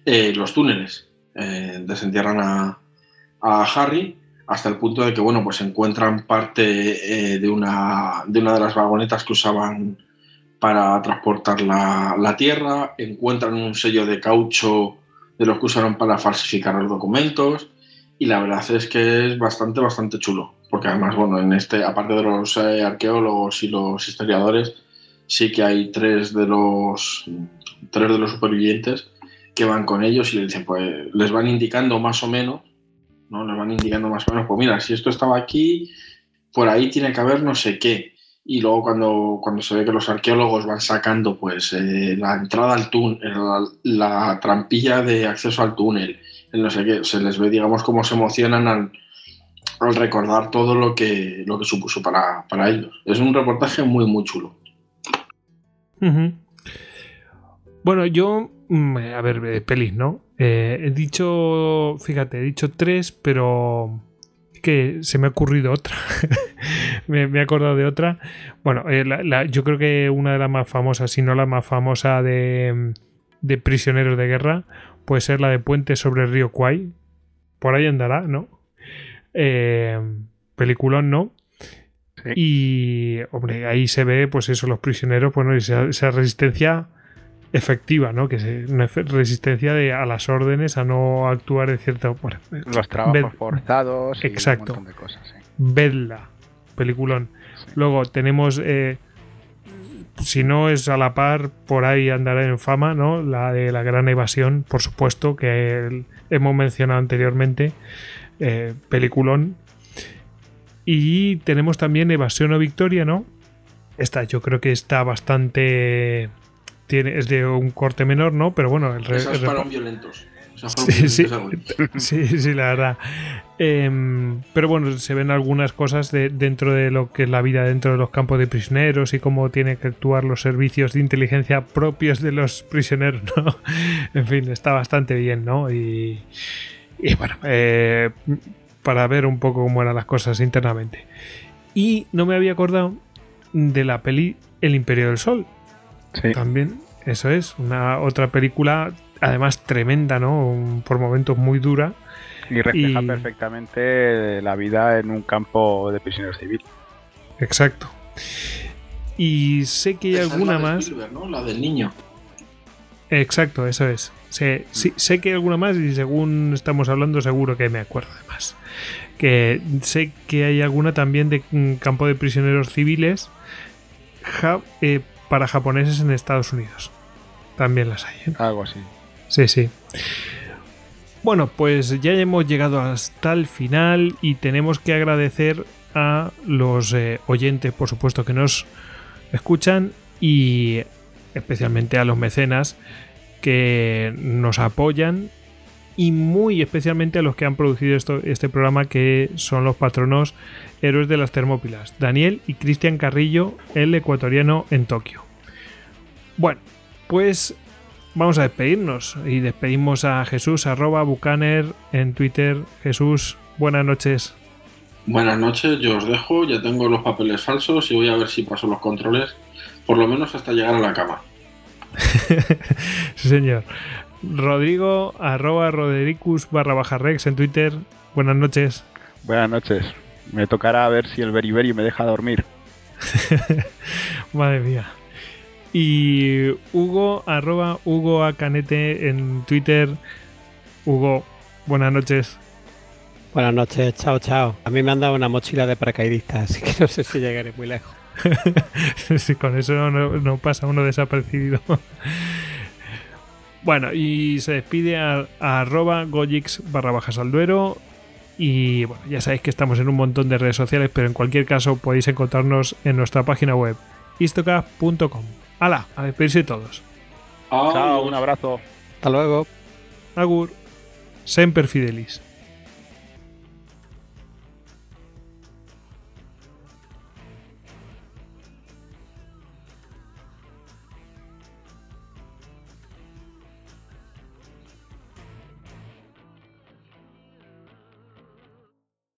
eh, los túneles, eh, desentierran a, Harry hasta el punto de que bueno, pues encuentran parte de, una, de una de las vagonetas que usaban para transportar la, tierra, encuentran un sello de caucho de los que usaron para falsificar los documentos y la verdad es que es bastante, bastante chulo, porque además, bueno, en este, aparte de los eh, arqueólogos y los historiadores, sí que hay tres de los, tres de los supervivientes que van con ellos y les dicen, pues les van indicando más o menos ¿no? Nos van indicando más o menos, pues mira, si esto estaba aquí, por ahí tiene que haber no sé qué. Y luego cuando, cuando se ve que los arqueólogos van sacando pues eh, la entrada al túnel, la, la, trampilla de acceso al túnel, el no sé qué, se les ve, digamos, cómo se emocionan al, al recordar todo lo que, lo que supuso para, para, ellos. Es un reportaje muy, muy chulo. Bueno, yo, mm, a ver, eh, pelis, ¿no? Eh, he dicho, fíjate, he dicho tres, pero que se me ha ocurrido otra. <laughs> <laughs> me, me, he acordado de otra. Bueno, eh, la, la, yo creo que una de las más famosas, si no la más famosa de, de prisioneros de guerra, puede ser la de Puente sobre el río Kwai. Por ahí andará, ¿no? Eh, peliculón, ¿no? Sí. Y, hombre, ahí se ve, pues eso, los prisioneros, bueno, esa, esa resistencia efectiva, ¿no? Que es una resistencia de, a las órdenes, a no actuar de cierta bueno, Los trabajos ved, forzados. Y exacto. Un montón de cosas, sí. Vedla, peliculón. Luego tenemos eh, si no es a la par, por ahí andará en fama, ¿no? La de la gran evasión, por supuesto, que hemos mencionado anteriormente. Eh, peliculón. Y tenemos también Evasión o Victoria, ¿no? Esta yo creo que está bastante... Tiene, es de un corte menor, ¿no? Pero bueno, el, Esas el- violentos. Esas Sí, sí. violentos. <laughs> Sí, sí, la verdad. Em, pero bueno, se ven algunas cosas de, dentro de lo que es la vida dentro de los campos de prisioneros y cómo tienen que actuar los servicios de inteligencia propios de los prisioneros, ¿no? <laughs> En fin, está bastante bien, ¿no? Y, y bueno, eh, para ver un poco cómo eran las cosas internamente. Y no me había acordado de la peli El Imperio del Sol. Sí. También, eso es, una otra película, además tremenda, ¿no? Por momentos muy dura. Y refleja Y- perfectamente la vida en un campo de prisioneros civiles. Exacto. Y sé que hay Esa es alguna la de más. ¿no? La del niño. Exacto, eso es. Sé, sí, sé que hay alguna más y según estamos hablando seguro que me acuerdo de más. Que sé que hay alguna también de mm, campo de prisioneros civiles ja- eh, para japoneses en Estados Unidos. También las hay. ¿eh? Algo así. Sí, sí. Bueno, pues ya hemos llegado hasta el final y tenemos que agradecer a los eh, oyentes, por supuesto, que nos escuchan y especialmente a los mecenas que nos apoyan y muy especialmente a los que han producido esto, este programa que son los patronos héroes de las Termópilas, Daniel y Cristian Carrillo, el ecuatoriano en Tokio. Bueno, pues vamos a despedirnos y despedimos a Jesús arroba Bucaner en Twitter. Jesús, buenas noches. Buenas noches, yo os dejo, ya tengo los papeles falsos y voy a ver si paso los controles, por lo menos hasta llegar a la cama. <laughs> sí, señor. Rodrigo arroba Rodericus barra baja Rex en Twitter. Buenas noches. Buenas noches. Me tocará ver si el beriberi me deja dormir. <laughs> Madre mía. Y Hugo arroba Hugo Acanete en Twitter. Hugo, buenas noches. Buenas noches, chao, chao. A mí me han dado una mochila de paracaidistas, <laughs> así que no sé si llegaré muy lejos. <laughs> Sí, con eso no, no pasa uno desapercibido. <laughs> Bueno, y se despide a, a arroba gojix barra bajas al duero. Y bueno, ya sabéis que estamos en un montón de redes sociales, pero en cualquier caso podéis encontrarnos en nuestra página web, istocast.com. ¡Hala! A despedirse todos. Chao, un abrazo. Hasta luego. Agur. Semper Fidelis.